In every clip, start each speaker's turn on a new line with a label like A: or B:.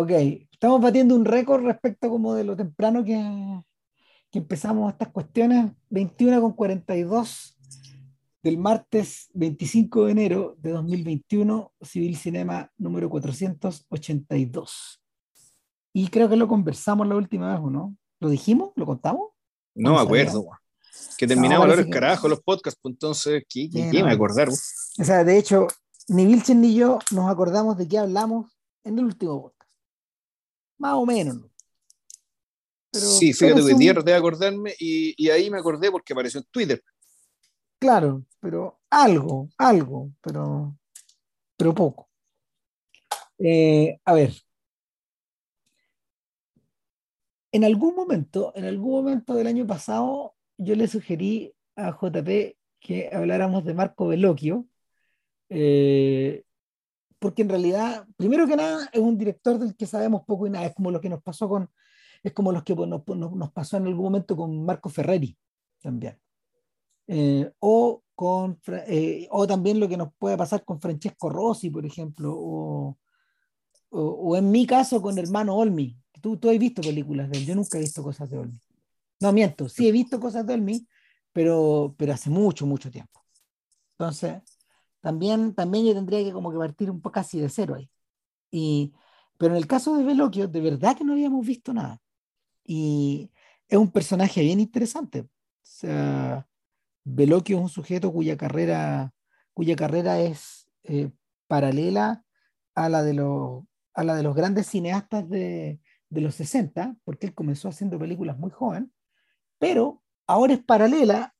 A: Ok, estamos batiendo un récord respecto como de lo temprano que, que empezamos estas cuestiones. 21 con 42 del martes 25 de enero de 2021, Civil Cinema número 482. Y creo que lo conversamos la última vez, ¿o no? ¿Lo dijimos? ¿Lo contamos?
B: No me acuerdo. Que terminaba no, los carajo los podcasts, pues entonces, ¿qué, qué, qué me acordar?
A: O sea, de hecho, ni Vilchen ni yo nos acordamos de qué hablamos en el último. Más o menos. ¿no?
B: Pero, sí, fíjate que un... de acordarme y, y, ahí me acordé porque apareció en Twitter.
A: Claro, pero algo, algo, pero, pero poco. Eh, a ver. En algún momento, en algún momento del año pasado, yo le sugerí a JP que habláramos de Marco Bellocchio, eh, porque en realidad, primero que nada, es un director del que sabemos poco y nada, es como lo que nos pasó con, es como los que nos, nos, pasó en algún momento con Marco Ferreri también. Eh, o, con, eh, o también lo que nos puede pasar con Francesco Rossi, por ejemplo, o, o, o en mi caso con Hermano Olmi. Tú, tú has visto películas de él, yo nunca he visto cosas de Olmi. No, miento, sí he visto cosas de Olmi, pero, pero hace mucho, mucho tiempo. Entonces, también, también yo tendría que como que partir un poco casi de cero ahí. Y, pero en el caso de Veloquio, de verdad que no habíamos visto nada. Y es un personaje bien interesante. O sea, es un sujeto cuya carrera, cuya carrera es eh, paralela a la, de los, a la de los grandes cineastas de, de los 60, porque él comenzó haciendo películas muy joven, pero ahora es paralela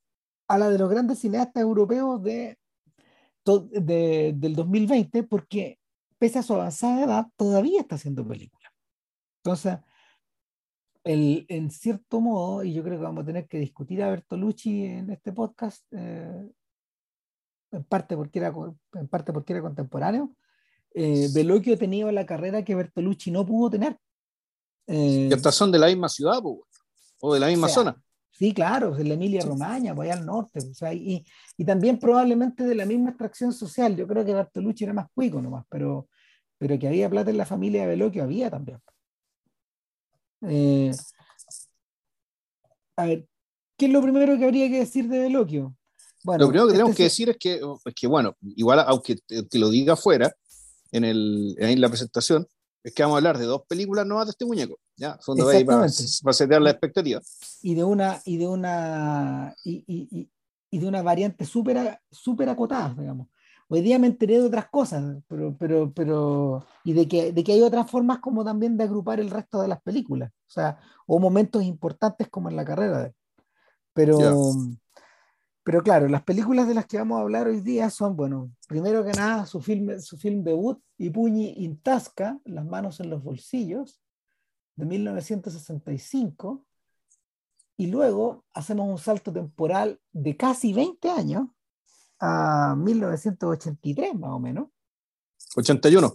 A: a la de los grandes cineastas europeos de, de, del 2020, porque pese a su avanzada edad, todavía está haciendo películas. Entonces, el, en cierto modo, y yo creo que vamos a tener que discutir a Bertolucci en este podcast, eh, en, parte porque era, en parte porque era contemporáneo, eh, Veloquio ha tenido la carrera que Bertolucci no pudo tener.
B: Eh, y estas son de la misma ciudad, o de la misma o sea, zona.
A: Sí, claro, de la Emilia Romagna, allá al norte, o sea, y, y, también probablemente de la misma extracción social. Yo creo que Bertolucci era más cuico nomás, pero, pero que había plata en la familia de Veloquio había también. Eh, a ver, ¿qué es lo primero que habría que decir de Veloquio?
B: Bueno, lo primero que tenemos este que decir es que, es que, bueno, igual aunque te, te lo diga afuera, en, el, en la presentación, es que vamos a hablar de dos películas nuevas de este muñeco, ¿ya? Son de para, para setear la expectativa.
A: Y de una, y de una, y, y, y de una variante súper super acotada, digamos. Hoy día me enteré de otras cosas, pero, pero, pero, y de que, de que hay otras formas como también de agrupar el resto de las películas, o sea, o momentos importantes como en la carrera de. Pero, yeah. pero claro, las películas de las que vamos a hablar hoy día son, bueno, primero que nada, su film, su film debut, Ipuñi Intasca, Las manos en los bolsillos, de 1965, y luego hacemos un salto temporal de casi 20 años a 1983 más o menos.
B: 81.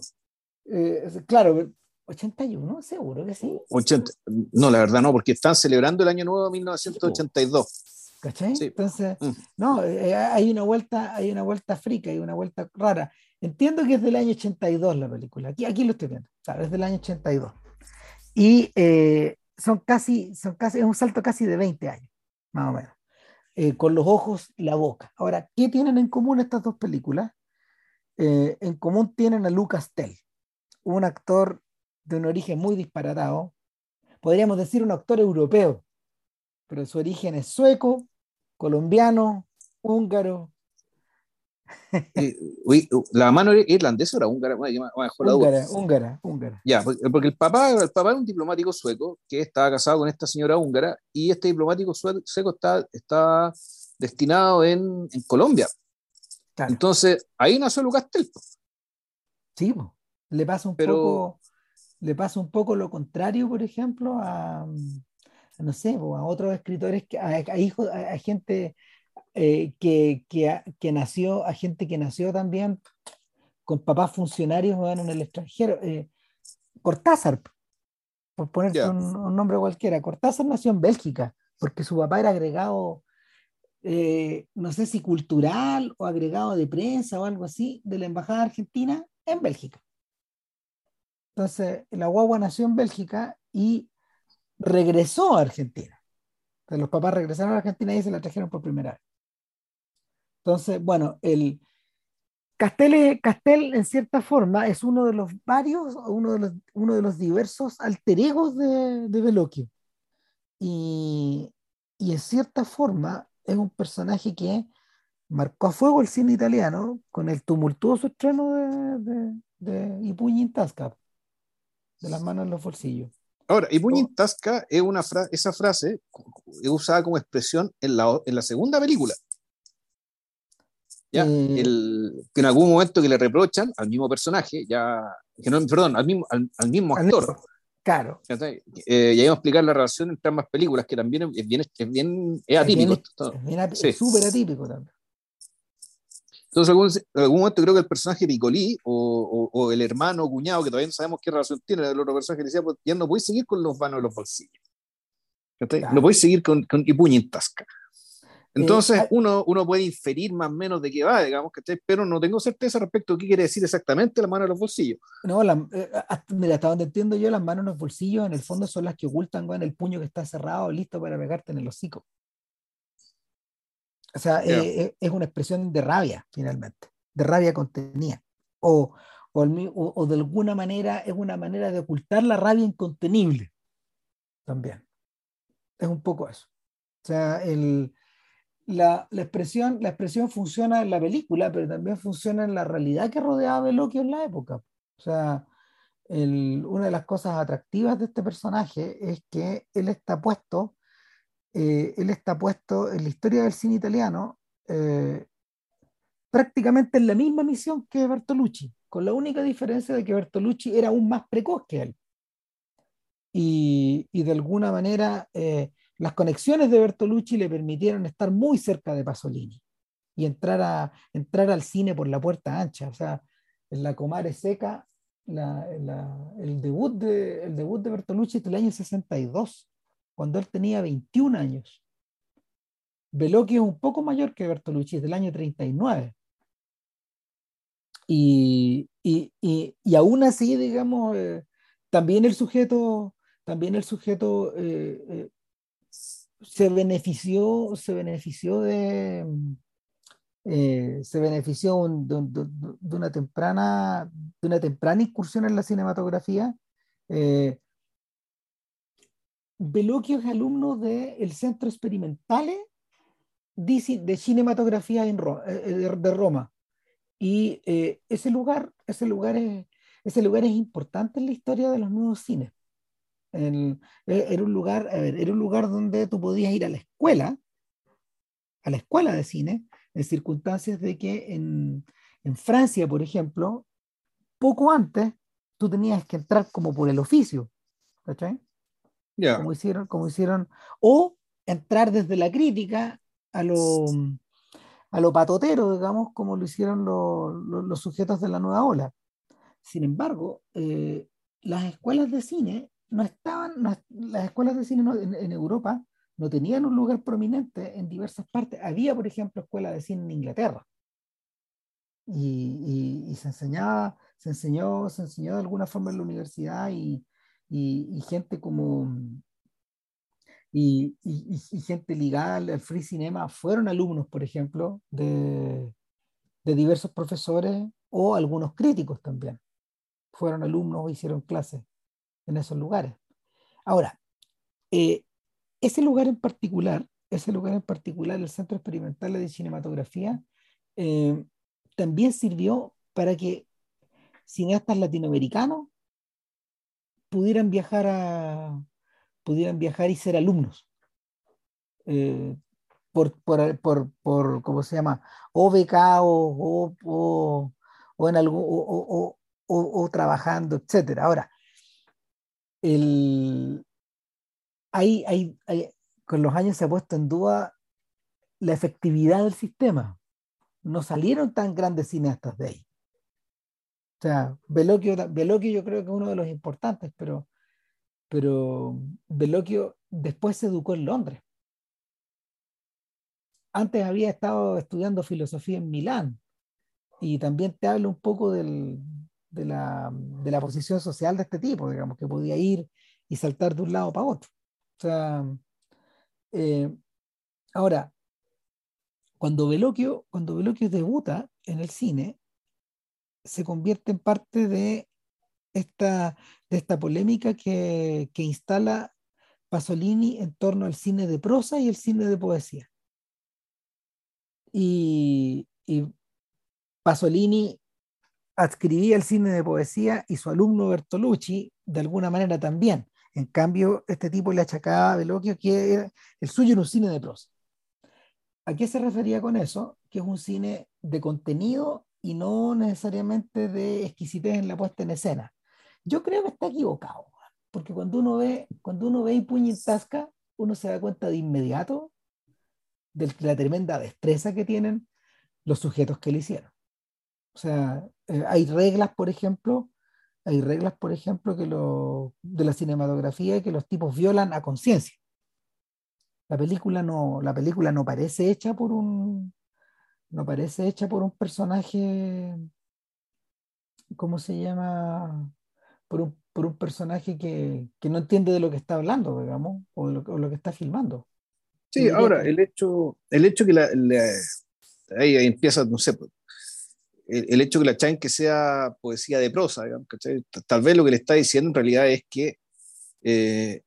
A: Eh, claro, 81, seguro que sí.
B: 80, no, la verdad no, porque están celebrando el año nuevo de 1982.
A: ¿Cachai? Sí. Entonces, mm. no, eh, hay una vuelta, hay una vuelta frica, hay una vuelta rara. Entiendo que es del año 82 la película. Aquí, aquí lo estoy viendo, claro, es del año 82. Y eh, son casi, son casi, es un salto casi de 20 años, más o menos. Eh, con los ojos y la boca. Ahora, ¿qué tienen en común estas dos películas? Eh, en común tienen a Lucas Tell, un actor de un origen muy disparatado, podríamos decir un actor europeo, pero su origen es sueco, colombiano, húngaro.
B: eh, uy, la mano irlandesa era húngara,
A: húngara, húngara, húngara.
B: Ya, porque el papá, el papá es un diplomático sueco que estaba casado con esta señora húngara y este diplomático sueco está, está destinado en, en Colombia. Claro. Entonces, ahí nació Lucas Telpo.
A: Sí, le pasa un Pero... poco le pasa un poco lo contrario, por ejemplo, a, no sé, a otros escritores, a, a hijos, a, a gente eh, que, que, que, nació, a gente que nació también con papás funcionarios bueno, en el extranjero. Eh, Cortázar, por poner yeah. un, un, nombre cualquiera, Cortázar nació en Bélgica, porque su papá era agregado, eh, no sé si cultural o agregado de prensa o algo así, de la Embajada Argentina en Bélgica. Entonces, la guagua nació en Bélgica y regresó a Argentina. Entonces, los papás regresaron a Argentina y se la trajeron por primera vez. Entonces, bueno, el Castel, Castel en cierta forma es uno de los varios, uno de los, uno de los diversos alter egos de, de Veloquio. Y, y en cierta forma es un personaje que marcó a fuego el cine italiano con el tumultuoso estreno de, de, de Ipuña Tasca, de las manos en los bolsillos.
B: Ahora, Ipuña Tasca es una fra esa frase es usada como expresión en la, en la segunda película. ¿Ya? Eh, el, que en algún momento que le reprochan al mismo personaje, ya, que no, perdón, al mismo, al, al mismo actor.
A: Claro.
B: Eh, y ahí vamos a explicar la relación entre ambas películas, que también es bien, es bien es atípico.
A: Es súper atípico también.
B: Entonces, en algún, momento creo que el personaje Picolí o, o, o, el hermano o cuñado, que todavía no sabemos qué relación tiene el otro personaje, le decía, pues ya no podéis seguir con los vanos de los bolsillos. Claro. No podéis seguir con, con y tasca. Entonces, eh, uno, uno puede inferir más o menos de qué va, digamos, que pero no tengo certeza respecto a qué quiere decir exactamente la mano en los bolsillos.
A: No, la, eh, mira, hasta donde entiendo yo, las manos en los bolsillos en el fondo son las que ocultan bueno, el puño que está cerrado, listo para pegarte en el hocico. O sea, yeah. eh, es una expresión de rabia, finalmente, de rabia contenida. O, o, o, de alguna manera es una manera de ocultar la rabia incontenible. También. Es un poco eso. O sea, el, la, la, expresión, la expresión funciona en la película, pero también funciona en la realidad que rodeaba a Veloquio en la época. O sea, el, una de las cosas atractivas de este personaje es que él está puesto eh, él está puesto en la historia del cine italiano eh, prácticamente en la misma misión que Bertolucci, con la única diferencia de que Bertolucci era aún más precoz que él. Y, y de alguna manera eh, las conexiones de Bertolucci le permitieron estar muy cerca de Pasolini y entrar, a, entrar al cine por la puerta ancha. O sea, en La Comare Seca, el, debut de, el debut de Bertolucci es del año 62 cuando él tenía 21 años. Veloquio es un poco mayor que Bertolucci, es del año 39. Y, y, y, y aún así, digamos, eh, también el sujeto, también el sujeto eh, eh, se benefició, se benefició de, eh, se benefició de, una temprana, de una temprana incursión en la cinematografía, eh, es alumno del Centro Experimentale de Cinematografía eh, eh, de Roma. Y ese, lugar, ese, lugar es, ese lugar es importante en la historia de los nuevos cines. El, era, un lugar, ver, era un lugar donde tú podías ir a la escuela, a la escuela de cine, en circunstancias de que en, en Francia, por ejemplo, poco antes tú tenías que entrar como por el oficio. ¿cachai?
B: Yeah.
A: Como, hicieron, como hicieron, o entrar desde la crítica a lo, a lo patotero, digamos, como lo hicieron lo, lo, los sujetos de la nueva ola. Sin embargo, eh, las escuelas de cine no estaban, las escuelas de cine en, Europa no tenían un lugar prominente en diversas partes. Había, por ejemplo, escuelas de cine en Inglaterra. Y, y, y, se enseñaba, se enseñó, se enseñó de alguna forma en la universidad y, gente como y, gente ligada al free cinema fueron alumnos, por ejemplo, de, de, diversos profesores o algunos críticos también. Fueron alumnos o hicieron clases en esos lugares. Ahora, eh, ese lugar en particular, ese lugar en particular, el Centro Experimental de Cinematografía, eh, también sirvió para que cineastas latinoamericanos pudieran viajar a pudieran viajar y ser alumnos eh, por, por, por, por, ¿cómo se llama? O becado o, o, o, en algún, o, o, trabajando, etc. Ahora, el, hay, hay, hay, con los años se ha puesto en duda la efectividad del sistema. No salieron tan grandes cineastas de ahí. O sea, Veloquio, Veloquio yo creo que es uno de los importantes, pero, pero Veloquio después se educó en Londres. Antes había estado estudiando filosofía en Milán y también te hablo un poco del, de la, de la posición social de este tipo, digamos, que podía ir y saltar de un lado para otro. O sea, eh, ahora, cuando Veloquio, cuando debuta en el cine, se convierte en parte de esta, de esta polémica que, que instala Pasolini en torno al cine de prosa y el cine de poesía. Y, y Pasolini adscribía el cine de poesía y su alumno Bertolucci de alguna manera también. En cambio, este tipo le achacaba a Veloquio que el suyo era un cine de prosa. ¿A qué se refería con eso? Que es un cine de contenido y no necesariamente de exquisitez en la puesta en escena. Yo creo que está equivocado, porque cuando uno ve, cuando uno ve y puña en tasca, uno se da cuenta de inmediato de la tremenda destreza que tienen los sujetos que le hicieron. O sea, eh, hay reglas, por ejemplo, hay reglas, por ejemplo, que lo, de la cinematografía que los tipos violan a conciencia. La película no, la película no parece hecha por un, no parece hecha por un personaje, ¿cómo se llama? Por un, por un personaje que, que, no entiende de lo que está hablando, digamos, o, lo, o lo que está filmando.
B: Sí, ahora, el hecho, el hecho que la, la ahí, empieza, no sé, el, el, hecho que la chain que sea poesía de prosa, digamos, tal vez lo que le está diciendo en realidad es que eh,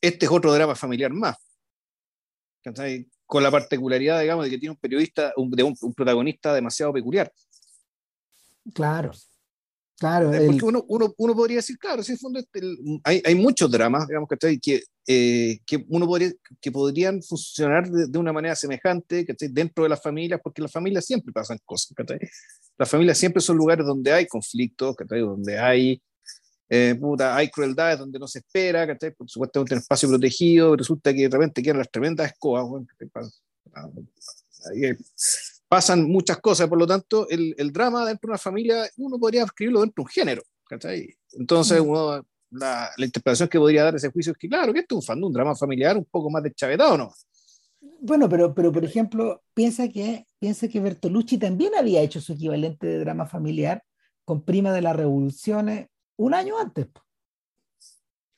B: este es otro drama familiar más. ¿cachai? Con la particularidad, digamos, de que tiene un periodista, un, de un, un protagonista demasiado peculiar.
A: Claro, Claro,
B: el... porque uno, uno, uno, podría decir, claro, si fondo este, el, hay, hay, muchos dramas, digamos, que, que, eh, que uno podría, que podrían funcionar de, de una manera semejante ¿cachai? dentro de las familias, porque en las familias siempre pasan cosas. ¿cachai? Las familias siempre son lugares donde hay conflictos, ¿cachai? donde hay, eh, puta, hay crueldades, donde no se espera, ¿cachai? por supuesto, un espacio protegido, resulta que de repente quedan las tremendas escobas. Pasan muchas cosas, por lo tanto, el, el, drama dentro de una familia, uno podría escribirlo dentro de un género. ¿cachai? Entonces, uno, la, la, interpretación que podría dar ese juicio es que, claro, que esto es un, un drama familiar un poco más deschavetado, ¿no?
A: Bueno, pero, pero por ejemplo, piensa que, piensa que Bertolucci también había hecho su equivalente de drama familiar con Prima de las Revoluciones un año antes.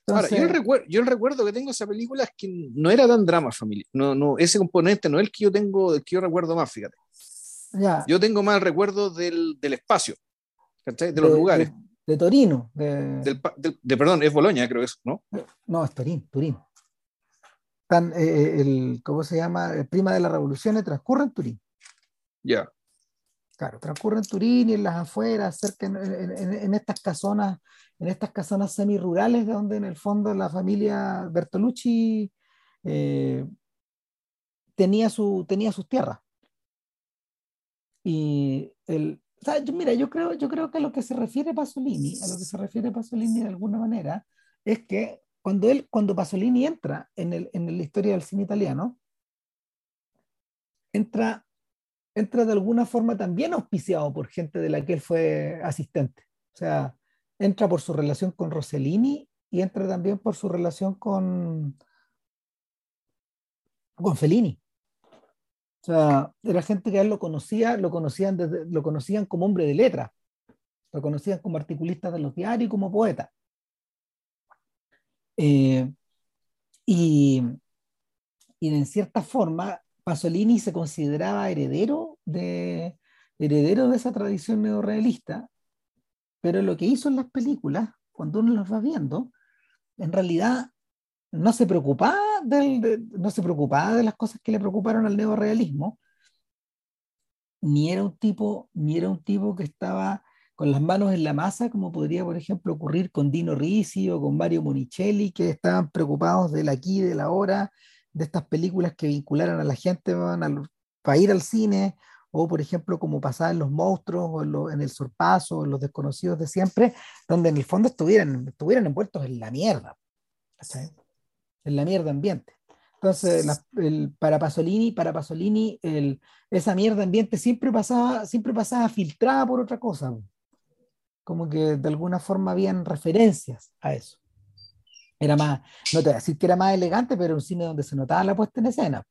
B: Entonces, Ahora, yo el, recuerdo, yo el recuerdo que tengo esa película es que no era tan drama familiar. No, no, ese componente no es el que yo tengo, el que yo recuerdo más, fíjate.
A: Ya.
B: Yo tengo más el recuerdo del, del espacio, ¿cachai? De los de, lugares.
A: De, de Torino. De...
B: Del, de, perdón, es Boloña, creo que es, ¿no?
A: No, es Turín, Turín. Están, eh, el, ¿cómo se llama? El prima de las revoluciones transcurre en Turín.
B: Ya. Yeah.
A: Claro, transcurre en Turín y en las afueras, cerca en, en, en, estas casonas, en estas casonas semi-rurales, de donde en el fondo la familia Bertolucci eh, tenía, su, tenía sus tierras. Y el, o sea, yo, mira, yo creo, yo creo que a lo que se refiere Pasolini, a lo que se refiere Pasolini de alguna manera, es que cuando él, cuando Pasolini entra en, el, en la historia del cine italiano, entra, entra de alguna forma también auspiciado por gente de la que él fue asistente. O sea, entra por su relación con Rossellini y entra también por su relación con, con Fellini. O sea, era gente que a él lo conocía, lo conocían, desde, lo conocían como hombre de letra, lo conocían como articulista de los diarios y como poeta. Eh, y, y en cierta forma, Pasolini se consideraba heredero de, heredero de esa tradición neorrealista, pero lo que hizo en las películas, cuando uno las va viendo, en realidad no se preocupaba del, de, no se preocupaba de las cosas que le preocuparon al neorealismo, ni era un tipo, ni era un tipo que estaba con las manos en la masa, como podría, por ejemplo, ocurrir con Dino Risi o con Mario Monicelli, que estaban preocupados del aquí, de la ahora, de estas películas que vincularan a la gente para ir al cine, o por ejemplo, como pasaba en Los Monstruos, o en, lo, en El Sorpaso, o en Los Desconocidos de Siempre, donde en el fondo estuvieran, estuvieran envueltos en la mierda. ¿sí? en la mierda ambiente. Entonces, la, el, para Pasolini, para Pasolini el, esa mierda ambiente siempre pasaba, siempre pasaba filtrada por otra cosa. Como que de alguna forma habían referencias a eso. Era más, no te voy a decir que era más elegante, pero un cine donde se notaba la puesta en escena.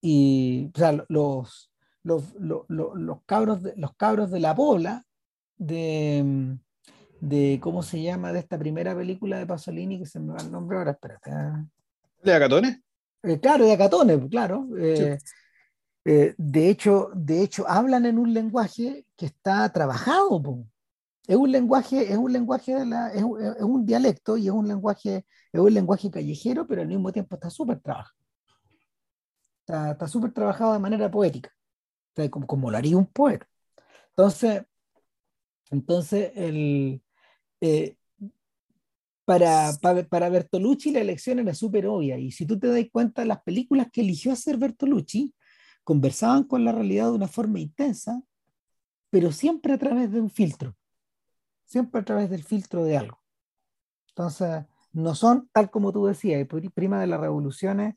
A: Y o sea, los, los, los, los, cabros de, los cabros de la pobla de, de, ¿cómo se llama? De esta primera película de Pasolini, que se me va el nombre ahora, espérate. ¿ah?
B: ¿De Acatone?
A: Eh, claro, de Acatone, claro. Eh, eh, de, hecho, de hecho, hablan en un lenguaje que está trabajado. Es un lenguaje, es un lenguaje es, dialecto y es un lenguaje, es un lenguaje callejero, pero al mismo tiempo está súper trabajado. Está súper trabajado de manera poética, como, lo haría un poeta. Entonces, entonces el, para, para, Bertolucci la elección era súper obvia y si tú te das cuenta, las películas que eligió hacer Bertolucci conversaban con la realidad de una forma intensa, pero siempre a través de un filtro, siempre a través del filtro de algo. Entonces, no son, tal como tú decías, prima de las revoluciones,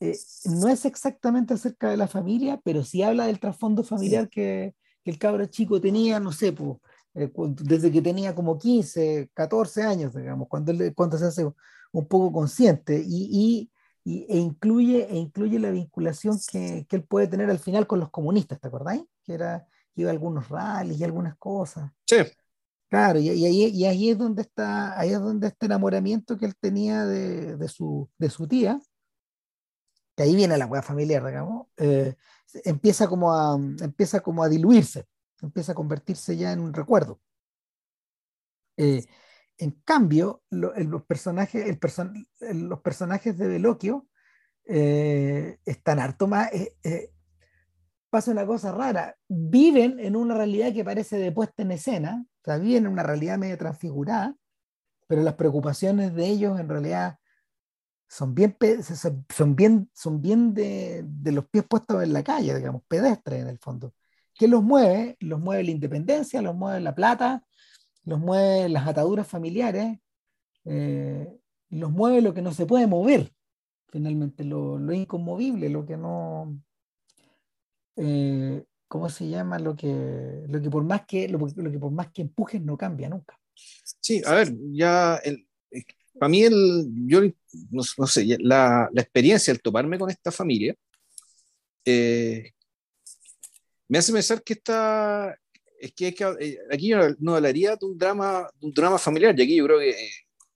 A: eh, no es exactamente acerca de la familia, pero sí habla del trasfondo familiar que, que, el cabro chico tenía, no sé, pues, eh, desde que tenía como 15, 14 años, digamos, cuando, cuando se hace un poco consciente y, y, e, incluye, e incluye la vinculación que, que, él puede tener al final con los comunistas, ¿te acordáis? Que era iba a algunos rallies y algunas cosas.
B: Sí.
A: Claro, y, y, ahí, y ahí, es donde está, ahí es donde este enamoramiento que él tenía de, de, su, de su tía, que ahí viene la hueá familiar, digamos, eh, empieza, como a, empieza como a diluirse empieza a convertirse ya en un recuerdo. Eh, en cambio, los, personajes, los personajes de Veloquio eh, están harto más. Eh, pasa una cosa rara, viven en una realidad que parece de puesta en escena, o sea, viven en una realidad medio transfigurada, pero las preocupaciones de ellos en realidad son bien, son bien, son bien de, de los pies puestos en la calle, digamos, pedestres en el fondo. ¿Qué los mueve? Los mueve la independencia, los mueve la plata, los mueve las ataduras familiares, eh, los mueve lo que no se puede mover, finalmente, lo, inconmovible, lo que no... Eh, ¿Cómo se llama? Lo que, lo que por más que lo, que por más que empujes no cambia nunca.
B: Sí, a ver, ya el, para mí el, yo no, sé, la, la, experiencia, el toparme con esta familia, eh, me hace pensar que esta, es que, eh, aquí yo no hablaría de un drama, un drama familiar, y aquí yo creo que eh,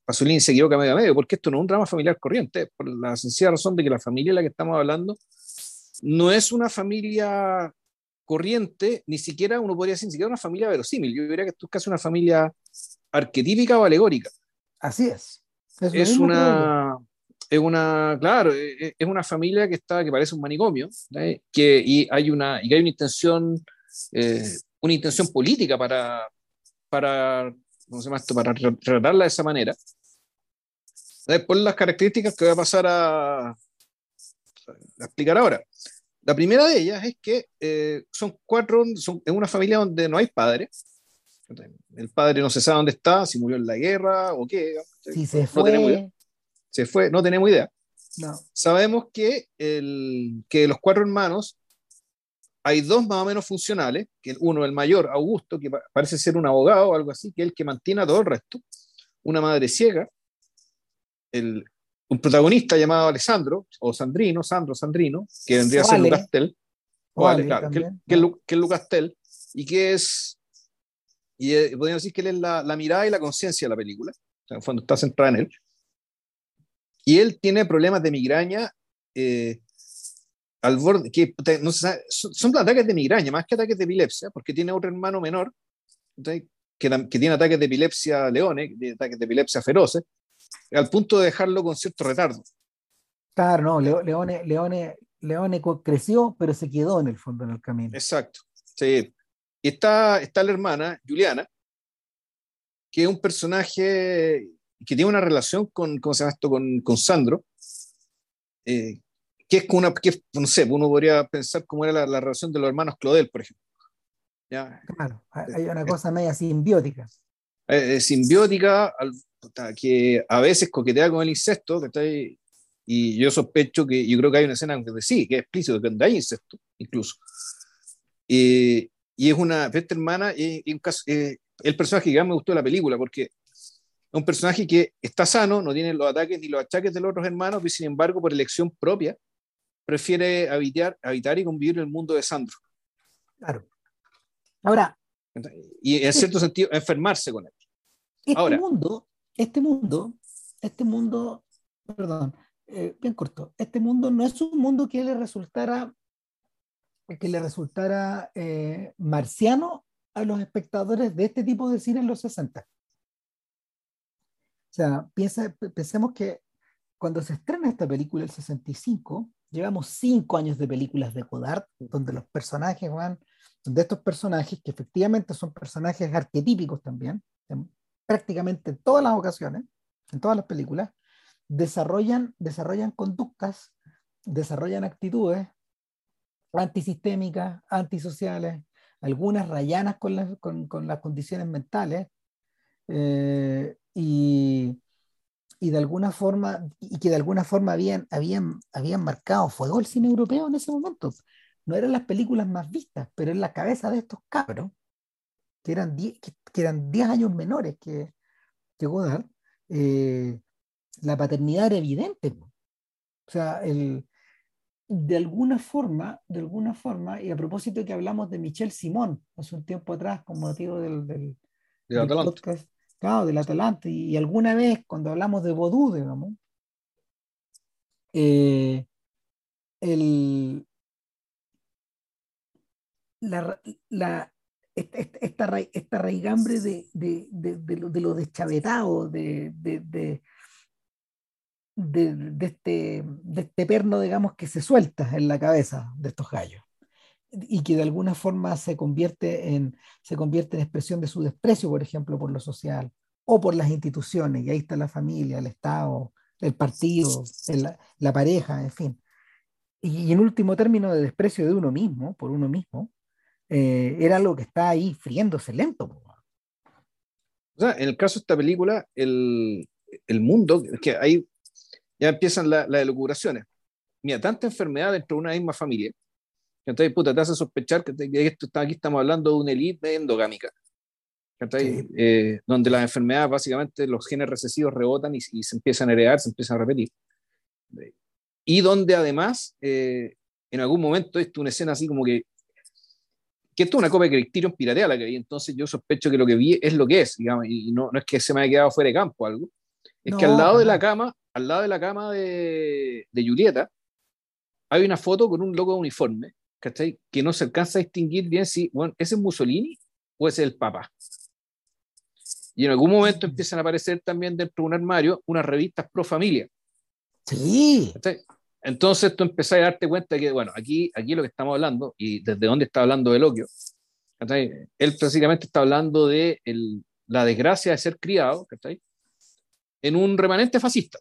B: Pasolini se equivoca medio a medio, porque esto no es un drama familiar corriente, por la sencilla razón de que la familia de la que estamos hablando no es una familia corriente, ni siquiera uno podría decir, ni siquiera una familia verosímil. Yo diría que esto es casi una familia arquetípica o alegórica.
A: Así es.
B: Es, una, es una, claro, e, e, es una familia que está, que parece un manicomio, que, y hay una, y que hay una intención, eh, una intención política para, para, ¿cómo se llama esto? Para tratarla de esa manera. Por las características que voy a pasar a, a explicar ahora. La primera de ellas es que eh, son cuatro, son, es una familia donde no hay padre. El padre no se sabe dónde está, si murió en la guerra o qué.
A: Si se fue
B: se fue, no tenemos idea. Sabemos que, el, que los cuatro hermanos hay dos más o menos funcionales, que uno, el mayor, Augusto, que parece ser un abogado o algo así, que es el que mantiene a todo el resto, una madre ciega, el, un protagonista llamado Alessandro, o Sandrino, Sandro, Sandrino, que vendría a ser Lucastel, vale, claro, que, que, es Lucastel, y que es, y eh, podríamos decir que él es la, la mirada y la conciencia de la película, o sea, en el fondo está centrada en él. Y él tiene problemas de migraña eh, al borde, que no son, ataques de migraña más que ataques de epilepsia, porque tiene otro hermano menor que, que, tiene ataques de epilepsia leones, ataques de epilepsia feroces, al punto de dejarlo con cierto retardo.
A: Claro, no, Leone, Leone, Leone creció, pero se quedó en el fondo en el camino.
B: Exacto, sí. Y está, está la hermana, Juliana, que es un personaje que tiene una relación con, ¿cómo se llama esto? Con, con Sandro, eh, que es una, que, no sé, uno podría pensar cómo era la, relación de los hermanos Claudel, por ejemplo.
A: ¿Ya? Claro, hay una cosa media simbiótica.
B: Eh, simbiótica, que a veces coquetea con el incesto, y yo sospecho que, yo creo que hay una escena donde sí, que es explícito, donde hay incesto, incluso. y es una, esta hermana, y, un caso, el personaje que más me gustó de la película, porque un personaje que está sano, no tiene los ataques ni los achaques de los otros hermanos, y sin embargo, por elección propia, prefiere habitar, habitar y convivir en el mundo de Sandro.
A: Claro. Ahora,
B: Y en cierto sentido, enfermarse con él.
A: Este mundo, este mundo, este mundo, perdón, eh, bien corto, este mundo no es un mundo que le resultara que le resultara eh, marciano a los espectadores de este tipo de cine en los 60. O sea, piensa, pensemos que cuando se estrena esta película el 65, llevamos cinco años de películas de Godard, donde los personajes van, donde estos personajes, que efectivamente son personajes arquetípicos también, en prácticamente todas las ocasiones, en todas las películas, desarrollan, desarrollan conductas, desarrollan actitudes antisistémicas, antisociales, algunas rayanas con, las, con, con las condiciones mentales, eh, y, y, de alguna forma, y que de alguna forma habían, habían, habían marcado fuego el cine europeo en ese momento. No eran las películas más vistas, pero en la cabeza de estos cabros, que eran 10 que, eran diez años menores que, que Godard, eh, la paternidad era evidente. O sea, el, de alguna forma, de alguna forma, y a propósito de que hablamos de Michel Simón hace un tiempo atrás con motivo del, del, del podcast, claro, del Atalante, y, alguna vez cuando hablamos de Vodú, digamos, eh, el, la, esta, esta, raigambre de, de, de, de, lo, de deschavetado, de, de, de, este, de este perno, digamos, que se suelta en la cabeza de estos gallos y que de alguna forma se convierte en, se convierte en expresión de su desprecio, por ejemplo, por lo social o por las instituciones, y ahí está la familia, el Estado, el partido, la pareja, en fin. Y, en último término, de desprecio de uno mismo, por uno mismo, eh, era algo que está ahí friéndose lento.
B: O sea, en el caso de esta película, el, el mundo, que hay ya empiezan las elucubraciones. Mira, tanta enfermedad dentro de una misma familia, entonces, puta, te hace sospechar que, esto, aquí estamos hablando de una elite endogámica, eh, donde las enfermedades, básicamente, los genes recesivos rebotan y, se empiezan a heredar, se empiezan a repetir. Y donde además, eh, en algún momento, esto una escena así como que que esto es una copia de Criterion piratea la que vi, entonces yo sospecho que lo que vi es lo que es, digamos, y no, no es que se me haya quedado fuera de campo algo, es que al lado de la cama al lado de la cama de, de Julieta, hay una foto con un loco de uniforme, ¿cachai? Que no se alcanza a distinguir bien si, bueno, ¿ese es Mussolini o es el Papa? Y en algún momento empiezan a aparecer también dentro de un armario unas revistas pro familia.
A: Sí.
B: Entonces tú empezás a darte cuenta que, bueno, aquí, aquí lo que estamos hablando, y desde dónde está hablando Eloquio, él básicamente está hablando de el, la desgracia de ser criado en un remanente fascista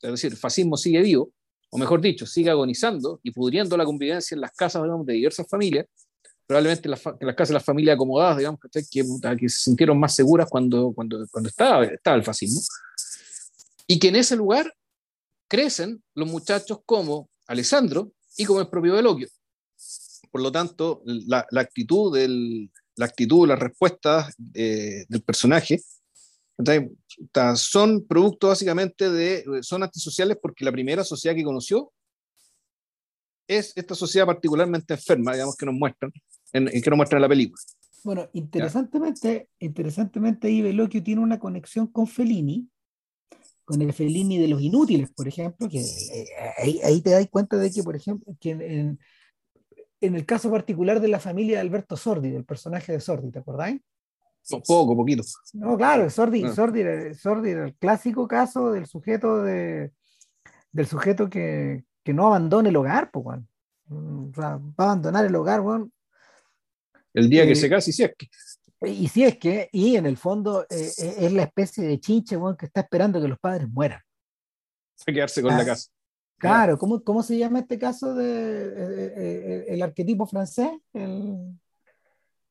B: es decir, el fascismo sigue vivo, o mejor dicho, sigue agonizando y pudriendo la convivencia en las casas de diversas familias, probablemente en las, las casas de las familias acomodadas, digamos, que, que, se sintieron más seguras cuando, cuando, cuando estaba, estaba el fascismo, y que en ese lugar crecen los muchachos como Alessandro y como el propio Eloquio. Por lo tanto, la, la actitud, del, la actitud, las respuestas eh, del personaje son producto básicamente de, son antisociales porque la primera sociedad que conoció es esta sociedad particularmente enferma, digamos, que nos muestran, en, que nos muestran en la película.
A: Bueno, interesantemente, interesantemente ahí Veloquio tiene una conexión con Fellini, con el Fellini de los inútiles, por ejemplo, que eh, ahí, ahí, te das cuenta de que, por ejemplo, que en, en, el caso particular de la familia de Alberto Sordi, del personaje de Sordi, ¿te acordáis?
B: Poco, poquito.
A: No, claro, Sordi, ah. Sordi, Sordi era el clásico caso del sujeto de, del sujeto que, que no abandona el hogar, pues, o sea, va a abandonar el hogar, bueno.
B: El día que eh, se case, y si es que.
A: Y si es que, y en el fondo eh, eh, es la especie de chinche, bueno, que está esperando que los padres mueran.
B: A quedarse con la casa.
A: Claro, ¿cómo, ¿cómo, se llama este caso de el arquetipo francés? El,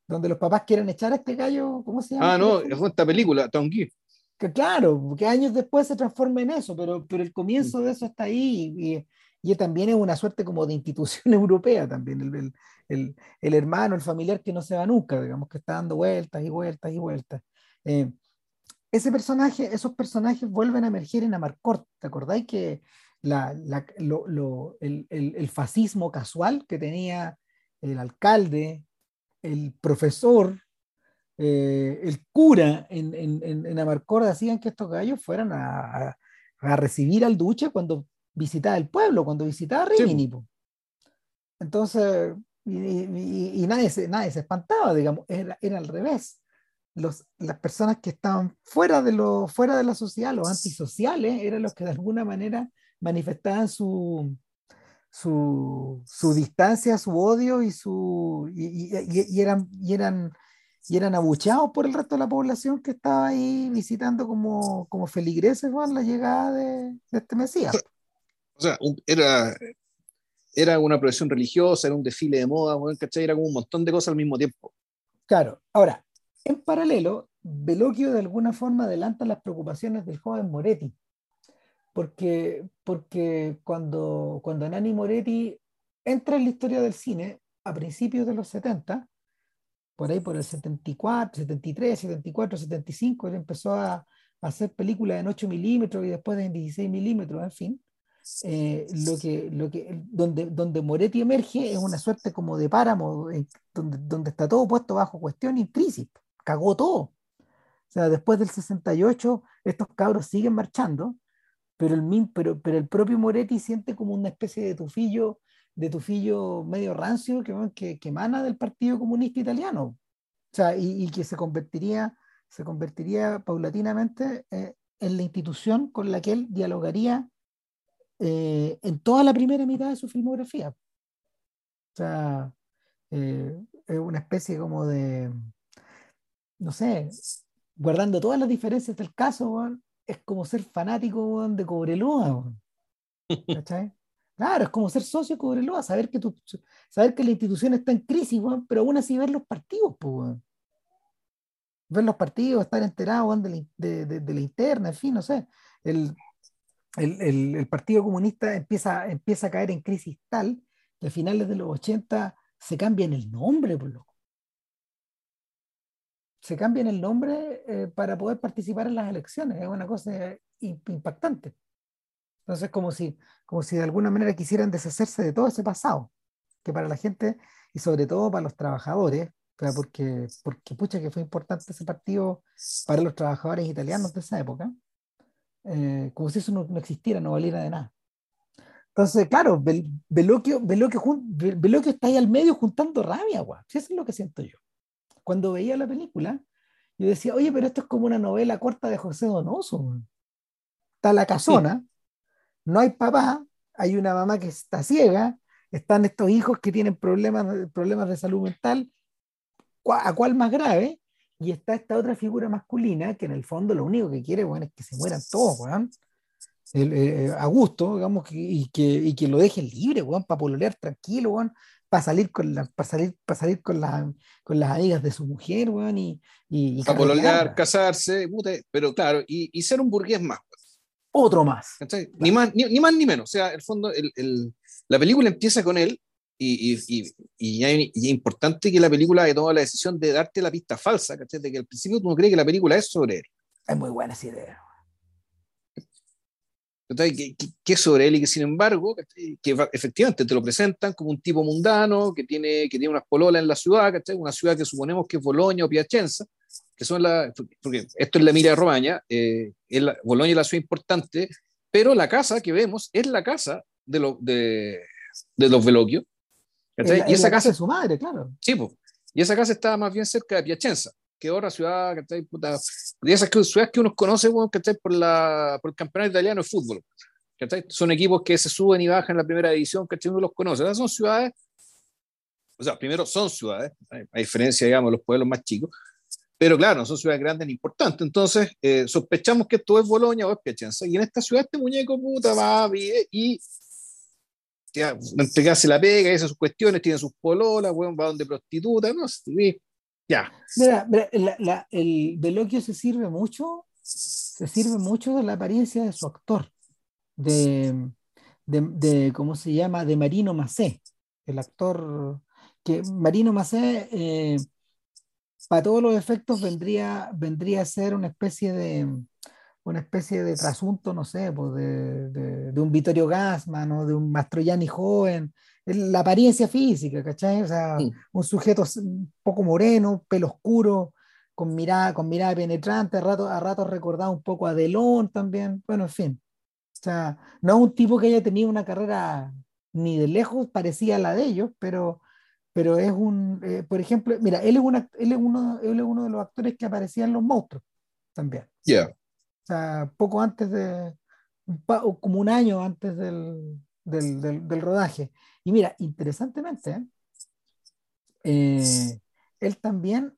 A: donde los papás quieren echar a este gallo, ¿cómo se llama?
B: Ah, no, es esta película, Tanguy.
A: Que claro, que años después se transforma en eso, pero, pero el comienzo de eso está ahí y, y, también es una suerte como de institución europea también, el, el, el, hermano, el familiar que no se va nunca, digamos, que está dando vueltas y vueltas y vueltas. Eh, ese personaje, esos personajes vuelven a emerger en Amarcord, ¿te acordáis que la, la, lo, lo, el, el fascismo casual que tenía el alcalde, el profesor eh, el cura en, en, en, Amarcor decían que estos gallos fueran a, a, recibir al duche cuando visitaba el pueblo, cuando visitaba Rimini. Entonces, y, y, nadie, se, nadie se espantaba, digamos, era, era al revés. Los, las personas que estaban fuera de, lo, fuera de la sociedad, los antisociales, eran los que de alguna manera manifestaban su, su, su distancia, su odio y, su, y, y, eran, y, eran, y eran abucheados por el resto de la población que estaba ahí visitando como, como feligreses con la llegada de, de, este Mesías.
B: O sea, era, era una procesión religiosa, era un desfile de moda, ¿cachai? Era como un montón de cosas al mismo tiempo.
A: Claro, ahora, en paralelo, Veloquio de alguna forma adelanta las preocupaciones del joven Moretti porque, porque cuando, cuando Nani Moretti entra en la historia del cine a principios de los 70, por ahí por el 74, 73, 74, 75, él empezó a, hacer películas en 8 milímetros y después en 16 milímetros, en fin. Eh, lo que, lo que, donde, donde Moretti emerge es una suerte como de páramo, donde, donde está todo puesto bajo cuestión y crisis, cagó todo. O sea, después del 68, estos cabros siguen marchando, pero el, pero, pero el propio Moretti siente como una especie de tufillo, de tufillo medio rancio que, que, que emana del Partido Comunista Italiano. O sea, y, y que se convertiría, se convertiría paulatinamente eh, en la institución con la que él dialogaría eh, en toda la primera mitad de su filmografía. O sea, eh, es una especie como de, no sé, guardando todas las diferencias del caso, es como ser fanático de Cobreloa. ¿Cachai? Claro, es como ser socio de Cobreloa, saber que, tu, saber que la institución está en crisis, pero aún así ver los partidos, pues, ver los partidos, estar enterado de, de, de, la interna, en fin, no sé. El, el, el, el, Partido Comunista empieza, empieza a caer en crisis tal que a finales de los 80 se cambian el nombre, por loco se cambian el nombre eh, para poder participar en las elecciones. Es una cosa impactante. Entonces, como si, como si de alguna manera quisieran deshacerse de todo ese pasado, que para la gente y sobre todo para los trabajadores, porque, porque pucha que fue importante ese partido para los trabajadores italianos de esa época, eh, como si eso no, existiera, no valiera de nada. Entonces, claro, Veloquio, está ahí al medio juntando rabia, guau. eso es lo que siento yo cuando veía la película, yo decía, oye, pero esto es como una novela corta de José Donoso. Está la casona, no hay papá, hay una mamá que está ciega, están estos hijos que tienen problemas, problemas de salud mental, a cuál más grave, y está esta otra figura masculina que en el fondo lo único que quiere bueno, es que se mueran todos, eh, a gusto, digamos, y, que, y que lo dejen libre, para pololear tranquilo, para salir con la, para salir, para salir con, la, con las amigas de su mujer, weón, y, y,
B: para pololear, casarse, pero claro, y, y, ser un burgués más.
A: Otro más.
B: Ni, más ni, más ni menos. O sea, el fondo, el, el, la película empieza con él y, y, y, es importante que la película haya tomado la decisión de darte la pista falsa, ¿cachai? De que al principio tú no crees que la película es sobre él.
A: Es muy buena esa idea
B: que, es sobre él y que sin embargo, que efectivamente te lo presentan como un tipo mundano, que tiene, que tiene unas pololas en la ciudad, una ciudad que suponemos que es Boloña o Piacenza, que son la, porque esto es la Emilia Romagna, eh, Boloña es la ciudad importante, pero la casa que vemos es la casa de, lo, de, de los Veloquio.
A: y esa casa es su madre, claro.
B: Sí, y esa casa estaba más bien cerca de Piacenza que otra ciudad, ¿cachai? Puta, de esas ciudades que uno conoce, bueno, ¿cachai? Por, la, por el campeonato italiano de fútbol, ¿cachai? Son equipos que se suben y bajan en la primera división, ¿cachai? Uno los conoce. Esas son ciudades, o sea, primero son ciudades, a diferencia, digamos, de los pueblos más chicos, pero claro, no son ciudades grandes ni importantes. Entonces, eh, sospechamos que esto es Boloña o es Piacenza. Y en esta ciudad este muñeco puta va y entre se la pega, esas sus cuestiones, tiene sus pololas, bueno, va donde prostituta, no ya.
A: Mira, el Veloquio se sirve mucho, se sirve mucho de la apariencia de su actor, de, de, ¿cómo se llama? De Marino Macé, el actor que Marino Macé, eh, para todos los efectos, vendría, vendría a ser una especie de una especie de trasunto, no sé, pues de, de, un Vittorio Gassman o de un Mastroianni joven, la apariencia física, ¿cachai? O sea, un sujeto poco moreno, pelo oscuro, con mirada, con mirada penetrante, a ratos a rato recordaba un poco a Delon también, bueno, en fin. O sea, no es un tipo que haya tenido una carrera ni de lejos parecida a la de ellos, pero, pero es un, eh, por ejemplo, mira, él es, una, él, es uno, él es uno de los actores que aparecían en Los Monstruos también.
B: Ya.
A: O sea, poco antes de, como un año antes del, del, del, rodaje. Y mira, interesantemente, eh, él también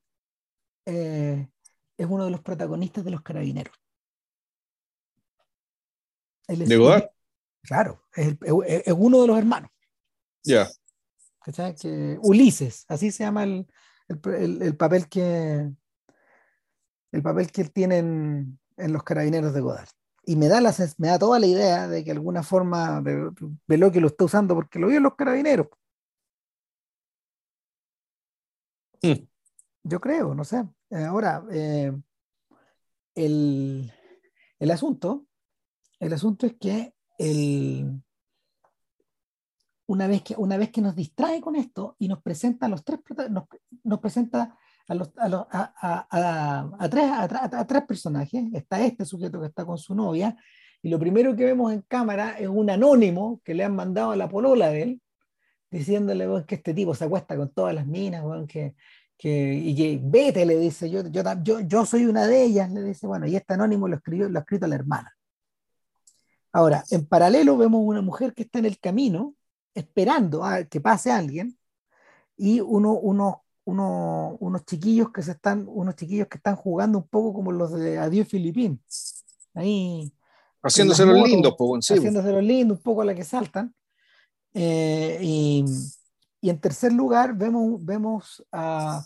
A: eh, es uno de los protagonistas de los carabineros.
B: ¿De Godard?
A: Claro, es, es, uno de los hermanos.
B: Ya.
A: Que, Ulises, así se llama el, el, el, papel que el papel que él tiene en, en los carabineros de Godard y me da, la, me da toda la idea de que alguna forma de, de que lo está usando porque lo vio en los carabineros.
B: Hmm.
A: Yo creo, no sé. Eh, ahora, eh, el, el, asunto, el asunto es que el, una, vez que una vez que nos distrae con esto y nos presenta los tres, nos, nos presenta a, tres, personajes. Está este sujeto que está con su novia, y lo primero que vemos en cámara es un anónimo que le han mandado a la polola de él, diciéndole que este tipo se acuesta con todas las minas, que, que, y que vete, le dice, yo, yo, yo, yo soy una de ellas, le dice, bueno, y este anónimo lo, escribió, lo ha escrito la hermana. Ahora, en paralelo vemos una mujer que está en el camino, esperando a que pase alguien, y uno, uno unos chiquillos que se están, unos chiquillos que están jugando un poco como los de Adiós Filipín. Ahí.
B: Haciéndose los lindos,
A: Haciéndose los lindos, un poco a la que saltan. Eh, y, y, en tercer lugar, vemos, vemos a,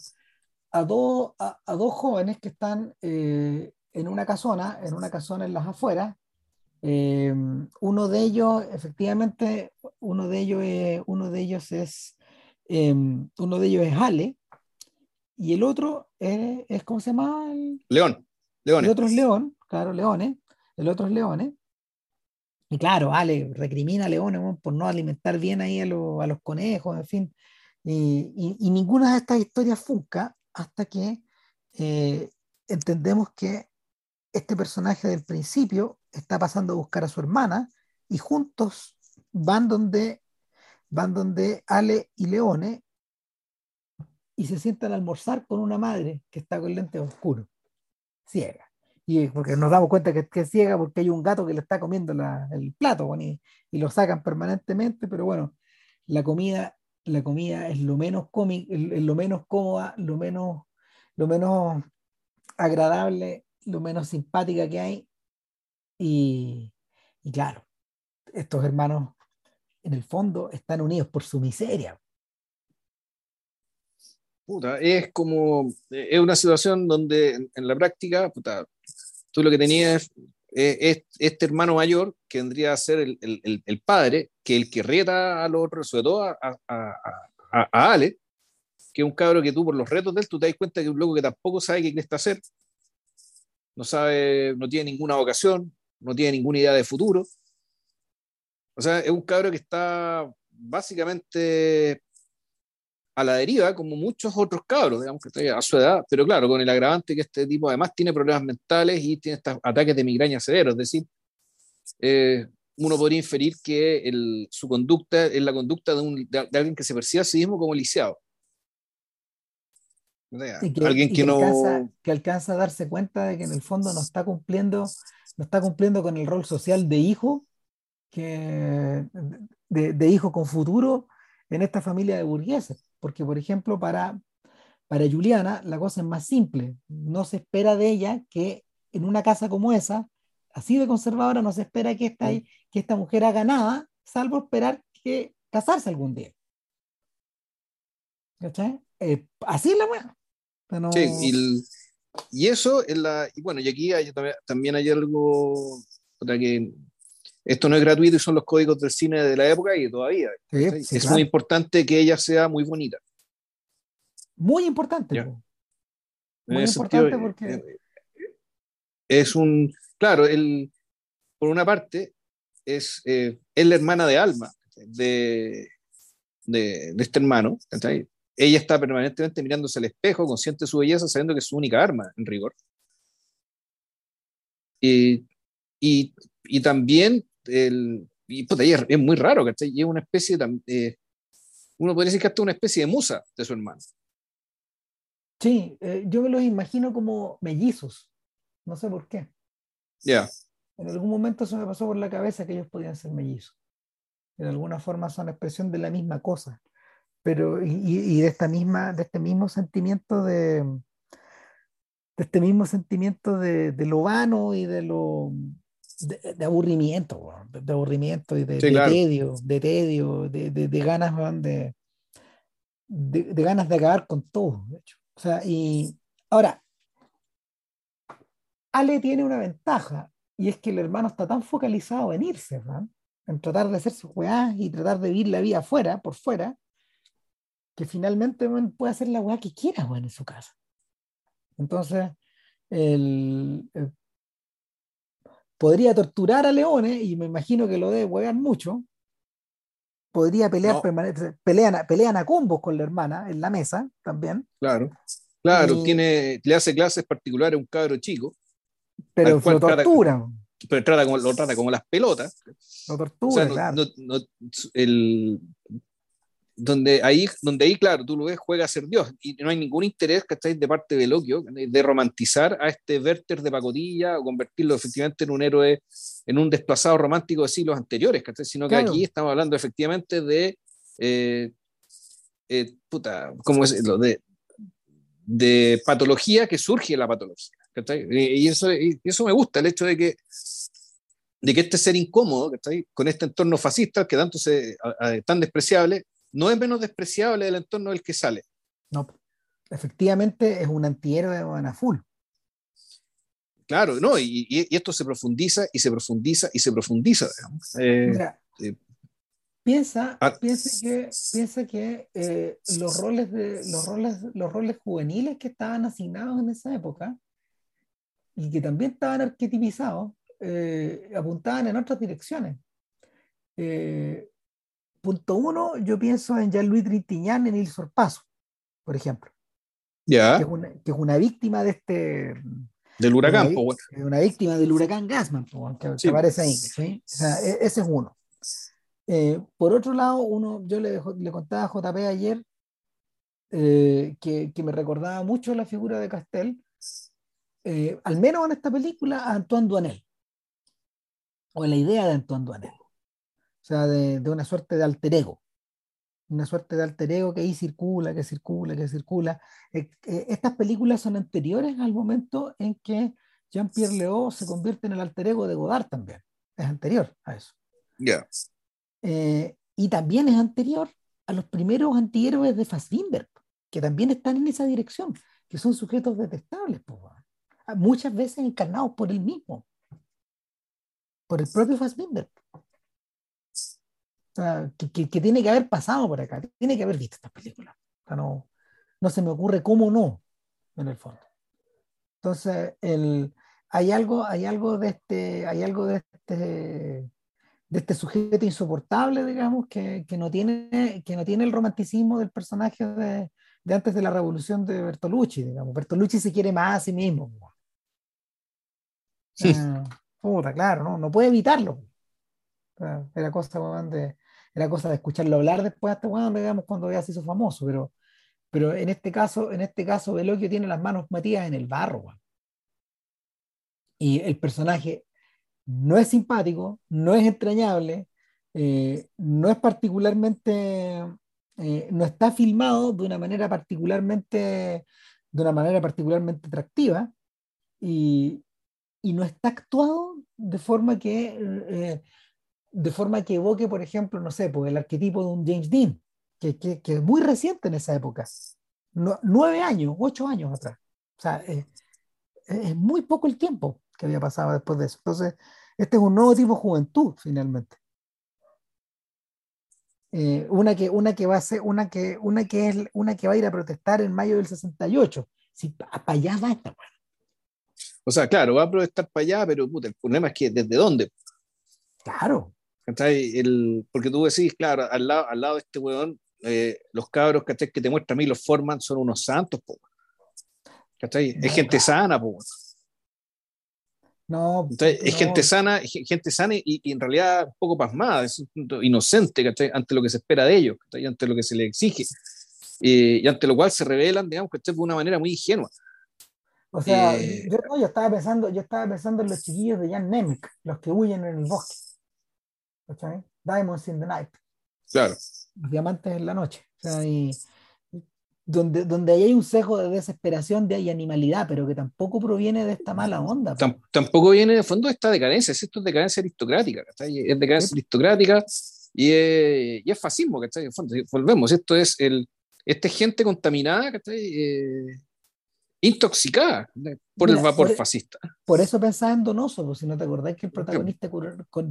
A: a, dos a, dos jóvenes que están eh, en una casona, en una casona en las afueras. Eh, uno de ellos, efectivamente, uno de ellos, es, uno de ellos es uno de ellos es Ale, y el otro es, es ¿cómo se llama?
B: León.
A: El otro es León, claro, Leones. El otro es Leones. Y claro, Ale recrimina a Leones por no alimentar bien ahí a, los conejos, en fin. Y, y, ninguna de estas historias funca hasta que eh, entendemos que este personaje del principio está pasando a buscar a su hermana y juntos van donde, van donde Ale y Leone y se sientan a almorzar con una madre que está con lentes oscuros, ciega. Y porque nos damos cuenta que, es ciega porque hay un gato que le está comiendo el plato y, y, lo sacan permanentemente, pero bueno, la comida, la comida es lo menos cómic, es lo menos cómoda, lo menos, lo menos agradable, lo menos simpática que hay. Y, y claro, estos hermanos en el fondo están unidos por su miseria
B: es como, es una situación donde en, la práctica, puta, tú lo que tenías es, este hermano mayor que vendría a ser el, el, el, padre, que el que reta a los otros, sobre todo a, a, a, a, Ale, que es un cabro que tú por los retos de él, tú te das cuenta que es un loco que tampoco sabe qué quiere hacer, no sabe, no tiene ninguna vocación, no tiene ninguna idea de futuro. O sea, es un cabro que está básicamente a la deriva, como muchos otros cabros, digamos, que a su edad, pero claro, con el agravante que este tipo además tiene problemas mentales y tiene estos ataques de migraña severos, es decir, eh, uno podría inferir que el, su conducta es la conducta de, un, de, alguien que se percibe a sí mismo como lisiado. alguien que, no...
A: Alcanza, que alcanza a darse cuenta de que en el fondo no está cumpliendo, no está cumpliendo con el rol social de hijo, que, de, de hijo con futuro en esta familia de burgueses porque por ejemplo para, para Juliana la cosa es más simple, no se espera de ella que en una casa como esa, así de conservadora, no se espera que esta, que esta mujer haga nada, salvo esperar que casarse algún día. ¿Cachai? Eh, así es la buena.
B: Sí, y, eso es la. Y bueno, y aquí hay, también hay algo que esto no es gratuito y son los códigos del cine de la época y todavía. es muy importante que ella sea muy bonita.
A: Muy importante. Muy importante porque... Eh,
B: es un, claro, el, por una parte, es, eh, es la hermana de alma de, de, de este hermano, ella está permanentemente mirándose al espejo, consciente de su belleza, sabiendo que es su única arma, en rigor. Y, y, y también, el, y, es, muy raro, que Y es una especie de, eh, uno podría decir que hasta una especie de musa de su hermano.
A: Sí, eh, yo me los imagino como mellizos, no sé por qué.
B: Ya.
A: En algún momento se me pasó por la cabeza que ellos podían ser mellizos. De alguna forma son expresión de la misma cosa pero y, de esta misma, de este mismo sentimiento de, de este mismo sentimiento de, de lo vano y de lo de, aburrimiento, de, aburrimiento y de, tedio, de tedio, de, ganas de, de, ganas de acabar con todo, de hecho. O sea, y ahora, Ale tiene una ventaja, y es que el hermano está tan focalizado en irse, en tratar de hacer su weá y tratar de vivir la vida afuera, por fuera, que finalmente puede hacer la weá que quiera en su casa. Entonces, el, podría torturar a Leones, y me imagino que lo debe huear mucho. Podría pelear, pelean, pelean a combos con la hermana en la mesa también.
B: Claro, claro, tiene, le hace clases particulares a un cabro chico.
A: Pero lo tortura.
B: pero trata como, lo trata como las pelotas.
A: Lo tortura, claro.
B: el, donde ahí, donde ahí, claro, tú lo ves, juega a ser Dios y no hay ningún interés, ¿cachai? De parte de Loquio, de romantizar a este Werther de pacotilla o convertirlo efectivamente en un héroe, en un desplazado romántico de siglos anteriores, ¿cachai? Sino que aquí estamos hablando efectivamente de, eh, eh, puta, ¿cómo es lo de, de patología que surge la patología, ¿cachai? Y, eso, y eso me gusta, el hecho de que de que este ser incómodo, ¿cachai? con este entorno fascista que tanto se, tan despreciable, no es menos despreciable del entorno del que sale.
A: No, efectivamente es un antihéroe de full.
B: Claro, no, y, esto se profundiza y se profundiza y se profundiza. Eh,
A: eh, piensa, ah. piensa que, piensa que eh, los, roles de, los, roles, los roles juveniles que estaban asignados en esa época y que también estaban arquetipizados apuntaban en otras direcciones. Punto uno, yo pienso en Jean-Louis Trintignant en El Sorpaso, por ejemplo.
B: Ya.
A: Que, es una, víctima de este.
B: Del huracán,
A: una, una víctima del huracán Gasman, que, aparece ahí. ¿sí? O sea, e, ese es uno. Eh, por otro lado, uno, yo le, le contaba a JP ayer eh, que, que, me recordaba mucho la figura de Castel, eh, al menos en esta película, a Antoine Duanel, o la idea de Antoine Duanel. O sea, de, una suerte de alter ego. Una suerte de alter ego que ahí circula, que circula, que circula. Eh, eh, estas películas son anteriores al momento en que Jean-Pierre Léo se convierte en el alter ego de Godard también. Es anterior a eso.
B: Ya.
A: Eh, y también es anterior a los primeros antihéroes de Fassbinder, que también están en esa dirección, que son sujetos detestables, muchas veces encarnados por él mismo, por el propio Fassbinder que, que, tiene que haber pasado por acá, tiene que haber visto esta película. no, no se me ocurre cómo no, en el fondo. Entonces, el, hay, algo, hay algo de este, hay algo de este, de este sujeto insoportable, digamos, que, que, no tiene, que no tiene el romanticismo del personaje de, de antes de la revolución de Bertolucci, digamos. Bertolucci se quiere más a sí mismo. Sí. Ah, puta, claro, no, no puede evitarlo. Era cosa de, era cosa de escucharlo hablar después hasta cuando digamos cuando ya se hizo famoso, pero, pero en este caso, en este caso, Veloquio tiene las manos metidas en el barro. Y el personaje no es simpático, no es entrañable, eh, no es particularmente, eh, no está filmado de una manera particularmente, de una manera particularmente atractiva y, y no está actuado de forma que eh, de forma que evoque, por ejemplo, no sé, pues el arquetipo de un James Dean, que, que, que es muy reciente en esa época, nueve años, ocho años atrás. O sea, es muy poco el tiempo que había pasado después de eso. Entonces, este es un nuevo tipo de juventud, finalmente. Eh, una, que, una que va a ser, una que, una que es una que va a ir a protestar en mayo del 68. Si para allá va esta
B: O sea, claro, va a protestar para allá, pero puta, el problema es que desde dónde.
A: Claro.
B: El, porque tú decís, claro, al lado, al lado de este weón, eh, los cabros que te muestran a mí los forman son unos santos, po. es gente sana, po.
A: No,
B: es gente sana, gente sana y, en realidad un poco pasmada, es inocente ante lo que se espera de ellos, ante lo que se les exige, eh, y ante lo cual se revelan, digamos, que de una manera muy ingenua.
A: O sea, eh, yo, yo, estaba pensando, yo estaba pensando en los chiquillos de Jan Nemec, los que huyen en el bosque. Diamonds in the Night.
B: Claro.
A: Los diamantes en la noche. O sea, y, donde, donde hay un sesgo de desesperación, de hay animalidad, pero que tampoco proviene de esta mala onda.
B: tampoco viene de fondo esta decadencia, es esto es decadencia aristocrática, es decadencia aristocrática y es, y es fascismo, ¿cachai? volvemos, esto es el, esta gente contaminada, ¿cachai? Eh, intoxicada por el vapor fascista.
A: Por eso pensaba en Donoso, pues, si no te acordáis que el protagonista,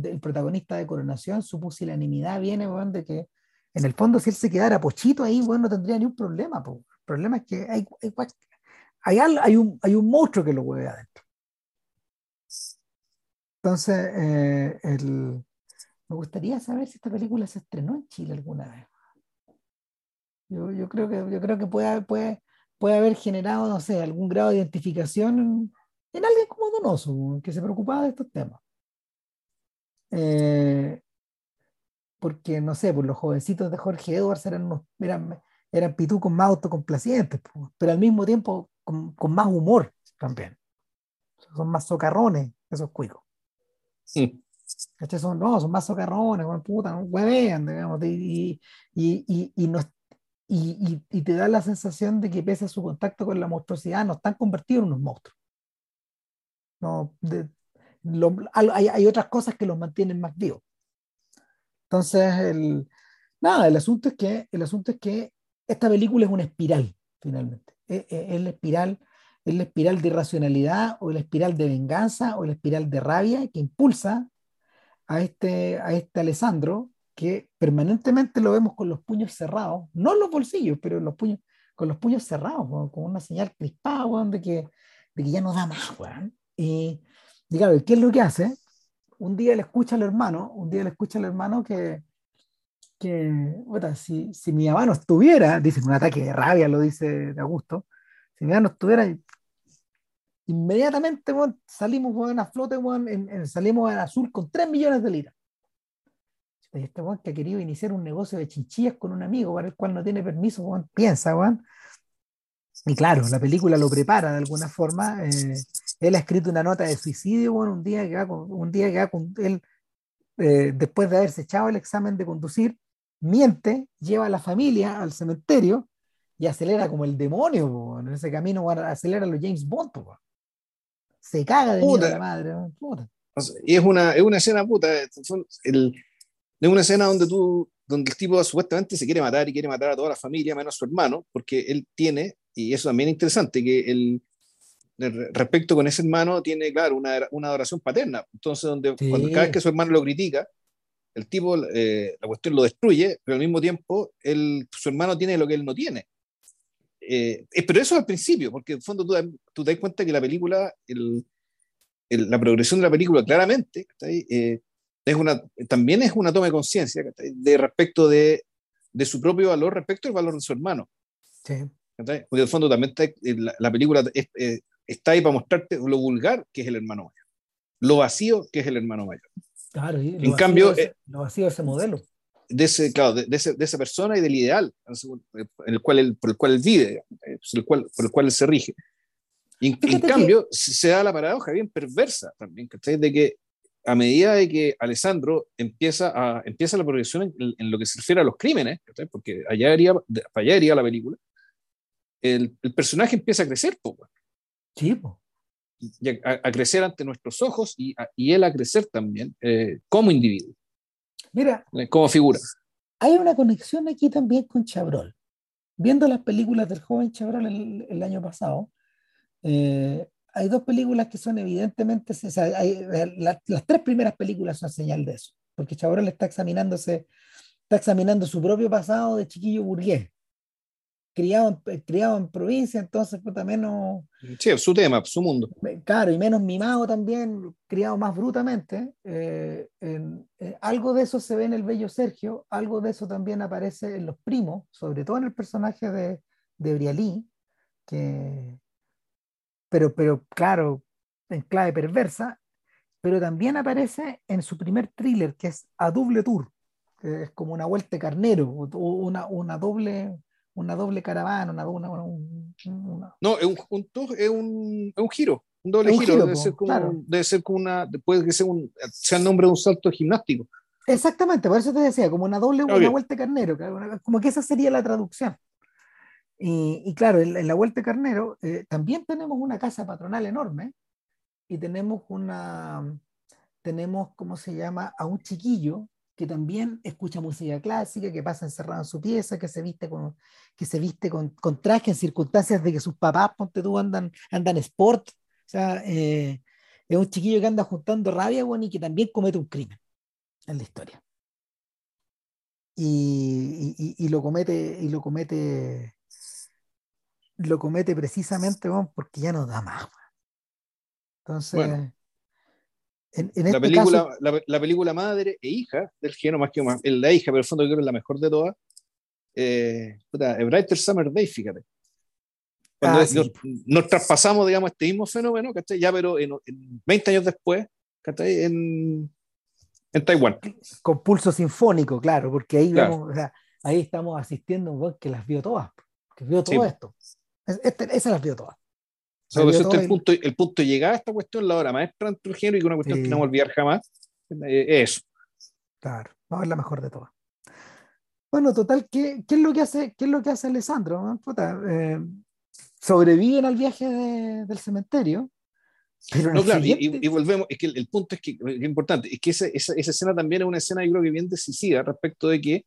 A: el protagonista de Coronación, su pusilanimidad viene de que en el fondo si él se quedara pochito ahí, bueno, no tendría ni un problema. Pues. El problema es que hay, hay, hay, un, hay un monstruo que lo mueve adentro. Entonces, eh, el, me gustaría saber si esta película se estrenó en Chile alguna vez. Yo, yo creo que, yo creo que puede, puede, puede haber generado, no sé, algún grado de identificación en, alguien como Donoso, que se preocupaba de estos temas. Eh, porque, no sé, pues los jovencitos de Jorge Edwards eran, unos, eran, eran pitucos más autocomplacientes, pero al mismo tiempo con, más humor también. Son más socarrones esos cuicos.
B: Sí.
A: Son, no, son más socarrones, puta, no huevean, digamos, y, y, y, y, no, y, te da la sensación de que pese a su contacto con la monstruosidad, no están convertidos en unos monstruos. No, hay, hay, otras cosas que los mantienen más vivos. Entonces, el, nada, el asunto, es que, el asunto es que esta película es una espiral, finalmente. Es, es, la espiral, es la espiral de irracionalidad o la espiral de venganza o la espiral de rabia que impulsa a este, a este Alessandro que permanentemente lo vemos con los puños cerrados, no en los bolsillos, pero los puños, con los puños cerrados, con una señal crispada, de, que, de que ya no da más, Y, claro, ¿qué es lo que hace? Un día le escucha al hermano, un día le escucha al hermano que, que si, si mi mamá no estuviera, dice un ataque de rabia, lo dice de Augusto, si mi mamá no estuviera, inmediatamente salimos en a flote, salimos al azul con 3 millones de liras este Juan que ha querido iniciar un negocio de chinchillas con un amigo para el cual no tiene permiso, Juan, piensa, Juan. Y claro, la película lo prepara de alguna forma. Eh, él ha escrito una nota de suicidio, bueno, un día que va con, un día que va con él, eh, después de haberse echado el examen de conducir, miente, lleva a la familia al cementerio y acelera como el demonio, en ese camino acelera los James Bond, se caga de miedo la madre.
B: Y es una, es una escena puta. El, es una escena donde tú, donde el tipo supuestamente se quiere matar y quiere matar a toda la familia, menos a su hermano, porque él tiene, y eso también es interesante, que el, respecto con ese hermano tiene, claro, una, una adoración paterna. Entonces, donde, cuando, cada vez que su hermano lo critica, el tipo, eh, la cuestión lo destruye, pero al mismo tiempo, él, su hermano tiene lo que él no tiene. Eh, pero eso al principio, porque en el fondo tú, tú, te das cuenta que la película, el, la progresión de la película claramente eh, es una, también es una toma de conciencia de respecto de, de, su propio valor respecto al valor de su hermano.
A: Sí.
B: Porque en el fondo también está, eh, la, película eh, está ahí para mostrarte lo vulgar que es el hermano mayor, lo vacío que es el hermano mayor.
A: Claro,
B: en cambio,
A: eh, lo vacío de ese modelo.
B: De, ese, claro, de, ese, de, esa persona y del ideal en el cual él, por el cual él vive, el cual, por el cual él se rige. en, cambio, se da la paradoja bien perversa también, De que a medida de que Alessandro empieza, a, empieza la progresión en, lo que se refiere a los crímenes, porque allá iría, allá iría la película, el, el, personaje empieza a crecer, poco.
A: Sí,
B: a, crecer ante nuestros ojos y, y él a crecer también eh, como individuo.
A: Mira,
B: eh, como figura.
A: Hay una conexión aquí también con Chabrol. Viendo las películas del joven Chabrol el, el año pasado, eh, hay dos películas que son evidentemente, eh, las tres primeras películas son señal de eso, porque Chabrol está examinándose, está examinando su propio pasado de chiquillo burgués. criado, criado en provincia, entonces puta, menos...
B: Sí, su tema, su mundo.
A: Claro, y menos mimado también, criado más brutamente. Eh, eh, algo de eso se ve en el bello Sergio, algo de eso también aparece en los primos, sobre todo en el personaje de, de Brialí, que... Pero, pero claro, en clave perversa, pero también aparece en su primer thriller, que es A Double Tour, que es como una vuelta de carnero, o una, una doble una doble caravana, una, una, una
B: No, es un, es un, es un giro, un doble giro, debe, ser como, debe ser como una, puede que sea, un, sea el nombre de un salto gimnástico.
A: Exactamente, por eso te decía, como una doble, una vuelta de carnero, como que esa sería la traducción. Y, y claro, en, la vuelta de carnero eh, también tenemos una casa patronal enorme y tenemos una, tenemos, ¿cómo se llama?, a un chiquillo que también escucha música clásica, que pasa encerrado en su pieza, que se viste con, que se viste con, con traje en circunstancias de que sus papás, ponte tú, andan, andan sport. O sea, eh, es un chiquillo que anda juntando rabia, bueno, y que también comete un crimen en la historia. Y, y, y lo comete, y lo comete, lo comete precisamente bueno, porque ya no da más. Entonces,
B: la, este película, la, película madre e hija del género, más que más, la hija, pero el fondo creo que es la mejor de todas. Eh, Brighter Summer Day, fíjate. Cuando ah, nos, traspasamos, digamos, este mismo fenómeno, ¿cachai? Ya, pero en, 20 años después, ¿cachai? En, en Taiwán.
A: Con pulso sinfónico, claro, porque ahí, vemos, o sea, ahí estamos asistiendo a un buen que las vio todas, que vio todo esto. Este, esa las vio todas
B: el, punto, el punto de llegar a esta cuestión, la hora maestra entre el género y que una cuestión que no voy a olvidar jamás, eh, eso.
A: Claro, no, es la mejor de todas. Bueno, total, ¿qué, ¿qué, es lo que hace, qué es lo que hace Alessandro? Eh, sobreviven al viaje del cementerio.
B: Pero no, claro, y, volvemos, es que el, punto es que es importante, es que esa, esa, esa, escena también es una escena, yo creo que bien decisiva respecto de que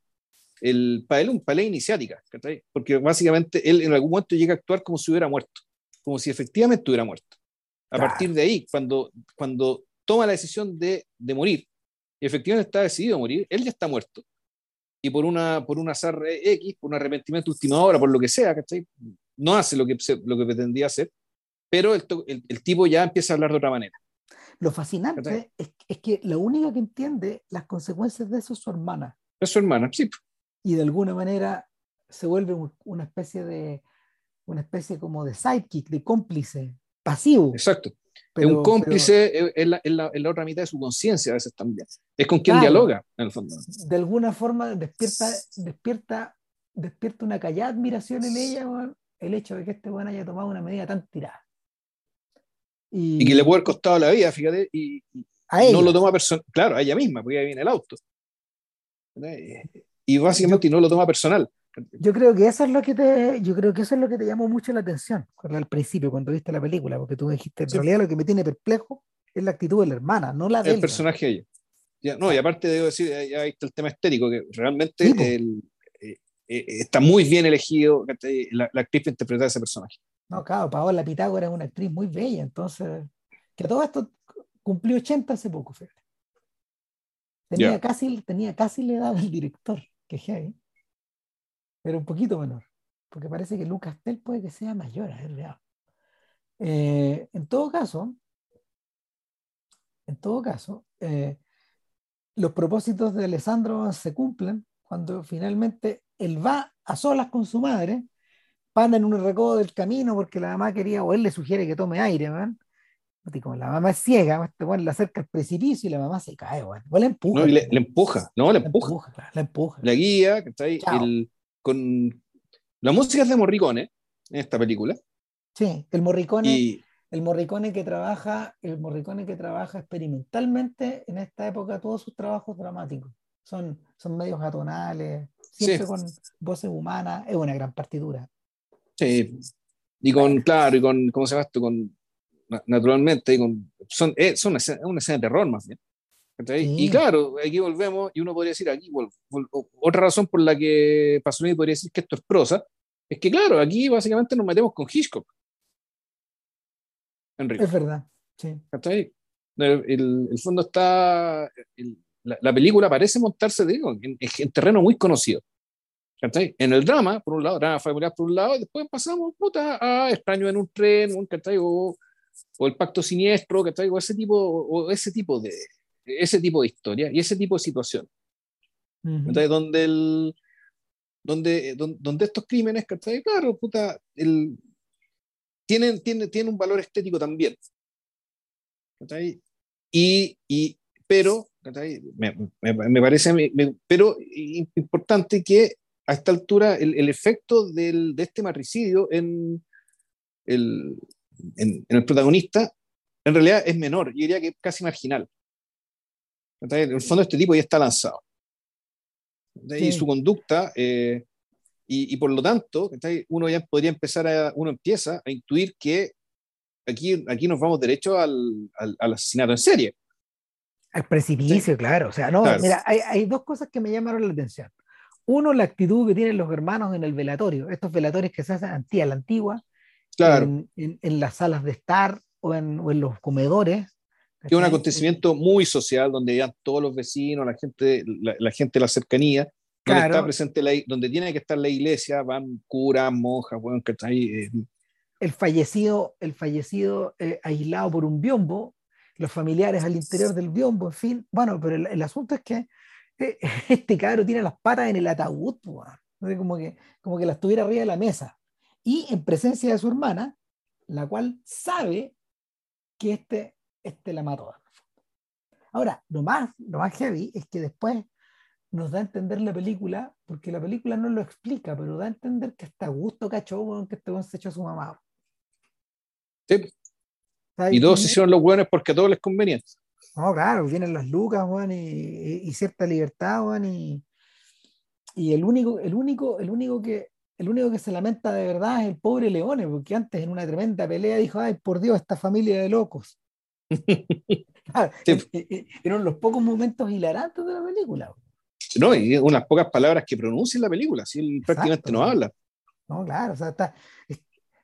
B: el, para él un palé iniciática, porque básicamente él en algún momento llega a actuar como si hubiera muerto como si efectivamente estuviera muerto. A partir de ahí, cuando, cuando toma la decisión de, de, morir, y efectivamente está decidido a morir, él ya está muerto. Y por una, por un azar X, por un arrepentimiento última hora, por lo que sea, ¿cachai? No hace lo que, lo que pretendía hacer, pero el, el, tipo ya empieza a hablar de otra manera.
A: Lo fascinante es, es, que la única que entiende las consecuencias de eso es su hermana.
B: Es su hermana, sí.
A: Y de alguna manera se vuelve una especie de, una especie como de sidekick, de cómplice, pasivo.
B: Exacto. es un cómplice en, la, en, la, otra mitad de su conciencia a veces también. Es con quien dialoga, en el fondo.
A: De alguna forma despierta, despierta, despierta una callada admiración en ella el hecho de que este bueno haya tomado una medida tan tirada.
B: Y, que le puede haber costado la vida, fíjate, y, no lo toma personal, claro, a ella misma, porque ahí viene el auto. Y básicamente no lo toma personal.
A: Yo creo que eso es lo que te, yo creo que eso es lo que te llamó mucho la atención al principio cuando viste la película, porque tú dijiste, en realidad lo que me tiene perplejo es la actitud de la hermana, no la de
B: El personaje de ella. Ya, no, y aparte debo decir, ya viste el tema estético, que realmente el, eh, eh, está muy bien elegido la, la, actriz para interpretar ese personaje.
A: No, claro, Paola Pitágoras es una actriz muy bella, entonces, que todo esto cumplió 80 hace poco, fíjate. Tenía, casi, tenía casi la edad del director, que es pero un poquito menor, porque parece que Lucas Tel puede que sea mayor, a ver, eh, en todo caso, en todo caso, eh, los propósitos de Alessandro se cumplen cuando finalmente él va a solas con su madre, pana en un recodo del camino porque la mamá quería, o él le sugiere que tome aire, ¿verdad? Como la mamá es ciega, este bueno, le acerca al precipicio y la mamá se cae, bueno. O
B: le
A: empuja.
B: No, le, empuja, no, le empuja.
A: La empuja.
B: La guía, el, con la música es de Morricone en esta película.
A: Sí, el Morricone, el Morricone que trabaja, el Morricone que trabaja experimentalmente en esta época todos sus trabajos dramáticos. Son, son medios atonales, siempre con voces humanas, es una gran partitura.
B: Sí, y con, claro, y con, ¿cómo se llama esto? Con, naturalmente, y con, son, eh, son una, una escena de terror más bien. Y claro, aquí volvemos, y uno podría decir aquí, otra razón por la que Pasolini podría decir que esto es prosa, es que claro, aquí básicamente nos metemos con Hitchcock.
A: Es verdad, sí.
B: El, el, fondo está, la, película parece montarse, digo, en, en, terreno muy conocido. En el drama, por un lado, drama familiar por un lado, y después pasamos puta, a extraño en un tren, O, o, el pacto siniestro, O ese tipo, o ese tipo de ese tipo de historia y ese tipo de situación. Donde el, donde, donde, estos crímenes, Claro, puta, el, tienen, tienen, tienen un valor estético también. Y, y, pero, me, me, me, parece, pero importante que a esta altura el, el efecto del, de este matricidio en el, en, el protagonista en realidad es menor, yo diría que casi marginal. En el fondo este tipo ya está lanzado. Y su conducta, eh, y, y, por lo tanto, uno ya podría empezar a, uno empieza a intuir que aquí, aquí nos vamos derecho al, al, al asesinato en serie.
A: Al precipicio, claro. O sea, no, mira, hay, hay, dos cosas que me llamaron la atención. Uno, la actitud que tienen los hermanos en el velatorio, estos velatorios que se hacen a la antigua,
B: claro.
A: en, en, las salas de estar o en, o en los comedores.
B: Que es un acontecimiento muy social donde ya todos los vecinos, la gente, la, la gente de la cercanía, donde está presente la, donde tiene que estar la iglesia, van curas, monjas, bueno, que está ahí. Eh.
A: El fallecido, el fallecido eh, aislado por un biombo, los familiares al interior del biombo, en fin. Bueno, pero el, el asunto es que este cabro tiene las patas en el ataúd, como que, como que las tuviera arriba de la mesa. Y en presencia de su hermana, la cual sabe que este, este la mató. Ahora, lo más, lo más heavy es que después nos da a entender la película, porque la película no lo explica, pero da a entender que está a gusto cachó, que este se echó a su mamá.
B: Sí. Y todos hicieron los buenos porque a todos les convenía.
A: No, claro, vienen las lucas, Juan, y, cierta libertad, Juan, y, y el único, el único, el único que el único que se lamenta de verdad es el pobre Leone, porque antes en una tremenda pelea dijo, ay, por Dios, esta familia de locos. claro, eh, eh, eh, eran los pocos momentos hilarantes de la película.
B: No, y unas pocas palabras que pronuncia en la película, si él prácticamente no habla.
A: No, claro, o sea, está,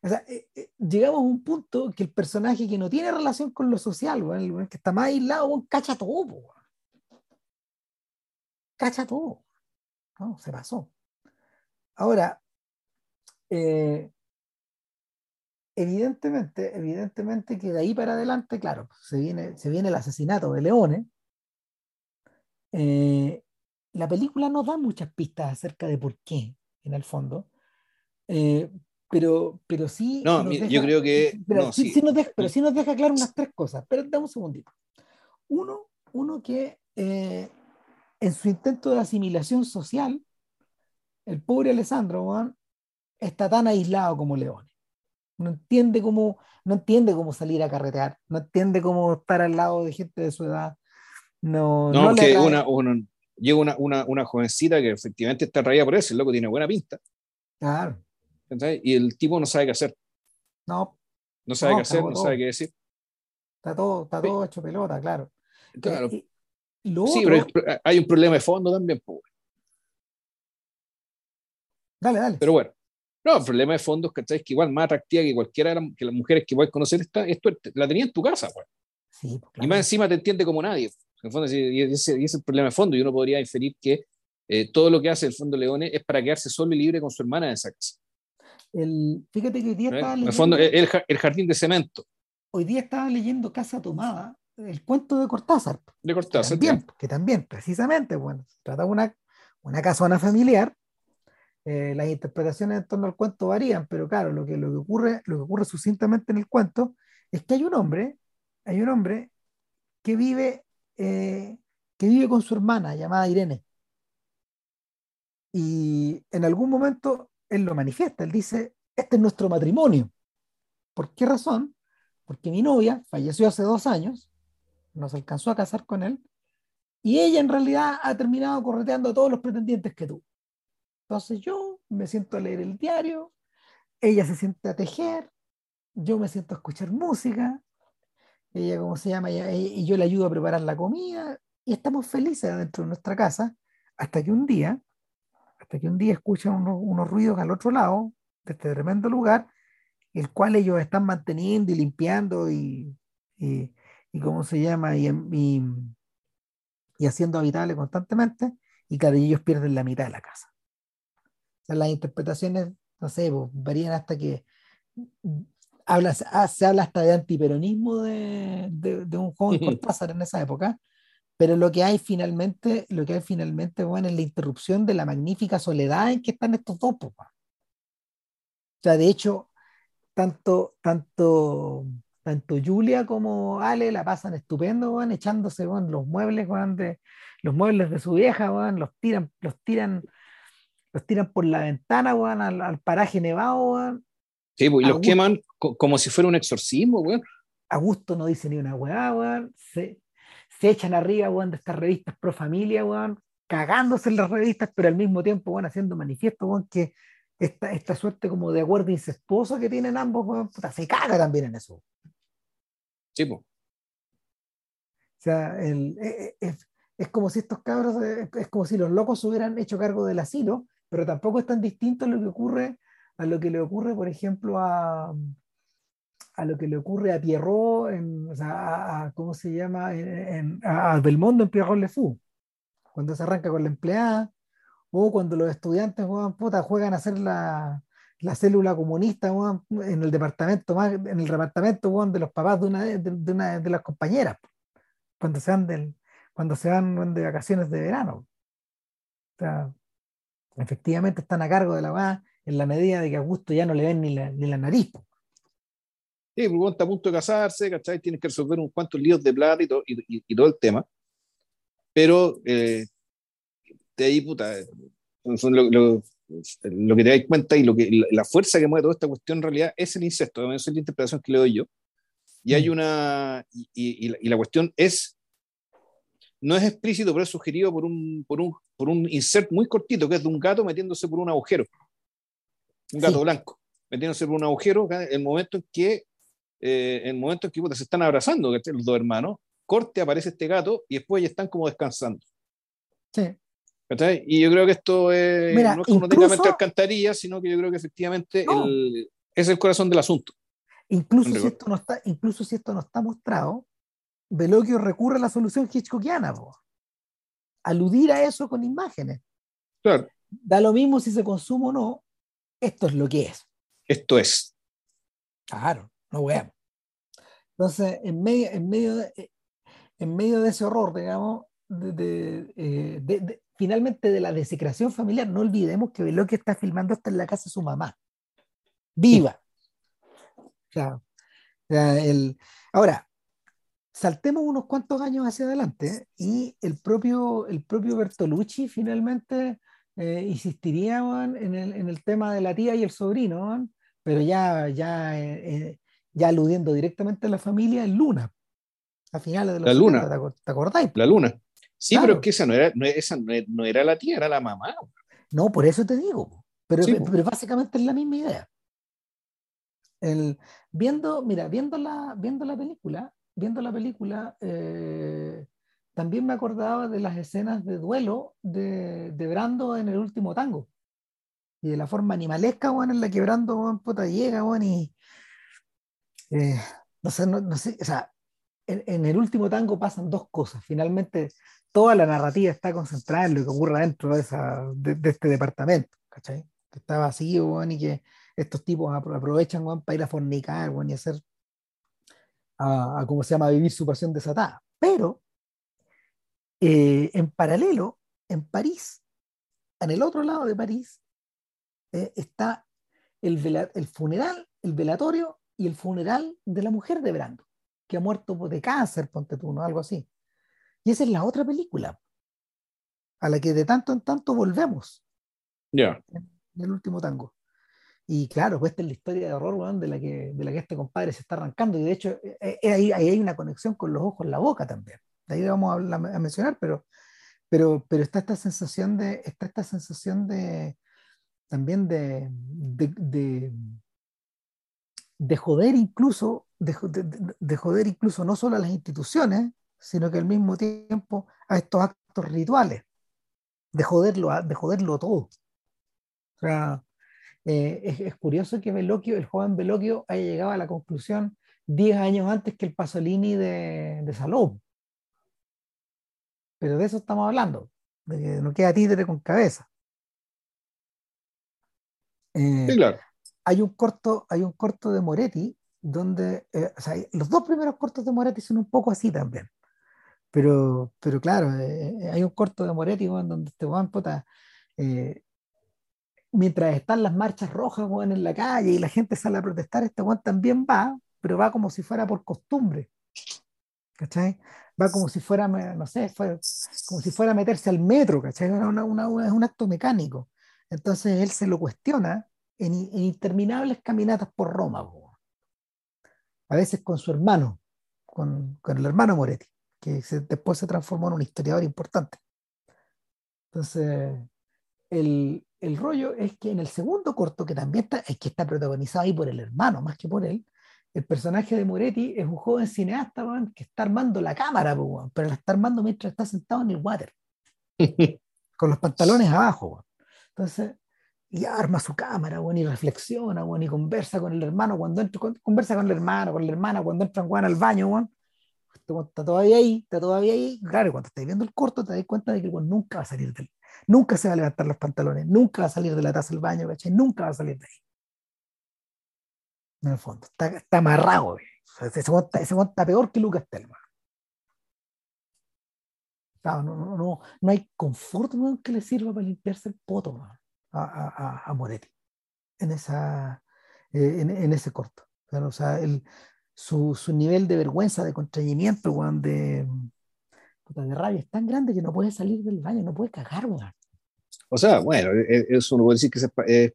A: o sea, eh, eh, llegamos a un punto que el personaje que no tiene relación con lo social, el que está más aislado, cacha todo, cacha todo. No, se pasó. Ahora, eh, evidentemente, evidentemente que de ahí para adelante, claro, se viene, se viene el asesinato de Leone. la película no da muchas pistas acerca de por qué, en el fondo pero, pero sí.
B: No, yo creo que.
A: Pero, sí, nos deja, pero sí nos deja claro unas tres cosas. Pero dame un segundito. Uno, uno que eh, en su intento de asimilación social, el pobre Alessandro está tan aislado como León. No entiende cómo, no entiende cómo salir a carretear, no entiende cómo estar al lado de gente de su edad. No,
B: no, que una, llega una, una, una, jovencita que efectivamente está raída por eso, el loco tiene buena pinta.
A: Claro.
B: Y el tipo no sabe qué hacer.
A: No.
B: No sabe qué hacer, no sabe qué decir.
A: Está todo, está todo hecho pelota, claro.
B: Claro. sí, pero hay un problema de fondo también.
A: Dale, dale.
B: Pero bueno. No, el problema de fondo es que, que igual más atractiva que cualquiera de las, que las mujeres que puedes conocer, está, esto la tenía en tu casa. Pues.
A: Sí,
B: Y más encima te entiende como nadie. En fondo, y ese, y ese es el problema de fondo. Y uno podría inferir que eh, todo lo que hace el Fondo Leone es para quedarse solo y libre con su hermana en esa casa.
A: El, fíjate que hoy día
B: ¿Eh? estaba leyendo. El, el, jardín de cemento.
A: Hoy día estaba leyendo Casa Tomada, el cuento de Cortázar.
B: De Cortázar.
A: Que también, que también precisamente, bueno, se trata de una, una casona familiar. Eh, las interpretaciones en torno al cuento varían, pero claro, lo que, lo que, ocurre, lo que ocurre sucintamente en el cuento es que hay un hombre, hay un hombre que vive, eh, que vive con su hermana llamada Irene. Y en algún momento él lo manifiesta, él dice, este es nuestro matrimonio. ¿Por qué razón? Porque mi novia falleció hace dos años, no se alcanzó a casar con él, y ella en realidad ha terminado correteando a todos los pretendientes que tuvo. Entonces yo me siento a leer el diario, ella se siente a tejer, yo me siento a escuchar música, ella, ¿cómo se llama? y yo le ayudo a preparar la comida, y estamos felices dentro de nuestra casa, hasta que un día hasta que un día escuchan unos, ruidos al otro lado de este tremendo lugar, el cual ellos están manteniendo y limpiando y, y, cómo se llama, y, y, haciendo habitable constantemente, y cada ellos pierden la mitad de la casa. Sea, las interpretaciones, no sé, pues, varían hasta que habla, ah, se habla hasta de antiperonismo de, de, un joven Cortázar en esa época, pero lo que hay finalmente, lo que hay finalmente, bueno, es la interrupción de la magnífica soledad en que están estos dos, pues, o sea, de hecho, tanto, tanto, tanto Julia como Ale la pasan estupendo, van echándose van, los muebles, van, de, los muebles de su vieja, van, los tiran, los tiran, los tiran por la ventana, van, al, paraje nevado,
B: Sí, pues, y los queman como si fuera un exorcismo, weón.
A: Augusto no dice ni una weá, weón. Se, se echan arriba, weón, de estas revistas pro familia, weón, cagándose en las revistas, pero al mismo tiempo, weón, haciendo manifiesto, weón, que esta, esta suerte como de acuerdo incestuoso que tienen ambos, weón, puta, se caga también en eso.
B: Sí, pues.
A: O sea, el, e, e, es, es, como si estos cabros, es, es como si los locos se hubieran hecho cargo del asilo, pero tampoco es tan distinto a lo que ocurre a lo que le ocurre, por ejemplo, a, a lo que le ocurre a Pierrot, en, o sea, a, ¿cómo se llama? En, a Belmondo en Pierrot Le Fou, cuando se arranca con la empleada, o cuando los estudiantes puta, juegan a hacer la, la célula comunista en el departamento en el departamento de los papás de una de, una de las compañeras, cuando se van, cuando se van de vacaciones de verano. O sea, efectivamente están a cargo de la va en la medida de que a Augusto ya no le ven ni la, ni la nariz.
B: Sí, porque está a punto de casarse, ¿cachai? Tienes que resolver unos cuantos líos de plata y todo, y, todo el tema. Pero eh, de ahí, puta, lo, lo, lo, que te das cuenta y lo que, la, fuerza que mueve toda esta cuestión en realidad es el incesto, esa es la interpretación que le doy yo. Y hay mm. una, y, y, la, cuestión es, no es explícito, pero es sugerido por un, por un, por un insert muy cortito, que es de un gato metiéndose por un agujero un gato blanco, metiéndose por un agujero, el momento en que, eh, el momento en que se están abrazando, los dos hermanos, corte, aparece este gato y después ya están como descansando.
A: Sí.
B: Y yo creo que esto es, no es tenga mente alcantarilla, sino que yo creo que efectivamente es el corazón del asunto.
A: Incluso si, esto no está, incluso si esto no está mostrado, Veloquio recurre a la solución hitchcockiana, aludir a eso con imágenes.
B: Claro.
A: Da lo mismo si se consume o no, esto es lo que es.
B: Esto es.
A: Claro, no veamos. Entonces, en medio, en medio, de, en medio de ese horror, digamos, eh, de, finalmente de la desecración familiar, no olvidemos que que está filmando hasta en la casa de su mamá. Viva. el, ahora, saltemos unos cuantos años hacia adelante y el propio, el propio Bertolucci finalmente eh, insistirían en el, en el, tema de la tía y el sobrino, pero ya, ya, eh, eh, ya aludiendo directamente a la familia en Luna, a finales de los
B: La Luna.
A: ¿te, acordáis?
B: La Luna. Sí, pero es que esa no era, no, esa no era la tía, era la mamá.
A: No, por eso te digo. Pero, pero básicamente es la misma idea. El, viendo, mira, viendo la, viendo la película, viendo la película, eh, también me acordaba de las escenas de duelo de, de Brando en el último tango. Y de la forma animalesca, bueno, en la que Brando, bueno, puta, llega, bueno, y. Eh, no sé, no, sé, o sea, en, el último tango pasan dos cosas. Finalmente, toda la narrativa está concentrada en lo que ocurre dentro de, esa, de, este departamento, ¿cachai? Que está vacío, bueno, y que estos tipos aprovechan, bueno, para ir a fornicar, bueno, y hacer. A, a, ¿cómo se llama? vivir su pasión desatada. Pero eh, en paralelo, en París, en el otro lado de París, eh, está el, el, funeral, el velatorio y el funeral de la mujer de Brando, que ha muerto de cáncer, ponte tú, ¿no? Algo así. Y esa es la otra película a la que de tanto en tanto volvemos.
B: Ya.
A: En, el último tango. Y claro, pues esta es la historia de horror de, la que, de la que este compadre se está arrancando. Y de hecho, eh, ahí, ahí hay una conexión con los ojos, la boca también ahí vamos a, mencionar, pero, pero, pero está esta sensación de, está esta sensación de también de, de, de, joder incluso, de, de, joder incluso no solo a las instituciones, sino que al mismo tiempo a estos actos rituales, de joderlo, de joderlo todo. O sea, eh, es, es, curioso que Veloquio, el joven Veloquio, haya llegado a la conclusión 10 años antes que el Pasolini de, de. Pero de eso estamos hablando, de que no queda títere con cabeza. Eh, sí, claro. Hay un corto, hay un corto de Moretti donde, eh, o sea, los dos primeros cortos de Moretti son un poco así también. Pero, pero claro, eh, hay un corto de Moretti donde este Juan puta, mientras están las marchas rojas en la calle y la gente sale a protestar, este Juan también va, pero va como si fuera por costumbre. ¿Cachai? Va como si fuera, no sé, como si fuera a meterse al metro, ¿cachai? es un acto mecánico. Entonces él se lo cuestiona en, interminables caminatas por Roma, a veces con su hermano, con, el hermano Moretti, que después se transformó en un historiador importante. Entonces, el, rollo es que en el segundo corto, que también está, es que está protagonizado ahí por el hermano, más que por él, el personaje de Moretti es un joven cineasta que está armando la cámara, pero la está armando mientras está sentado en el water, con los pantalones abajo. Entonces, y arma su cámara, bueno, y reflexiona, bueno, y conversa con el hermano cuando entra, conversa con el hermano, con la hermana cuando entran bueno, al baño, bueno. Este está todavía ahí, está todavía ahí. Claro, cuando estás viendo el corto te das cuenta de que bueno, nunca va a salir del, nunca se va a levantar los pantalones, nunca va a salir de la taza del baño, ¿cachai? Nunca va a salir de ahí. En el fondo, está, está amarrado, ese, ese monta peor que Lucas Telma. no, no, no, no, hay confort que le sirva para limpiarse el poto, man a, a, Moretti en, esa, eh, en, ese corto. o sea, el, su, su, nivel de vergüenza, de contrañimiento, de, de rabia es tan grande que no puede salir del baño, no puede cagar,
B: O sea, bueno, e, e, eso no puede decir que se, eh,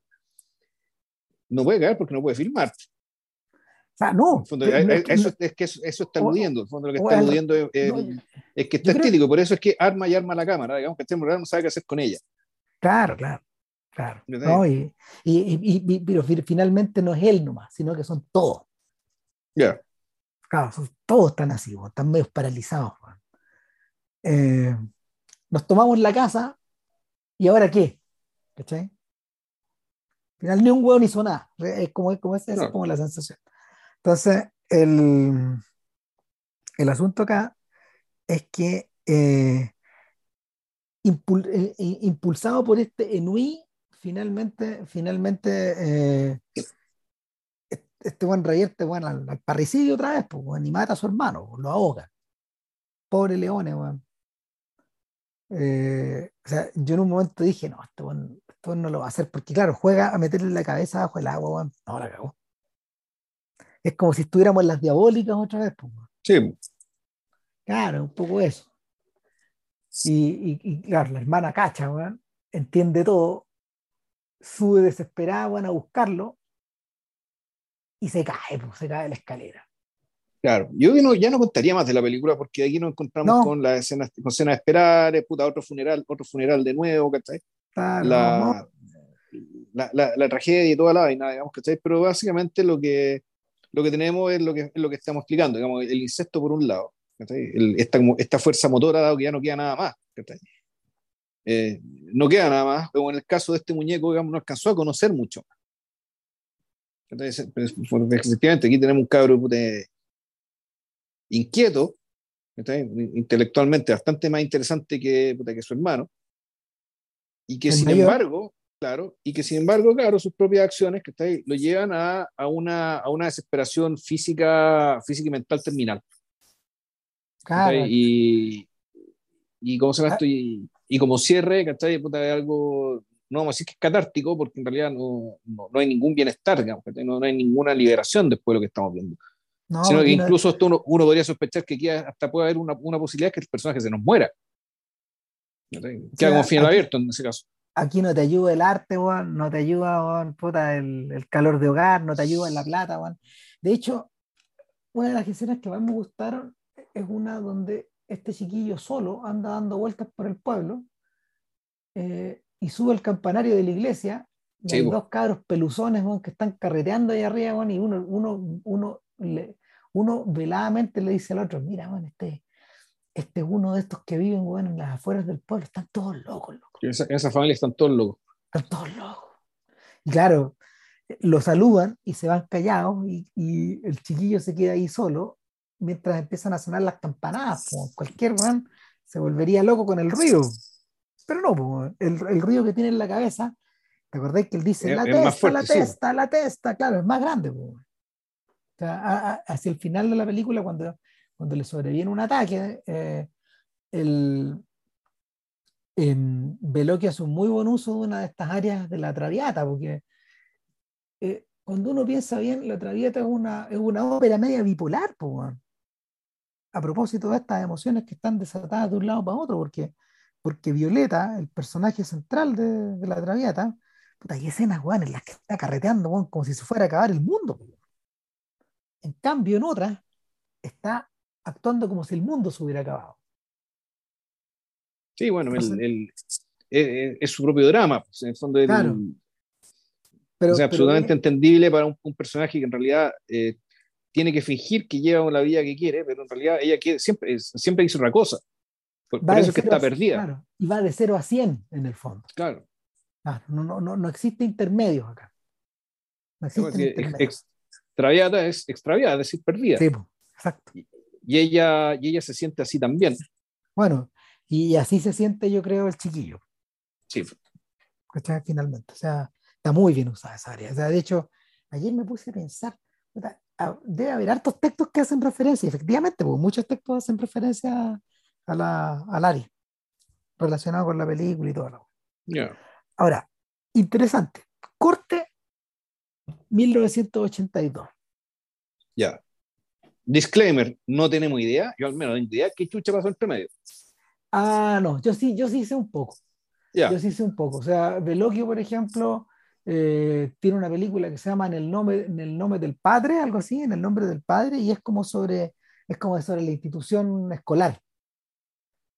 B: no puede cagar porque no puede filmar.
A: O sea, no.
B: eso, es que eso, está aludiendo. En fondo, lo que está aludiendo es, es, que está estético. Por eso es que arma y arma la cámara. Digamos que este no sabe qué hacer con ella.
A: Claro, claro. Claro. ¿no? Y, y, y, pero finalmente no es él nomás, sino que son todos.
B: Ya.
A: Claro, todos están así, están medio paralizados. Eh, nos tomamos la casa y ahora qué? ¿Cachai? Al final ni un huevo ni hizo nada. Es como, como, es, como la sensación. Entonces, el, el asunto acá es que eh, eh, impulsado por este Enui, finalmente, finalmente, eh, este buen revierte bueno, al, parricidio otra vez, pues, y mata a su hermano, lo ahoga. Pobre Leone, eh, o sea, yo en un momento dije, no, buen, este no lo va a hacer, porque claro, juega a meterle la cabeza bajo el agua, no la cagó. Es como si estuviéramos en las diabólicas otra vez, pues.
B: Sí.
A: Claro, un poco eso. Y, y, claro, la hermana cacha, entiende todo, sube desesperada, van a buscarlo y se cae, pues, se cae de la escalera.
B: Claro, yo no, ya no contaría más de la película porque aquí nos encontramos con la escena, con escena de esperar, eh, puta, otro funeral, otro funeral de nuevo, ¿cachai? la, la, la, tragedia y toda la vaina, digamos, ¿cachai? Pero básicamente lo que, lo que tenemos es lo que, es lo que estamos explicando, digamos, el incesto por un lado, esta, esta fuerza motora, dado que ya no queda nada más, ¿cachai? Eh, no queda nada más, pero en el caso de este muñeco, digamos, no alcanzó a conocer mucho. Entonces, pues, efectivamente, aquí tenemos un cabro inquieto, intelectualmente bastante más interesante que, que su hermano, y que sin embargo, claro, y que sin embargo, claro, sus propias acciones que lo llevan a, a, una, a una desesperación física, física y mental terminal. Claro. Y, y cómo se llama ah. esto, y, y como cierre, ¿cachai? Puta, algo, no vamos a decir que es catártico, porque en realidad no, no, no hay ningún bienestar, digamos, no, no, hay ninguna liberación después de lo que estamos viendo. Sino que incluso esto uno, uno, podría sospechar que aquí hasta puede haber una, una posibilidad que el personaje se nos muera. Que haga un final abierto en ese caso.
A: Aquí no te ayuda el arte, no te ayuda puta, el, el, calor de hogar, no te ayuda en la plata. De hecho, una de las escenas que más me gustaron es una donde este chiquillo solo anda dando vueltas por el pueblo eh, y sube al campanario de la iglesia y hay dos cabros peluzones que están carreteando ahí arriba y uno, uno, uno, le, uno veladamente le dice al otro, mira, este, este es uno de estos que viven en las afueras del pueblo, están todos locos. locos.
B: Esa, esa familia están todos locos.
A: Están todos locos. Y claro, lo saludan y se van callados y, y el chiquillo se queda ahí solo mientras empiezan a sonar las campanadas. Cualquier man se volvería loco con el ruido. Pero no, el, el, ruido que tiene en la cabeza ¿Te acordás que él dice la testa, la testa, la testa? Claro, es más grande. Hacia el final de la película, cuando, cuando le sobreviene un ataque, eh, el, Veloquia hace un muy buen uso de una de estas áreas de la traviata, porque eh, cuando uno piensa bien, la traviata es una, es una ópera media bipolar, a propósito de estas emociones que están desatadas de un lado para otro, porque, porque Violeta, el personaje central de, la traviata, puta, hay escenas, en las que está carreteando, como si se fuera a acabar el mundo. En cambio, en otras, está actuando como si el mundo se hubiera acabado.
B: Sí, bueno, es, su propio drama, pues, en el fondo es, absolutamente entendible para un, personaje que en realidad eh, tiene que fingir que lleva la vida que quiere, pero en realidad ella quiere, siempre, siempre dice una cosa. Por, eso es que está perdida.
A: y va de 0 a 100 en el fondo.
B: Claro.
A: no, no, no, no existe intermedios acá. No existe
B: extraviada es extraviada, es decir, perdida.
A: Sí, exacto.
B: Y, y, ella, y ella se siente así también.
A: Bueno, y así se siente, yo creo, el chiquillo.
B: Sí.
A: Finalmente. O sea, está muy bien usada esa área. O sea, de hecho, ayer me puse a pensar, debe haber hartos textos que hacen referencia, efectivamente, porque muchos textos hacen referencia a la, al área, relacionado con la película y todo. lo Ahora, interesante. Corte 1982.
B: Ya. Disclaimer, no tenemos idea, yo al menos no tengo idea qué chucha pasó entre medio.
A: Ah, no, yo sí, yo sí sé un poco. Yo sí sé un poco. O sea, Veloquio, por ejemplo, eh, tiene una película que se llama en el, nombre, en el nombre del padre, algo así, en el nombre del padre, y es como sobre, es como sobre la institución escolar.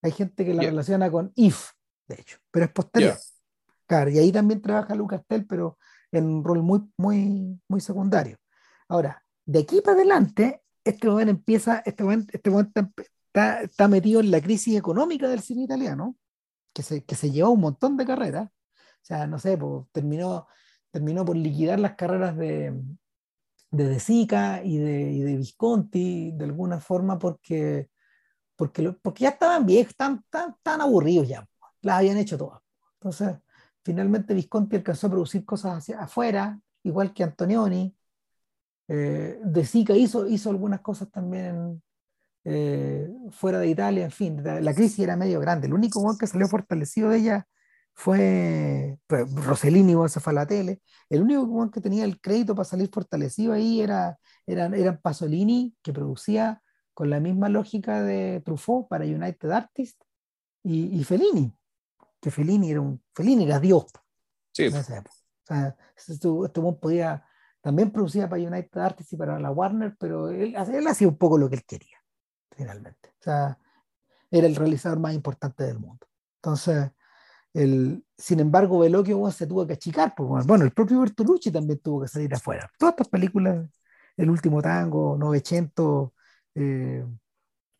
A: Hay gente que la relaciona con IF, de hecho, pero es posterior. Claro, y ahí también trabaja Lucas Tell, pero en un rol muy, muy, muy secundario. Ahora, de aquí para adelante, este momento empieza, este momento, este momento está, metido en la crisis económica del cine italiano, que se, que se llevó un montón de carreras. O sea, no sé, pues, terminó, terminó por liquidar las carreras de, de De Sica y de, y de Visconti de alguna forma porque, porque, porque ya estaban viejos, tan, tan, tan aburridos ya, las habían hecho todas. Entonces, finalmente Visconti alcanzó a producir cosas hacia afuera, igual que Antonioni. Eh, de Sica hizo, hizo algunas cosas también eh, fuera de Italia, en fin, la, crisis era medio grande. El único que salió fortalecido de ella fue pues, Rossellini, se fue a la tele. El único que tenía el crédito para salir fortalecido ahí era, eran Pasolini, que producía con la misma lógica de Truffaut para United Artists, y, y Fellini, que Fellini era, un, Fellini era Dios.
B: Sí.
A: O sea, podía, también producía para United Artists y para la Warner, pero él, él hacía un poco lo que él quería finalmente. O sea, era el realizador más importante del mundo. Entonces, el, sin embargo, Veloquio se tuvo que achicar. Pues, bueno, el propio Bertolucci también tuvo que salir afuera. Todas estas películas, El último tango, Novecento, eh,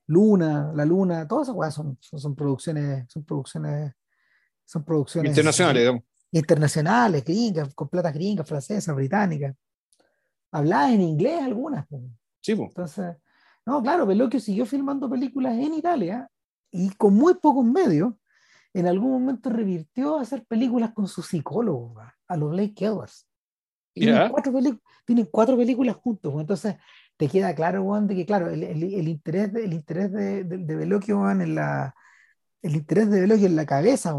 A: Luna, La Luna, todas esas cosas son, son, producciones, son producciones, son producciones
B: internacionales,
A: internacionales, gringas, con platas gringas, francesas, británicas. Habladas en inglés algunas.
B: Sí,
A: Entonces, no, claro, Veloquio siguió filmando películas en Italia y con muy pocos medios, en algún momento revirtió a hacer películas con su psicólogo, a los Blake Edwards. Tienen, cuatro tienen, cuatro películas juntos, entonces te queda claro, Juan, de que claro, el, el, interés, de, el interés de, de, Veloquio, en la, el interés de Veloquio en la cabeza,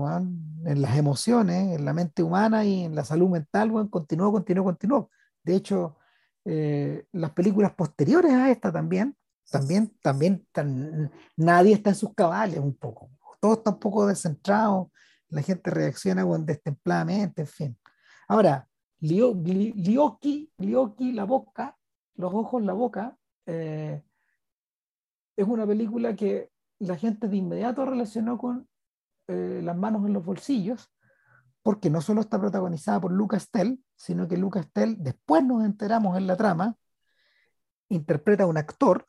A: en las emociones, en la mente humana y en la salud mental, Juan, continuó, continuó, continuó. De hecho, eh, las películas posteriores a esta también, también, también nadie está en sus cabales un poco. Todo está un poco descentrado, la gente reacciona destempladamente, en fin. Ahora, Lioki, la boca, los ojos, la boca, eh, es una película que la gente de inmediato relacionó con eh, las manos en los bolsillos, porque no solo está protagonizada por Lucas Tell, sino que Lucas Tell, después nos enteramos en la trama, interpreta a un actor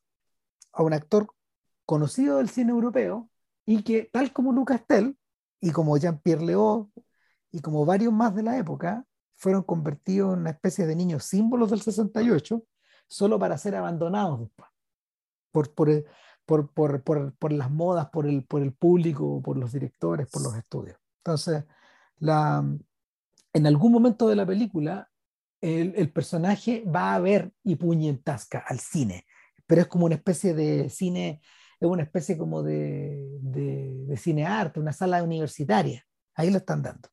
A: a un actor conocido del cine europeo y que, tal como Lucas Tell y como Jean-Pierre Léaud y como varios más de la época, fueron convertidos en una especie de niños símbolos del 68 solo para ser abandonados después. Por, por, por, por, por, las modas, por el, por el público, por los directores, por los estudios. Entonces, la, en algún momento de la película el, el, personaje va a ver y puñentasca al cine, pero es como una especie de cine, es una especie como de, de, de cine arte, una sala universitaria. Ahí lo están dando.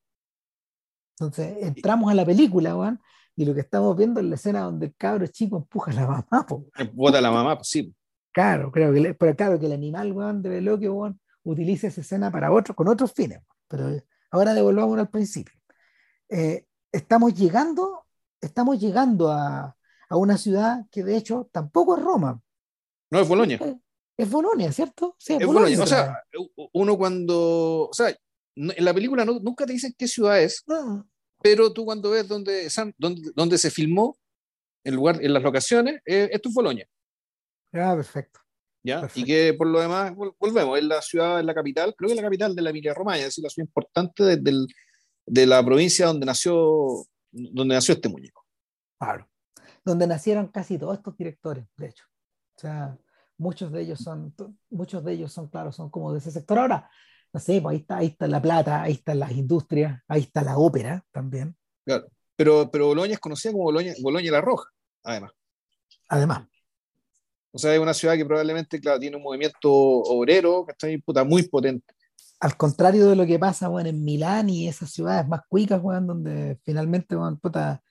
A: Entonces entramos a la película, Juan, y lo que estamos viendo es la escena donde el cabro chico empuja a la mamá.
B: Bota a la mamá, pues sí.
A: Claro, creo que, pero claro que el animal, Juan, de Veloquio, Juan, utiliza esa escena para otro, con otros fines. Pero ahora devolvamos al principio. Eh, estamos llegando, estamos llegando a, a, una ciudad que de hecho tampoco es Roma.
B: No, es Bolonia.
A: Es, es Bolonia, ¿cierto?
B: Sí, es, es Bolonia. Bolonia. O sea, uno cuando, o sea, en la película no, nunca te dicen qué ciudad es, no. pero tú cuando ves dónde, dónde, dónde se filmó, el lugar, en las locaciones, eh, esto es Bolonia.
A: Ah, perfecto.
B: ¿Ya? Perfecto. Y que por lo demás, volvemos, es la ciudad, es la capital, creo que es la capital de la Emilia Romagna, es la ciudad importante de, de, de la provincia donde nació, donde nació este muñeco.
A: Claro. Donde nacieron casi todos estos directores, de hecho. O sea, muchos de ellos son, muchos de ellos son, claro, son como de ese sector. Ahora, no sé, pues ahí está, ahí está la plata, ahí están las industrias, ahí está la ópera también.
B: Claro, pero, pero Boloña es conocida como Boloña, Boloña la Roja, además.
A: Además.
B: O sea, es una ciudad que probablemente, claro, tiene un movimiento obrero que está puta, muy potente.
A: Al contrario de lo que pasa, bueno, en Milán y esas ciudades más cuicas, bueno, donde finalmente, bueno, puta,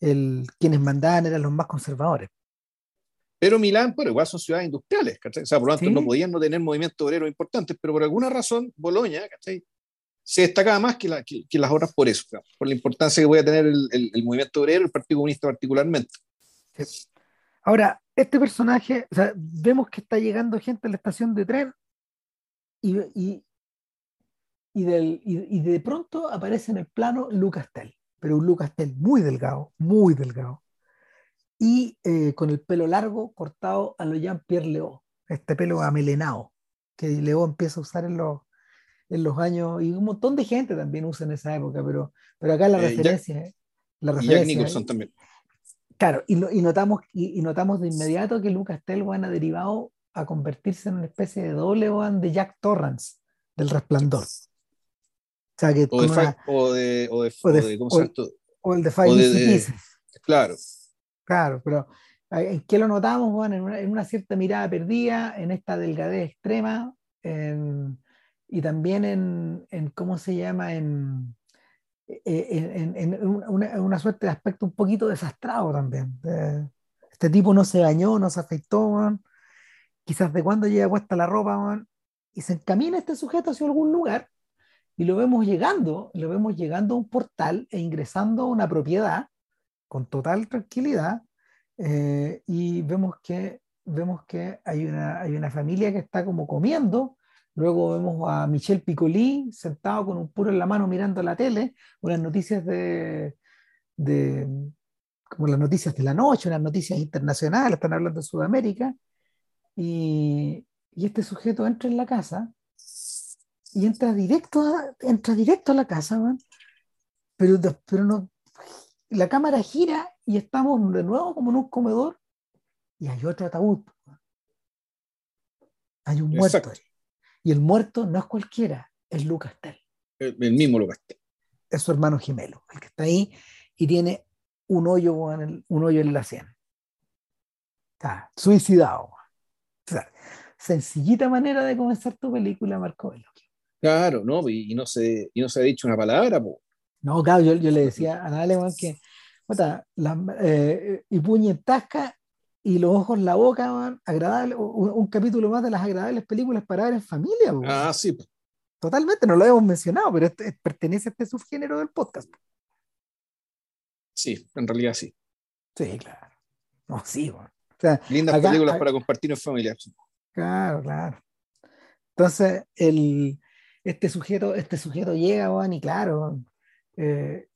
A: el, quienes mandaban eran los más conservadores.
B: Pero Milán, pero igual son ciudades industriales, ¿cachai? O sea, por lo tanto, ¿Sí? no podían no tener movimientos obreros importantes, pero por alguna razón, Boloña, ¿cachai? Se destacaba más que, la, que, que las otras por eso, ¿cachai? por la importancia que voy a tener el, el, el, movimiento obrero, el Partido Comunista particularmente.
A: Sí. Ahora, este personaje, o sea, vemos que está llegando gente a la estación de tren y, y, y, del, y, y de pronto aparece en el plano Lucas Tell, pero un Lucas Tell muy delgado, muy delgado y eh, con el pelo largo cortado a lo Jean-Pierre Leo, este pelo amelenado que Leo empieza a usar en los, en los años, y un montón de gente también usa en esa época, pero, pero acá la eh, referencia...
B: Jack,
A: la
B: referencia Jack Nicholson también.
A: Claro, y, y notamos, y, y, notamos de inmediato que Lucas Telwan ha derivado a convertirse en una especie de doble one de Jack Torrance, del Resplandor. O sea, que
B: o, de, una, o, de, o, de, o, de, ¿cómo
A: o,
B: se
A: o el de Five Pieces.
B: Claro.
A: Claro, pero ¿en qué lo notamos, Juan? En una, en una cierta mirada perdida, en esta delgadez extrema, en, y también en, en, ¿cómo se llama? En, en, en una, una, suerte de aspecto un poquito desastrado también. Este tipo no se bañó, no se afeitó, Juan. quizás de cuándo llega puesta la ropa, Juan. y se encamina este sujeto hacia algún lugar y lo vemos llegando, lo vemos llegando a un portal e ingresando a una propiedad con total tranquilidad eh, y vemos que, vemos que hay, una, hay una familia que está como comiendo. Luego vemos a Michel Piccoli sentado con un puro en la mano mirando la tele, unas noticias de, de como las noticias de la noche, unas noticias internacionales, están hablando de Sudamérica, y, y este sujeto entra en la casa y entra directo a, entra directo a la casa, man, pero, pero no, la cámara gira y estamos de nuevo como en un comedor y hay otro ataúd. Hay un muerto. Y el muerto no es cualquiera, es Lucas Tell.
B: El, el, mismo Lucas Tell.
A: Es su hermano gemelo, el que está ahí y tiene un hoyo en, el, un hoyo en la sien. Está suicidado. O sea, sencillita manera de comenzar tu película, Marco Veloquio.
B: Claro, no, y, y, no se, y no se ha dicho una palabra, po.
A: No, claro, yo, yo le decía a Alemán que puta, la, eh, y puñetasca y los ojos, la boca, man, agradable, un, un, capítulo más de las agradables películas para ver en familia. Man.
B: Ah, sí.
A: Totalmente, no lo hemos mencionado, pero este, pertenece a este subgénero del podcast.
B: Sí, en realidad sí.
A: Sí, claro. No, sí, man.
B: O sea, Lindas acá, películas acá, para compartir en familia.
A: Claro, claro. Entonces, el, este, sujeto, este sujeto llega, man, y claro, eh,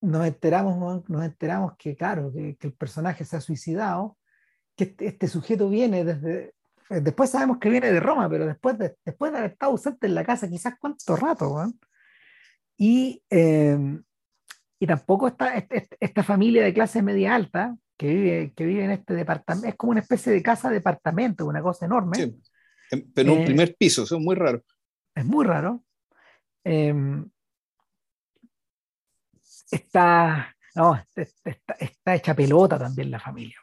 A: nos enteramos, nos enteramos que, claro, que, que, el personaje se ha suicidado, que este, este, sujeto viene desde, eh, después sabemos que viene de Roma, pero después de, después de haber estado ausente en la casa quizás cuánto rato, ¿no? y, eh, y tampoco está este, esta familia de clase media alta que vive, que vive en este departamento, es como una especie de casa departamento, una cosa enorme.
B: Sí, pero en un primer piso, eso es muy raro.
A: Es muy raro. Eh, está, no, está, está, hecha pelota también la familia.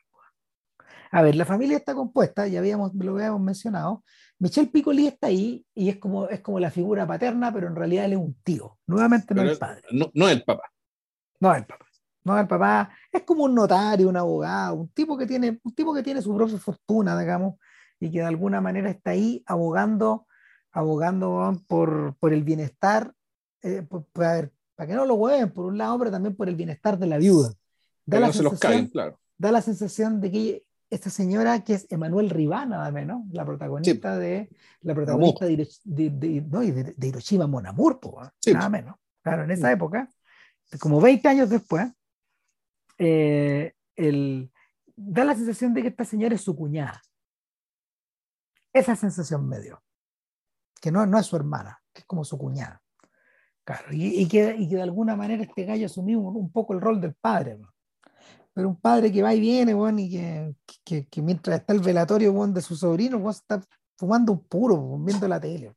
A: A ver, la familia está compuesta, ya habíamos, lo habíamos mencionado. Michel Piccoli está ahí y es como, es como la figura paterna, pero en realidad él es un tío. Nuevamente no es el padre.
B: No, no es el papá.
A: No es el papá. No es el papá. Es como un notario, un abogado, un tipo que tiene, un tipo que tiene su propia fortuna, digamos, y que de alguna manera está ahí abogando, abogando por, por el bienestar, eh, para, que no lo hueven por un lado, pero también por el bienestar de la viuda.
B: Da la, sensación, claro.
A: da la sensación de que esta señora que es Emanuel Rivá, nada menos, la protagonista de la protagonista de, de, Hiroshima Mon Amour, nada menos. Claro, en esa época, como 20 años después, eh, el, da la sensación de que esta señora es su cuñada. Esa sensación me dio. Que no, no es su hermana, que es como su cuñada. Claro, y, que, y que de alguna manera este gallo asumió un, poco el rol del padre un padre que va y viene, bueno, y que, que, mientras está el velatorio bueno, de su sobrino, bueno, está fumando un puro, viendo la tele.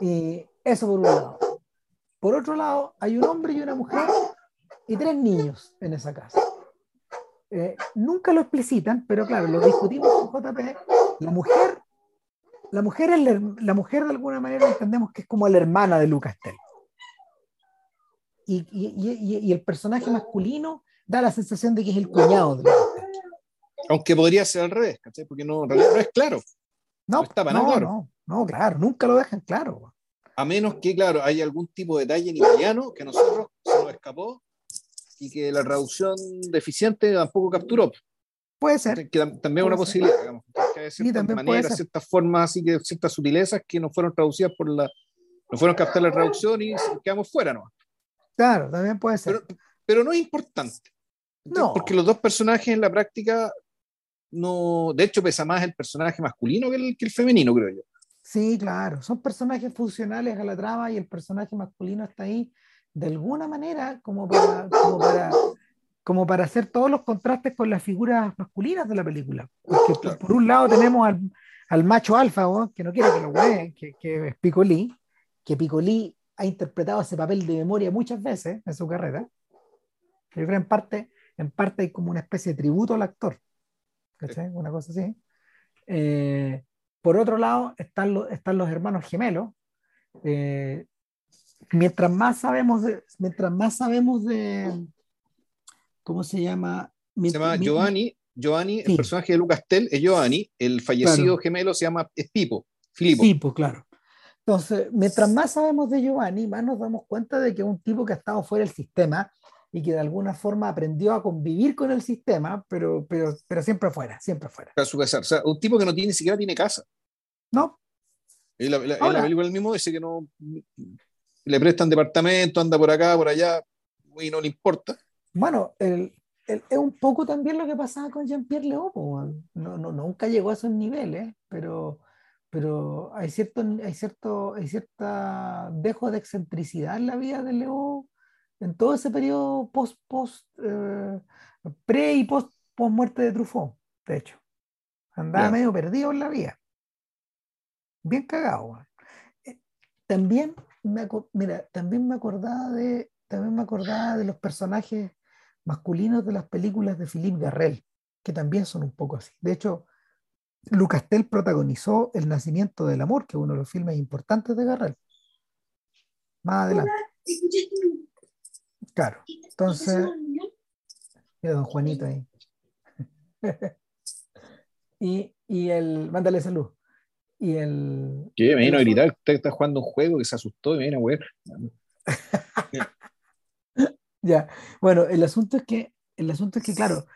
A: Y eso por un lado. Por otro lado, hay un hombre y una mujer y tres niños en esa casa. Eh, nunca lo explicitan, pero claro, lo discutimos con JP. La mujer, la mujer, es la, la mujer de alguna manera entendemos que es como la hermana de Lucas Tell y, y, y, el personaje masculino da la sensación de que es el cuñado de
B: Aunque podría ser al revés, porque no, en realidad no es claro.
A: No, no, está no, no, no, claro, nunca lo dejan claro.
B: A menos que, claro, haya algún tipo de detalle en italiano que a nosotros se nos escapó y que la traducción deficiente tampoco capturó.
A: Puede ser.
B: Que también es una posibilidad, digamos. Que hay ciertas sí, maneras, ciertas formas, así que ciertas sutilezas que no fueron traducidas por la. No fueron captar la traducción y quedamos fuera, ¿no?
A: Claro, también puede ser.
B: Pero, no es importante. No. Porque los dos personajes en la práctica no. De hecho, pesa más el personaje masculino que el, que el femenino, creo yo.
A: Sí, claro. Son personajes funcionales a la trama y el personaje masculino está ahí de alguna manera como para, como para, como para hacer todos los contrastes con las figuras masculinas de la película. Porque por un lado tenemos al, al macho alfa, que no quiere que lo vean, que, que es Picolí, que Picolí ha interpretado ese papel de memoria muchas veces en su carrera. Yo creo en parte, en parte hay como una especie de tributo al actor. ¿Cachai? Una cosa así. Eh, por otro lado, están, los, están los hermanos gemelos. Eh, mientras más sabemos de, mientras más sabemos de ¿cómo se llama?
B: Se llama Giovanni, Giovanni, el personaje de Lucas Tell es Giovanni, el fallecido gemelo se llama es Pipo, Filipo.
A: Pipo, claro. Entonces, mientras más sabemos de Giovanni, más nos damos cuenta de que es un tipo que ha estado fuera del sistema y que de alguna forma aprendió a convivir con el sistema, pero, pero, pero siempre fuera, siempre fuera.
B: Para su casa. O sea, un tipo que no tiene, ni siquiera tiene casa.
A: No.
B: En la, la, película el mismo dice que no le prestan departamento, anda por acá, por allá, y no le importa.
A: Bueno, el, el, es un poco también lo que pasaba con Jean-Pierre Leopo. No, no, nunca llegó a esos niveles, pero pero hay cierto, hay cierto, hay cierta dejo de excentricidad en la vida de Leo en todo ese periodo post, post, eh, pre y post, post muerte de Truffaut, de hecho. Andaba medio perdido en la vida. Bien cagado. Eh, también me, mira, también me acordaba de, también me acordaba de los personajes masculinos de las películas de Philippe Garrel, que también son un poco así. De hecho, Lucas Tell protagonizó El nacimiento del amor, que es uno de los filmes importantes de Garrel. Más adelante. Claro, entonces. Mira, don Juanito ahí. y, y, el. Mándale salud. Y el.
B: ¿Qué? Me vino a gritar. Usted está jugando un juego que se asustó y me viene a ver.
A: ya. Bueno, el asunto es que. El asunto es que, claro,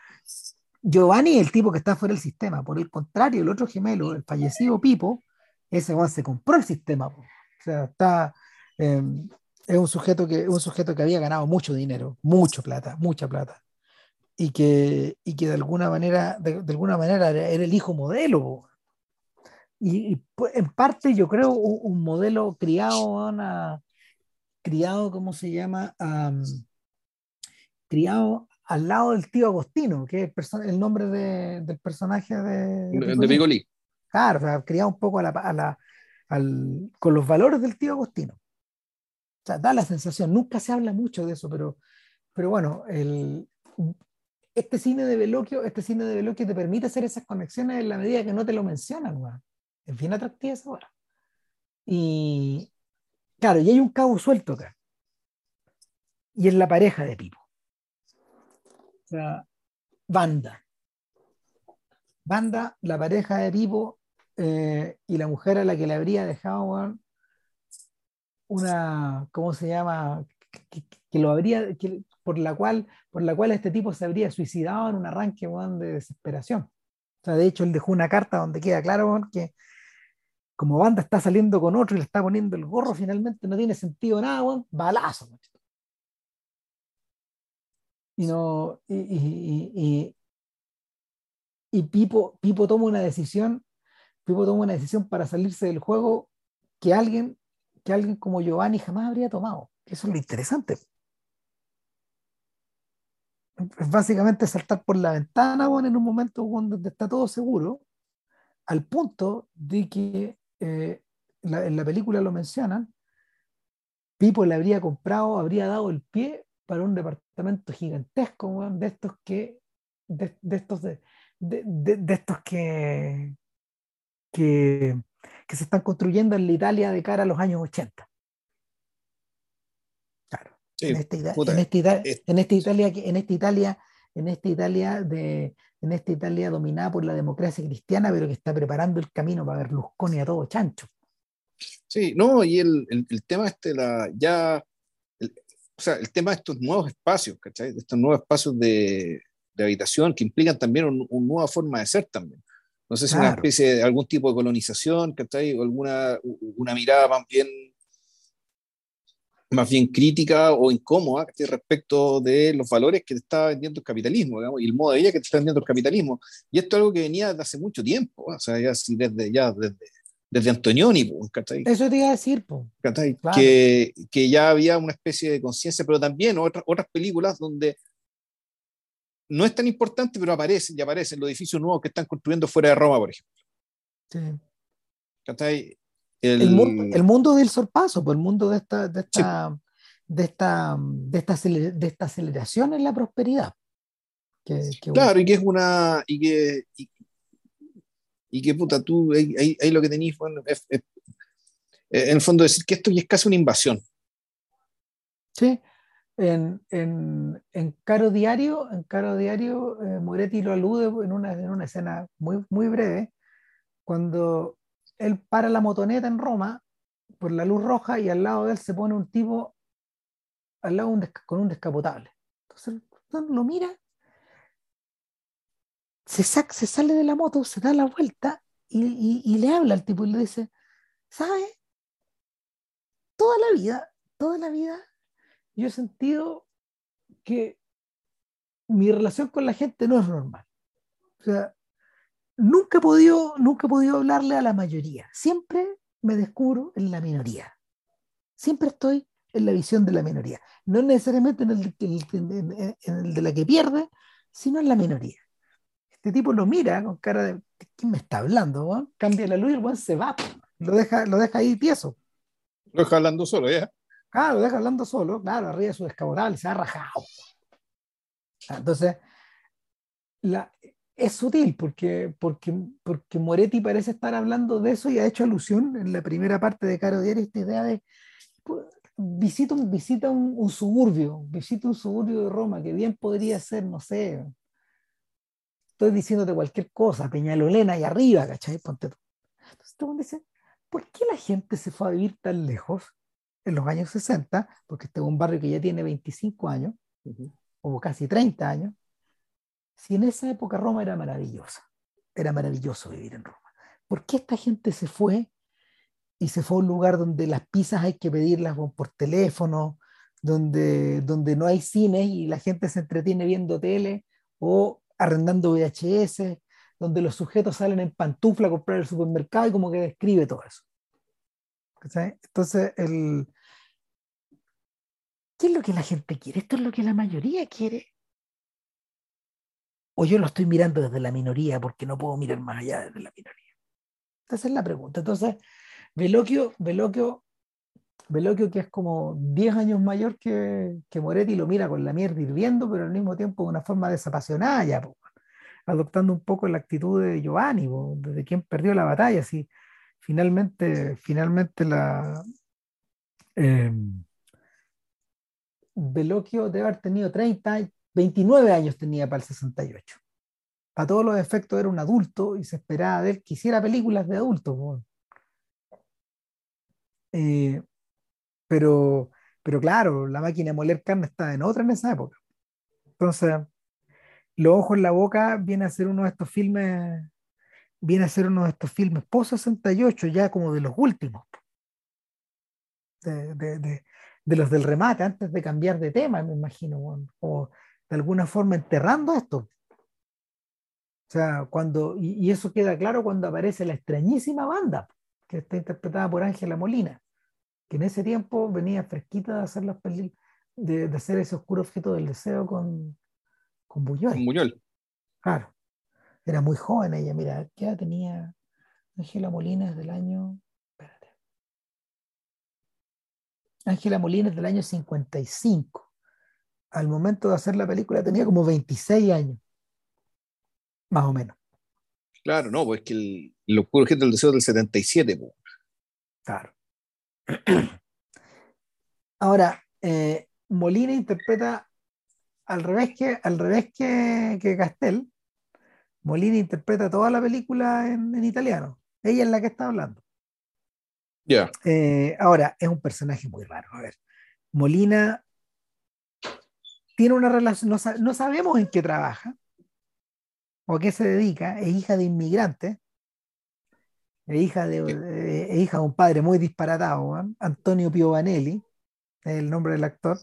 A: Giovanni es el tipo que está fuera del sistema. Por el contrario, el otro gemelo, el fallecido Pipo, ese Juan se compró el sistema. O sea, está, em, es un sujeto, que, un sujeto que había ganado mucho dinero, mucho plata, mucha plata. Y que, y que de alguna manera, de, alguna manera era, el hijo modelo. Y, pues, en parte yo creo un, modelo criado, una, criado, ¿cómo se llama? criado al lado del tío Agostino, que es el, nombre del personaje de,
B: de, Picoli.
A: Claro, o sea, criado un poco a la, a la, al, con los valores del tío Agostino, sea, da la sensación, nunca se habla mucho de eso, pero, pero bueno, el, este cine de Veloquio, este cine de Veloquio te permite hacer esas conexiones en la medida que no te lo mencionan, Es bien atractiva esa hora. Y claro, y hay un cabo suelto acá. Y es la pareja de Pipo. Banda. Banda, la pareja de Pipo eh, y la mujer a la que le habría dejado una, ¿cómo se llama? Que, lo habría, que, por, la cual, por la cual este tipo se habría suicidado en un arranque de desesperación. O sea, de hecho, él dejó una carta donde queda claro que como banda está saliendo con otro y le está poniendo el gorro, finalmente no tiene sentido nada, balazo. Y no, y, y, y, Pipo, Pipo toma una decisión, Pipo toma una decisión para salirse del juego que alguien, que alguien como Giovanni jamás habría tomado. Eso es lo interesante. Es básicamente saltar por la ventana en un momento donde está todo seguro, al punto de que eh, en la película lo mencionan, Pipo le habría comprado, habría dado el pie para un departamento gigantesco, de estos que, de, estos de, de, estos que, que, que, se están construyendo en la Italia de cara a los años 80. Claro. en, esta, en, esta, en esta Italia, en esta Italia, en esta Italia de, en esta Italia dominada por la democracia cristiana, pero que está preparando el camino para Berlusconi a todo chancho.
B: Sí, no, y el, el, tema este, la, ya, o sea, el tema de estos nuevos espacios, ¿cachai? De estos nuevos espacios de, de habitación que implican también una nueva forma de ser también. No sé si una especie de algún tipo de colonización, ¿cachai? O alguna una mirada más bien más bien crítica o incómoda respecto de los valores que te está vendiendo el capitalismo digamos, y el modo de vida que te está vendiendo el capitalismo. Y esto es algo que venía desde hace mucho tiempo, o sea, ya desde, ya desde, desde Antonioni.
A: Eso te iba a decir,
B: que, que, ya había una especie de conciencia, pero también otras, otras películas donde no es tan importante, pero aparecen y aparecen los edificios nuevos que están construyendo fuera de Roma, por ejemplo.
A: Sí. El, mundo, del sorpaso, por pues, el mundo de esta, de esta, de esta, de esta, de esta aceleración en la prosperidad.
B: claro, y que es una. Y que, y, que puta, tú ahí, lo que tenéis, bueno, en el fondo decir que esto ya es casi una invasión.
A: Sí, en, en, en Caro Diario, en Caro Diario, eh, Moretti lo alude en una, en una escena muy, muy breve, cuando él para la motoneta en Roma por la luz roja y al lado de él se pone un tipo al lado con un descapotable. Entonces lo mira, se, sale de la moto, se da la vuelta y, le habla al tipo y le dice, ¿sabes? Toda la vida, toda la vida, yo he sentido que mi relación con la gente no es normal. O sea, nunca he podido, nunca hablarle a la mayoría. Siempre me descubro en la minoría. Siempre estoy en la visión de la minoría. No necesariamente en el de la que pierde, sino en la minoría. Este tipo lo mira con cara de ¿quién me está hablando? Cambia la luz y el buen se va. Lo deja, lo deja ahí tieso.
B: Lo deja hablando solo, ya.
A: Claro, lo deja hablando solo, claro, arriba de su descabotable, se ha rajado. Entonces, la, es sutil porque, porque, porque Moretti parece estar hablando de eso y ha hecho alusión en la primera parte de Caro Diario esta idea de pues, visita, un, visita un, suburbio, visita un suburbio de Roma que bien podría ser, no sé, estoy diciéndote cualquier cosa, Peñalolena y arriba, ¿cachai? Ponte tú. Entonces tú dice, ¿por qué la gente se fue a vivir tan lejos en los años 60? Porque este es un barrio que ya tiene 25 años, o casi 30 años, si en esa época Roma era maravillosa, era maravilloso vivir en Roma, ¿por qué esta gente se fue y se fue a un lugar donde las pizzas hay que pedirlas por teléfono, donde, donde no hay cine y la gente se entretiene viendo tele o arrendando VHS, donde los sujetos salen en pantufla a comprar el supermercado y como que describe todo eso. Entonces, el... ¿qué es lo que la gente quiere? Esto es lo que la mayoría quiere o yo lo estoy mirando desde la minoría porque no puedo mirar más allá desde la minoría. Esa es la pregunta. Entonces, Veloquio, Veloquio Veloquio que es como 10 años mayor que, que Moretti lo mira con la mierda hirviendo, pero al mismo tiempo de una forma desapasionada ya, adoptando un poco la actitud de Giovanni, de quien perdió la batalla. Así, finalmente, finalmente la... Eh, debe haber tenido 30, 29 años tenía para el 68. Para todos los efectos era un adulto y se esperaba de él que hiciera películas de adultos. Eh, pero, pero claro, la máquina de moler carne estaba en otra en esa época. Entonces, Los ojos en la boca viene a ser uno de estos filmes, viene a ser uno de estos filmes post 68, ya como de los últimos. De, de, de, los del remate, antes de cambiar de tema, me imagino, o de alguna forma enterrando esto. O sea, cuando, y, eso queda claro cuando aparece la extrañísima banda, que está interpretada por Ángela Molina, que en ese tiempo venía fresquita de hacer las de, de, hacer ese oscuro objeto del deseo con, con Buñuel. Con Buñuel. Claro. Era muy joven ella, mira, ¿qué edad tenía Ángela Molina desde el año. Espérate. Ángela Molina es del año 55. Al momento de hacer la película tenía como 26 años. Más o menos.
B: Claro, no, pues que el, el oscuro objeto del deseo del 77. Pues.
A: Claro. Ahora, eh, Molina interpreta al revés que, al revés que, que Castel. Molina interpreta toda la película en, italiano. Ella es la que está hablando.
B: Ya.
A: Eh, ahora, es un personaje muy raro. A ver, Molina tiene una relación, no, sabemos en qué trabaja o a qué se dedica, es hija de inmigrantes es hija de, eh, hija de un padre muy disparatado, Antonio Piovanelli, el nombre del actor.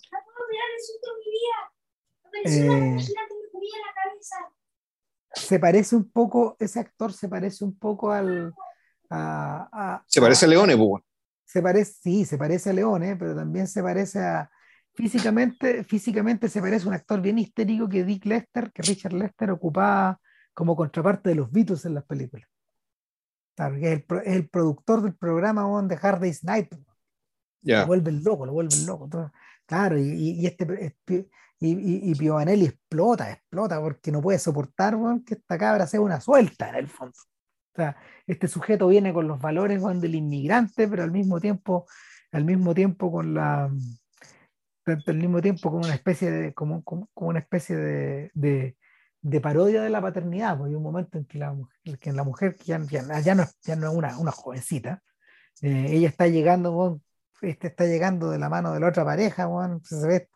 A: Eh, se parece un poco, ese actor se parece un poco al.
B: se parece a, Leone,
A: pues. Se parece, sí, se parece a Leone, pero también se parece a. Físicamente, físicamente se parece a un actor bien histérico que Dick Lester, que Richard Lester ocupaba como contraparte de los Beatles en las películas. Claro, es el, productor del programa The Hard Day's Night. Lo vuelve loco, lo vuelve loco. Claro, y, este y, y, Piovanelli explota, explota, porque no puede soportar que esta cabra sea una suelta en el fondo. O sea, este sujeto viene con los valores del inmigrante, pero al mismo tiempo, al mismo tiempo con la al mismo tiempo con una especie de, como, como, una especie de, de parodia de la paternidad, porque hay un momento en que la, que la mujer, que ya, ya, no, ya no es una, una jovencita, eh, ella está llegando, este está llegando de la mano de la otra pareja, se, ve,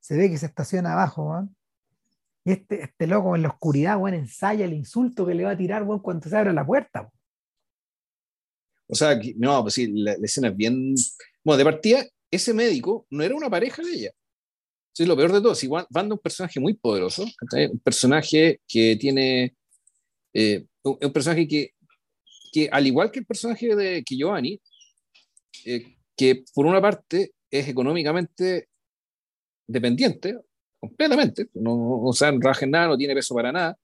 A: se, ve, que se estaciona abajo, y este, este loco en la oscuridad ensaya el insulto que le va a tirar cuando se abre la puerta.
B: O sea, no, pues sí, la, la escena es bien... Bueno, de partida, ese médico no era una pareja de ella lo peor de todo. Si Wanda es un personaje muy poderoso, un personaje que tiene. Eh, un, personaje que, que, al igual que el personaje de que Giovanni, eh, que por una parte es económicamente dependiente, completamente, no, o sea, no nada, no tiene peso para nada,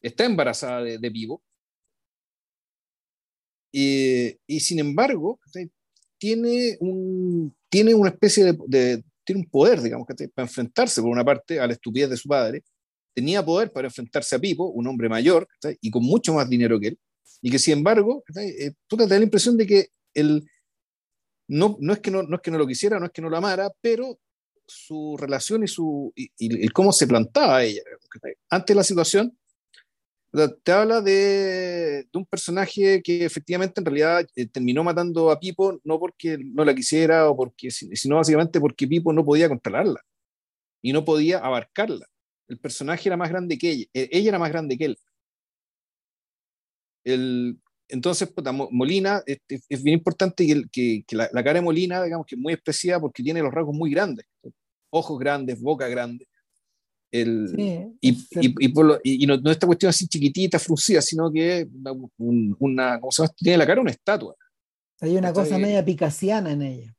B: está embarazada de, de vivo. Y, y, sin embargo, tiene, un, tiene una especie de, tiene un poder, digamos, para enfrentarse, por una parte, a la estupidez de su padre, tenía poder para enfrentarse a Pipo, un hombre mayor, y con mucho más dinero que él, y que sin embargo, eh, tú te da la impresión de que él no, no, es que no, no es que no lo quisiera, no es que no lo amara, pero su relación y, su, y, cómo se plantaba ella ante la situación te habla de, un personaje que efectivamente en realidad eh, terminó matando a Pipo no porque no la quisiera o porque, sino básicamente porque Pipo no podía controlarla y no podía abarcarla. El personaje era más grande que ella, eh, ella era más grande que él. El, entonces, Molina, es, es, bien importante que, que, la, la, cara de Molina, digamos que es muy expresiva porque tiene los rasgos muy grandes, ojos grandes, boca grande y, y, no, esta cuestión así chiquitita, fruncida, sino que una, ¿cómo se llama? Tiene la cara una estatua.
A: Hay una cosa media picasiana en ella.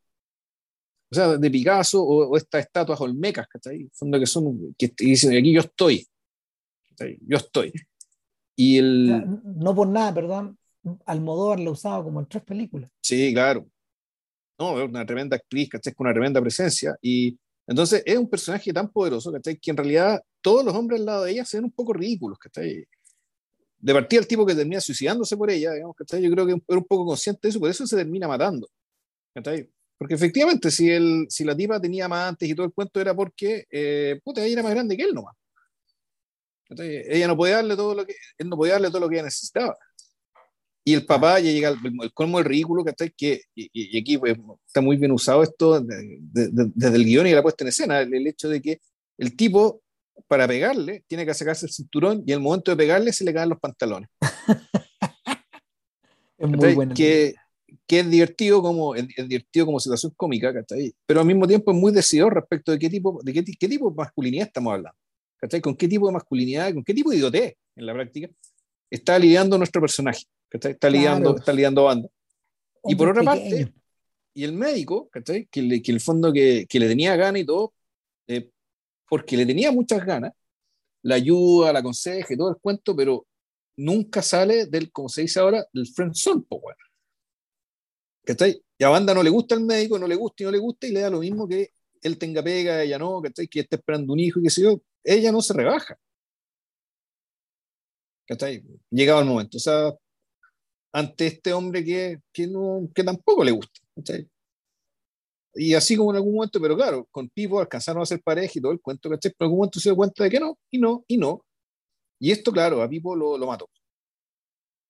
B: O sea, de Picasso o, estas estatuas olmecas, ¿cachai? Fondo que son, que dicen, aquí yo estoy. Yo estoy. Y el...
A: no por nada, perdón, Almodóvar lo usaba como en tres películas.
B: Sí, claro. No, es una tremenda actriz, ¿cachai? Con una tremenda presencia. Y entonces es un personaje tan poderoso, ¿cachai? Que en realidad todos los hombres al lado de ella se ven un poco ridículos, ¿cachai? De partida el tipo que termina suicidándose por ella, digamos, ¿cachai? Yo creo que era un poco consciente de eso, por eso se termina matando, ¿cachai? Porque efectivamente, si, el, si la tipa tenía amantes y todo el cuento era porque, eh, puta, ella era más grande que él nomás. Ella no podía darle todo lo que, él no podía darle todo lo que ella necesitaba. Y el papá ya llega el, colmo del ridículo, que Que, y, aquí pues, está muy bien usado esto desde el guion y la puesta en escena, el, hecho de que el tipo, para pegarle, tiene que sacarse el cinturón y al momento de pegarle se le caen los pantalones. es muy bueno. Que, que es divertido como, es, divertido como situación cómica, ¿cachai? Pero al mismo tiempo es muy decidido respecto de qué tipo, de qué, qué tipo de masculinidad estamos hablando. ¿cachai? ¿Con qué tipo de masculinidad, con qué tipo de idiotez en la práctica está lidiando nuestro personaje? ¿Cachai? Está, lidiando, está lidiando banda. Y por otra parte, y el médico, ¿cachai? Que, le, que el fondo que, que, le tenía ganas y todo, eh, porque le tenía muchas ganas, la ayuda, la aconseja y todo el cuento, pero nunca sale del, como se dice ahora, del friend zone, pues, bueno. ¿Cachai? Y a Banda no le gusta el médico, no le gusta y no le gusta y le da lo mismo que él tenga pega, ella no, ¿cachai? Que esté esperando un hijo y qué sé yo ella no se rebaja. ¿Cachai? Llegado el momento. O sea, ante este hombre que, que, no, que tampoco le gusta. ¿cachai? Y así como en algún momento, pero claro, con Pipo alcanzaron a ser pareja y todo el cuento, ¿cachai? Pero en algún momento se dio cuenta de que no, y no, y no. Y esto, claro, a Pipo lo, lo mató.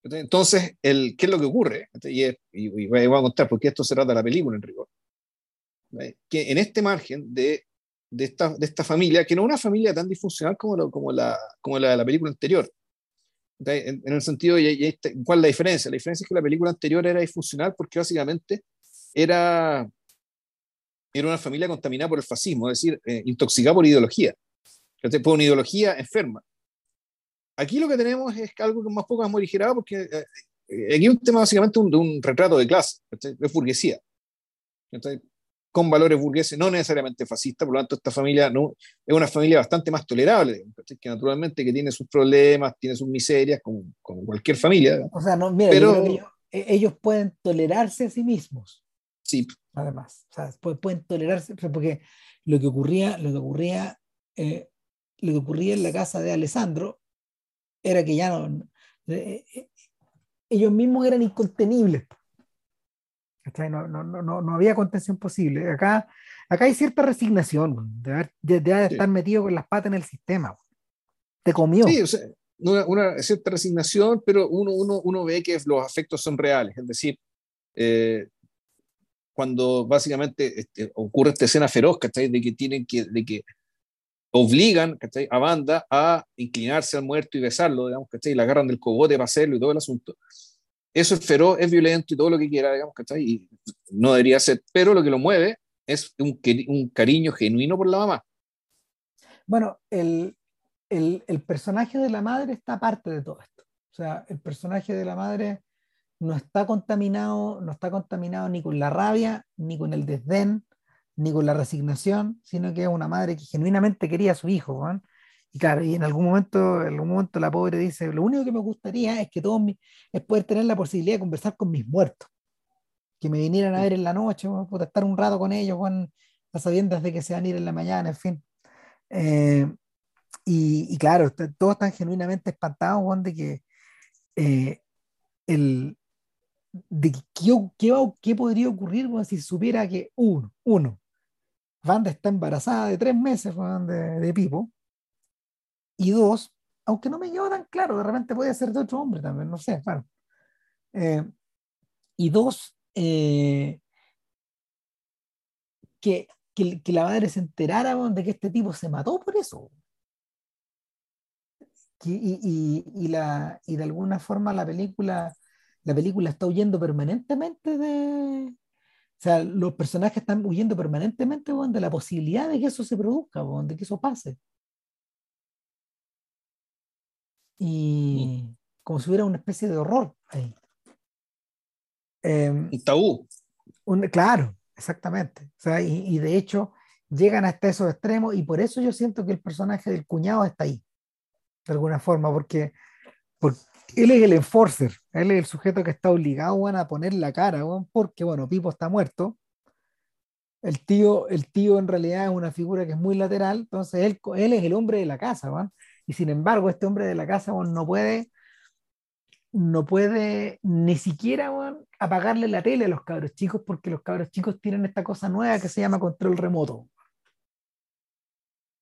B: Entonces, el, ¿qué es lo que ocurre? Y, y, voy a contar porque esto se trata de la película en rigor. Que en este margen de de esta, de esta familia, que no es una familia tan disfuncional como, como, la, como la de la película anterior. En, el sentido, y, este, ¿cuál es la diferencia? La diferencia es que la película anterior era disfuncional porque básicamente era, era una familia contaminada por el fascismo, es decir, eh, intoxicada por ideología, por una ideología enferma. Aquí lo que tenemos es algo que más poco es morigerado porque eh, eh, aquí hay un tema básicamente de un, retrato de clase, de burguesía con valores burgueses, no necesariamente fascistas, por lo tanto esta familia no, es una familia bastante más tolerable, que naturalmente que tiene sus problemas, tiene sus miserias, como, cualquier familia.
A: O sea, no, mira, pero e, ellos, pueden tolerarse a sí mismos.
B: Sí.
A: Además, o sea, pueden, tolerarse, porque lo que ocurría, lo que ocurría, eh, lo que ocurría en la casa de Alessandro era que ya no, eh, eh, ellos mismos eran incontenibles. No, no, no, no, había contención posible. Acá, acá hay cierta resignación de, de, estar metido con las patas en el sistema. Te comió.
B: Sí, una, cierta resignación, pero uno, uno, uno ve que los afectos son reales. Es decir, eh, cuando básicamente este, ocurre esta escena feroz, De que tienen que, de que obligan a banda a inclinarse al muerto y besarlo, digamos, ¿cachai? Y la agarran del cogote para hacerlo y todo el asunto eso es feroz, es violento y todo lo que quiera, digamos, ¿cachai? Y no debería ser, pero lo que lo mueve es un, cariño genuino por la mamá.
A: Bueno, el, el, personaje de la madre está aparte de todo esto. O sea, el personaje de la madre no está contaminado, no está contaminado ni con la rabia, ni con el desdén, ni con la resignación, sino que es una madre que genuinamente quería a su hijo. ¿no? Y claro, y en algún momento, en algún momento la pobre dice, lo único que me gustaría es que todos es poder tener la posibilidad de conversar con mis muertos, que me vinieran a ver en la noche, estar un rato con ellos, Juan, a sabiendas de que se van a ir en la mañana, en fin. Eh, y, y, claro, todos están genuinamente espantados, Juan, de que eh, el, de qué, qué, qué, podría ocurrir Juan, si supiera que uno, uno, Wanda está embarazada de tres meses Juan, de, de Pipo, y dos, aunque no me quedó tan claro, de repente puede ser de otro hombre también, no sé, bueno. Eh, y dos, eh, que, que, que, la madre se enterara de que este tipo se mató por eso. Y, y, y, la, y de alguna forma la película, la película está huyendo permanentemente de... O sea, los personajes están huyendo permanentemente de la posibilidad de que eso se produzca, de que eso pase. Y mm. como si hubiera una especie de horror ahí.
B: Em, un tabú.
A: claro, exactamente. O sea, y, de hecho llegan hasta esos extremos y por eso yo siento que el personaje del cuñado está ahí, de alguna forma, porque, porque él es el enforcer, él es el sujeto que está obligado a poner la cara, porque bueno, Pipo está muerto, El tío, el tío en realidad es una figura que es muy lateral, entonces él, él es el hombre de la casa, ¿va? Y sin embargo este hombre de la casa no puede no puede ni siquiera apagarle la tele a los cabros chicos porque los cabros chicos tienen esta cosa nueva que se llama control remoto.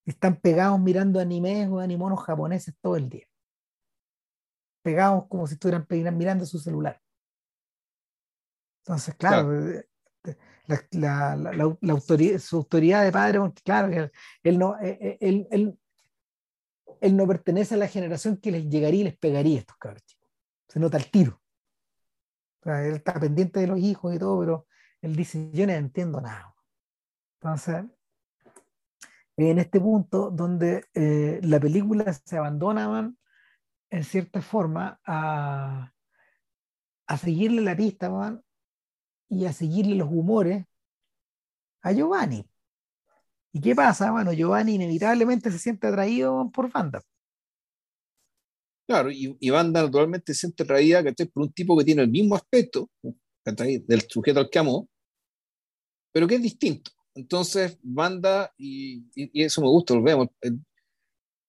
A: Están pegados mirando animes o animonos japoneses todo el día. Pegados como si estuvieran mirando su celular. Entonces, claro, eh, eh, La, la, autoridad, su autoridad de padre, claro, él no, eh, él, él, no pertenece a la generación que les llegaría y les pegaría a estos cabros chicos se nota el tiro. él está pendiente de los hijos y todo, pero él dice, yo no entiendo nada. Entonces, en este punto donde eh, la película se abandona en cierta forma a, a seguirle la pista y a seguirle los humores a Giovanni. ¿Y qué pasa? Bueno, Giovanni inevitablemente se siente atraído por Fanda.
B: Claro, y, y Banda naturalmente se siente atraída por un tipo que tiene el mismo aspecto del sujeto al que amó, pero que es distinto. Entonces, Banda, y, y, eso me gusta, lo vemos.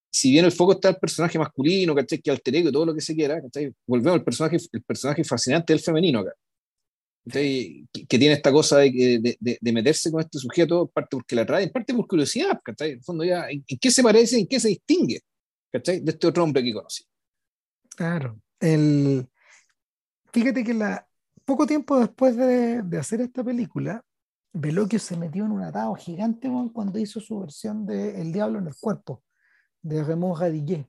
B: si bien el foco está el personaje masculino, ¿cachai? que alter ego, todo lo que se quiera, volvemos al personaje, el personaje fascinante del femenino acá. Que, que, tiene esta cosa de, de, de, meterse con este sujeto, parte porque la atrae, en parte por curiosidad, ¿cachai? En fondo ya, ¿en, qué se parece, en qué se distingue, ¿cachai? De este otro hombre que conocí.
A: Claro. El, fíjate que la, poco tiempo después de, de hacer esta película, Veloquio se metió en un atado gigante cuando hizo su versión de El Diablo en el Cuerpo, de Raymond Radiguet.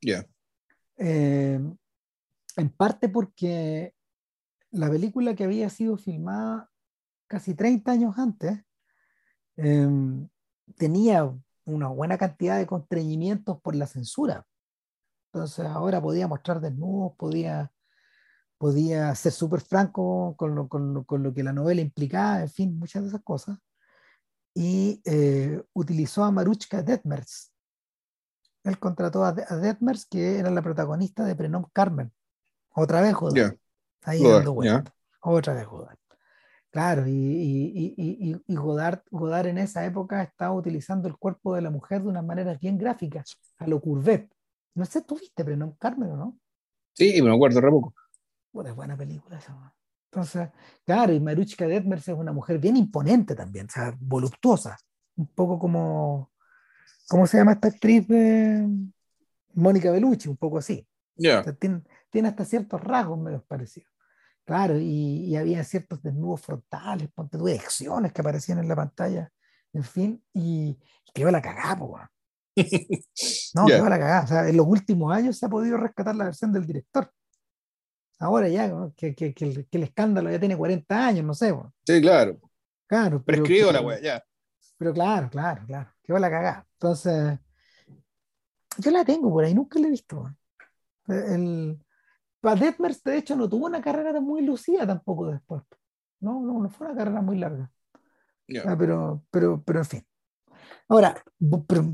B: Ya.
A: Eh, en parte porque la película que había sido filmada casi 30 años antes eh, tenía una buena cantidad de constreñimientos por la censura. Entonces ahora podía mostrar desnudos, podía, podía ser súper franco con lo, con, con lo, que la novela implicaba, en fin, muchas de esas cosas. Y eh, utilizó a Maruchka Detmers. Él contrató a, Detmers, que era la protagonista de Prenom Carmen. Otra vez Godard. Ahí dando vuelta. Otra vez Godard. Claro, y, y, y, y, Godard, Godard en esa época estaba utilizando el cuerpo de la mujer de una manera bien gráficas, a lo Courbet. No sé, tú viste, pero no, Carmen, ¿o no?
B: Sí, me acuerdo re poco.
A: Buena, buena película esa. Entonces, claro, y Maruchka Detmers es una mujer bien imponente también, o sea, voluptuosa. Un poco como, ¿cómo se llama esta actriz Mónica Bellucci? Un poco así.
B: Ya.
A: tiene, hasta ciertos rasgos medio parecidos. Claro, y, y, había ciertos desnudos frontales, ponte tú, acciones que aparecían en la pantalla, en fin, y, y quedó la cagada, no, yeah. la cagada. O sea, en los últimos años se ha podido rescatar la versión del director. Ahora ya, que, que, que, el, que, el, escándalo ya tiene 40 años, no sé.
B: Sí, claro.
A: Claro.
B: Pero, la wea, ya.
A: Pero claro, claro, claro. Quedó la cagada. Entonces, yo la tengo por ahí, nunca la he visto. El, Detmers, de hecho, no tuvo una carrera muy lucida tampoco después. No, no, no fue una carrera muy larga.
B: Yeah.
A: pero, pero, pero en fin. Ahora,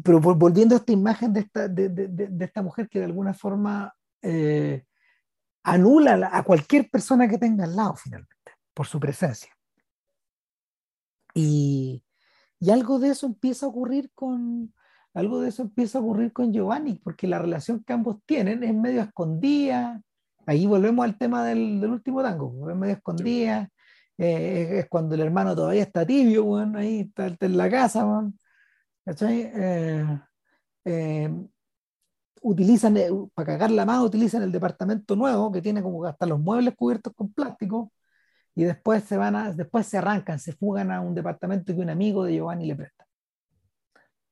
A: pero, volviendo a esta imagen de esta, de, de, de esta mujer que de alguna forma eh, anula a cualquier persona que tenga al lado finalmente, por su presencia. Y, y, algo de eso empieza a ocurrir con algo de eso empieza a ocurrir con Giovanni, porque la relación que ambos tienen es medio escondida. Ahí volvemos al tema del, del último tango, es medio escondida. Eh, es cuando el hermano todavía está tibio, bueno, ahí está, está en la casa, bueno. Eh, eh, utilizan, eh, para cagarla más, utilizan el departamento nuevo que tiene como hasta los muebles cubiertos con plástico y después se van a, después se arrancan, se fugan a un departamento que un amigo de Giovanni le presta.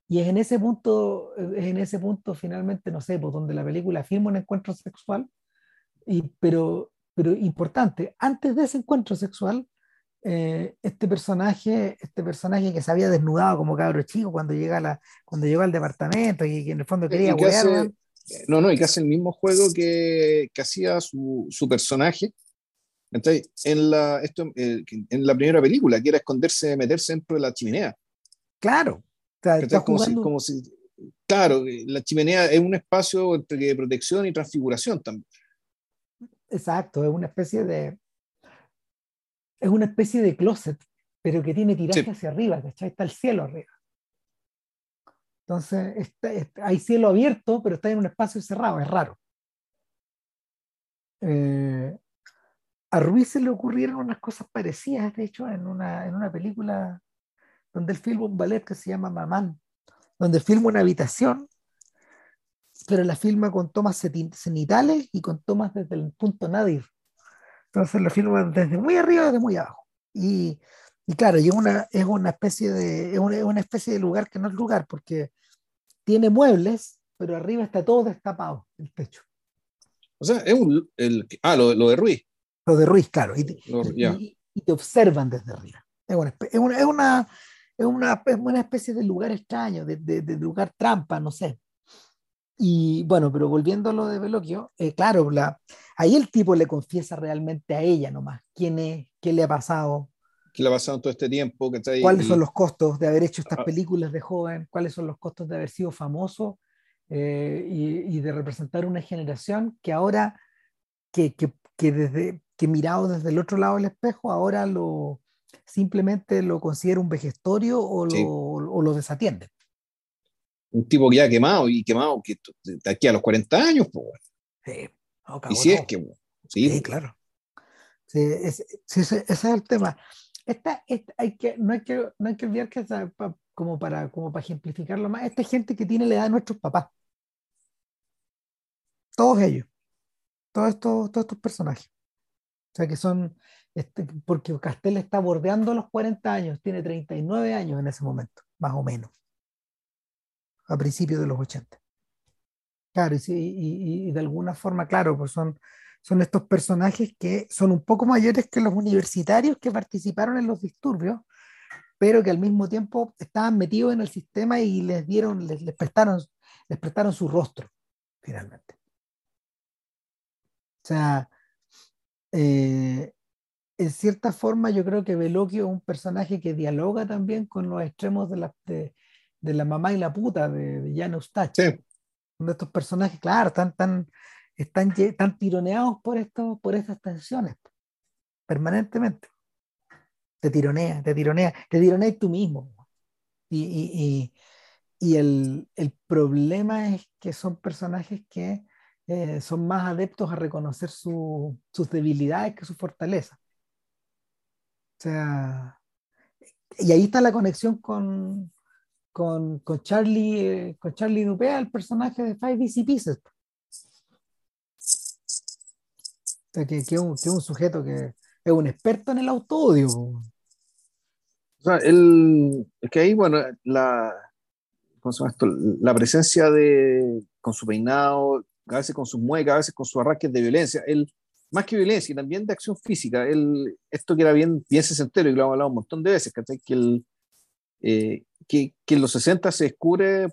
A: Y es en ese punto, es en ese punto finalmente, no sé, por donde la película firma un encuentro sexual, y, pero, pero importante, antes de ese encuentro sexual, eh, este personaje, este personaje que se había desnudado como cabro chico cuando llega la, cuando llegó al departamento y que en el fondo quería
B: que hace, no, no, y que hace el mismo juego que, que hacía su, su personaje entonces, en, la, esto, eh, en la primera película, que era esconderse, meterse dentro de la chimenea.
A: Claro.
B: Está como, si, como si, claro, la chimenea es un espacio de protección y transfiguración también.
A: Exacto, es una especie de, es una especie de closet pero que tiene tiraje hacia arriba, ¿cachai? Está el cielo arriba. Entonces, hay cielo abierto, pero está en un espacio cerrado, es raro. Eh, a Ruiz se le ocurrieron unas cosas parecidas, de hecho, en una, en una película donde él filma un ballet que se llama Mamán, donde filma una habitación, pero la filma con tomas cenitales y con tomas desde el punto nadir. Entonces la filma desde muy arriba desde muy abajo. Y, y claro, y es una, es una especie de es una, especie de lugar que no es lugar, porque tiene muebles, pero arriba está todo destapado, el techo.
B: O sea, es un, el, ah, lo, lo de Ruiz.
A: Lo de Ruiz, claro. Y te, y, te observan desde arriba. Es una, es una, es una, es una, es una especie de lugar extraño, de, de, de, lugar trampa, no sé. Y bueno, pero volviendo a lo de Veloquio, eh, claro, la, ahí el tipo le confiesa realmente a ella nomás quién es, qué le ha pasado.
B: ¿Qué le ha pasado todo este tiempo? Que está ahí,
A: ¿Cuáles son los costos de haber hecho estas ah. películas de joven? ¿Cuáles son los costos de haber sido famoso eh, y, y, de representar una generación que ahora, que, que, que, desde, que mirado desde el otro lado del espejo, ahora lo, simplemente lo considera un vejestorio o lo, o lo desatiende.
B: Un tipo que ya quemado y quemado que de aquí a los 40 años, pues. Sí, y si es que.
A: Sí, claro. Sí, ese, es el tema. Esta, hay que, no, hay que, no hay que olvidar que como, para, como para ejemplificarlo más, esta gente que tiene la edad de nuestros papás. Todos ellos. Todos estos, todos estos personajes. O sea, que son, este, porque Castel está bordeando los 40 años, tiene 39 años en ese momento, más o menos, a principios de los 80. Claro, y, de alguna forma, claro, pues son, son estos personajes que son un poco mayores que los universitarios que participaron en los disturbios, pero que al mismo tiempo estaban metidos en el sistema y les dieron, les, prestaron, les prestaron su rostro, finalmente. O sea, eh, en cierta forma yo creo que Veloquio es un personaje que dialoga también con los extremos de la, de, la mamá y la puta de, de Jan Eustache. Sí. estos personajes, claro, están, tan, están, están tironeados por, esto, por estas tensiones, permanentemente. Te tironea, te tironea, te tironeas tú mismo. Y, y, y, el, el, problema es que son personajes que eh, son más adeptos a reconocer su, sus debilidades que sus fortalezas. O sea, y ahí está la conexión con, con, con Charlie, eh, con Charlie Dupea, el personaje de Five Easy Pieces. O sea, que, que, un, que, un, sujeto que es un experto en el autodio. O
B: sea, el, que ahí, bueno, la, ¿cómo se llama esto? la presencia de, con su peinado, a veces con sus muecas, a veces con sus arranques de violencia, él más que violencia y también de acción física. El, esto que era bien, bien sesentero y lo hemos hablado un montón de veces, que, el, eh, que, que, en los 60 se descubre,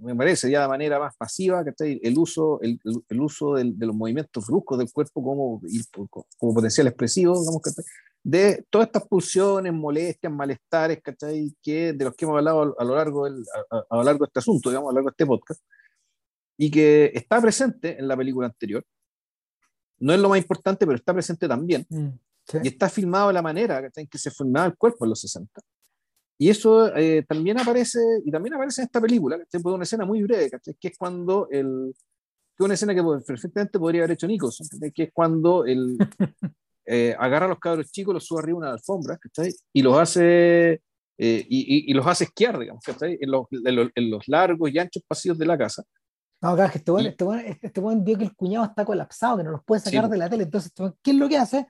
B: me parece, ya de manera más pasiva, el uso, el, el uso de los movimientos bruscos del cuerpo como, como potencial expresivo, digamos, de todas estas pulsiones, molestias, malestares, que de los que hemos hablado a, lo largo del, a, a, lo largo de este asunto, digamos, a lo largo de este podcast, y que está presente en la película anterior, no es lo más importante, pero está presente también. Mm, y está filmado de la manera en que se filmaba el cuerpo en los 60. Y eso eh, también aparece, y también aparece en esta película, que es una escena muy breve, que es cuando el, que es una escena que perfectamente podría haber hecho Nikos, que es cuando el, eh, agarra a los cabros chicos, los sube arriba una alfombra, y los hace, eh, y, y, los hace esquiar, digamos, en los, en, los, en los largos y anchos pasillos de la casa,
A: no, claro, que este buen, este, este, este vio que el cuñado está colapsado, que no los puede sacar de la tele. Entonces, este ¿qué es lo que hace?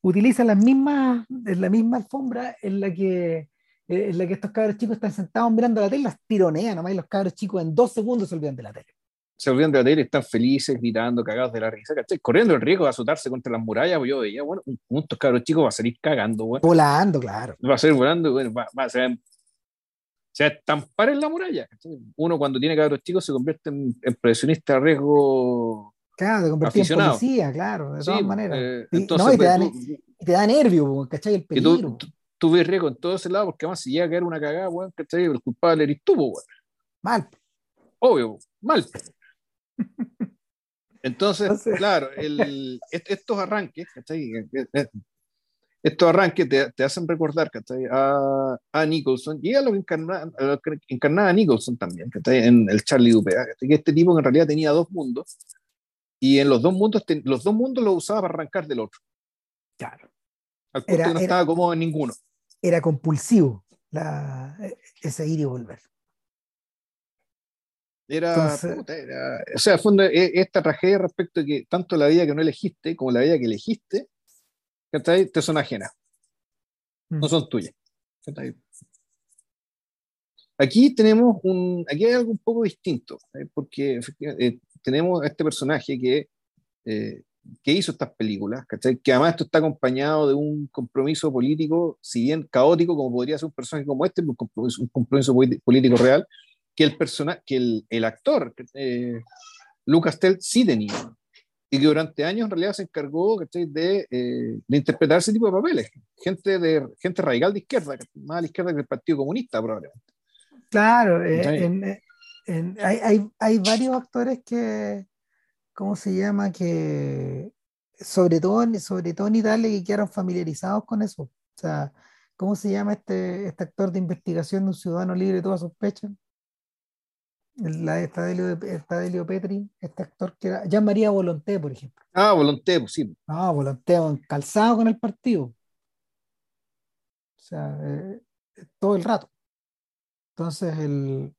A: Utiliza las mismas, la misma alfombra en la que en la que estos cabros chicos están sentados mirando la tele, las tironea nomás y los cabros chicos en dos segundos se olvidan de la tele.
B: Se olvidan de la tele, están felices, gritando, cagados de la risa, ¿cachai? Corriendo el riesgo de azotarse contra las murallas, pues yo veía, bueno, un punto cabros chicos va a salir cagando, bueno.
A: Volando, claro.
B: Va a salir volando, bueno, va, va a ser o sea, estampar en la muralla. Uno cuando tiene cabros chicos se convierte en, en profesionista a riesgo.
A: Claro, te convertís en policía, claro, de todas maneras. Eh, entonces, no, y, te da, y te da nervio, ¿cachai? El peligro.
B: tú, tú, ves riesgo en todo ese lado porque además si llega a caer una cagada, weón, ¿cachai? El culpable eres tú, weón.
A: Mal.
B: Obvio, mal. Entonces, claro, el, estos arranques, ¿cachai? estos arranques te, hacen recordar a, a Nicholson y a lo que encarnaba, a Nicholson también, en el Charlie Dupea, que este tipo en realidad tenía dos mundos y en los dos mundos, los dos mundos los usaba para arrancar del otro.
A: Claro.
B: Al punto que no estaba cómodo en ninguno.
A: Era compulsivo la, ese ir y volver.
B: Era, o sea, e, esta tragedia respecto a que tanto la vida que no elegiste como la vida que elegiste, te son ajenas. No son tuyas. Aquí tenemos un, aquí hay algo un poco distinto, porque eh, tenemos a este personaje que, eh, que hizo estas películas, que además esto está acompañado de un compromiso político, si bien caótico como podría ser un personaje como este, un compromiso, un compromiso político real, que el, persona, que el, el actor, eh, Lucas Tell, sí tenía. Y que durante años en realidad se encargó de, eh, de, interpretar ese tipo de papeles. Gente, de, gente radical de izquierda, más a la izquierda que el Partido Comunista, probablemente.
A: Claro, eh, hay, hay, hay, varios actores que, ¿cómo se llama? Que sobre todo, sobre todo en Italia que quedaron familiarizados con eso. O sea, ¿cómo se llama este, este actor de investigación de un ciudadano libre de toda sospecha? La de Stadelio, Petri, este actor que era Jean María Volonté, por ejemplo.
B: Ah, Volonté, pues sí.
A: Ah, Volonté, calzado con el partido. O sea, eh, todo el rato. Entonces, el,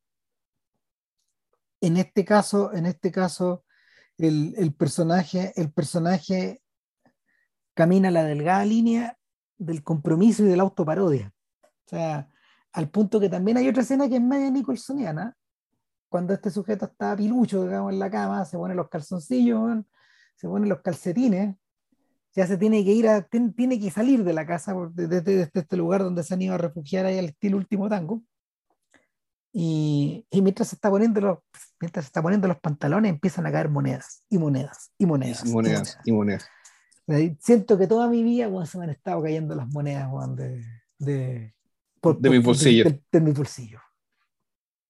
A: en este caso, en este caso, el, el, personaje, el personaje camina la delgada línea del compromiso y de la autoparodia. O sea, al punto que también hay otra escena que es media Nicholsoniana, cuando este sujeto está pilucho, en la cama, se pone los calzoncillos, se pone los calcetines, ya se tiene que ir a, tiene, que salir de la casa, desde, este lugar donde se han ido a refugiar ahí al estilo último tango. Y, y, mientras se está poniendo los mientras se está poniendo los pantalones empiezan a caer monedas y monedas y monedas
B: y monedas y monedas,
A: siento que toda mi vida se me han estado cayendo las monedas de de,
B: de mi bolsillo.
A: de, mi bolsillo.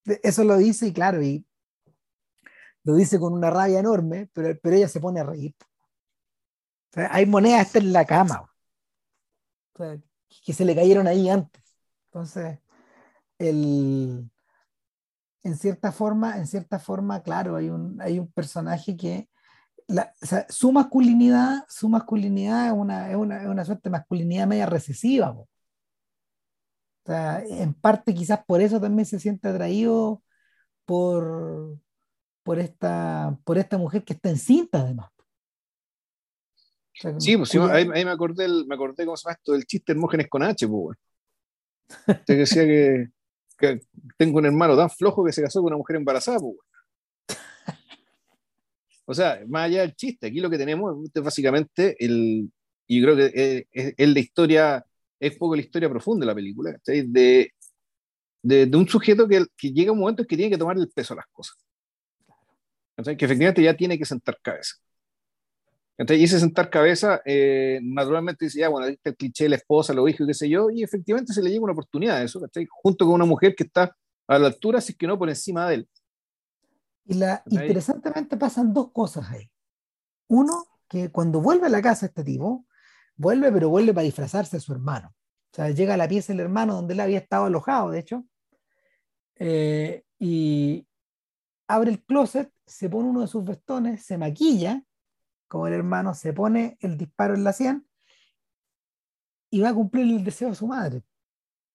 A: Eso lo dice y claro, y lo dice con una rabia enorme, pero, pero ella se pone a reír. hay monedas hasta en la cama, que se le cayeron ahí antes. Entonces, el, en cierta forma, en cierta forma, claro, hay un, hay un personaje que la, su masculinidad, su masculinidad es una, es una, es una suerte de masculinidad media recesiva en parte quizás por eso también se siente atraído por, por, esta, por esta mujer que está encinta además.
B: sí, pues ahí, me acordé, me acordé cómo se llama esto del chiste Hermógenes con H, pues, Usted decía que, tengo un hermano tan flojo que se casó con una mujer embarazada, pues, O sea, más allá del chiste, aquí lo que tenemos es básicamente el, y creo que es, es la historia es poco la historia profunda de la película, de, de, de, un sujeto que, llega un momento en que tiene que tomar el peso de las cosas. Que efectivamente ya tiene que sentar cabeza. Y ese sentar cabeza, eh, naturalmente dice, ya, bueno, este el cliché de la esposa, lo hijo, qué sé yo, y efectivamente se le llega una oportunidad de eso, junto con una mujer que está a la altura, si es que no por encima de él.
A: Y la, interesantemente pasan dos cosas ahí. Uno, que cuando vuelve a la casa este tipo, Vuelve, pero vuelve para disfrazarse de su hermano. O sea, llega a la pieza del hermano donde él había estado alojado, de hecho, eh, y abre el closet, se pone uno de sus vestones, se maquilla, como el hermano, se pone el disparo en la sien y va a cumplir el deseo de su madre.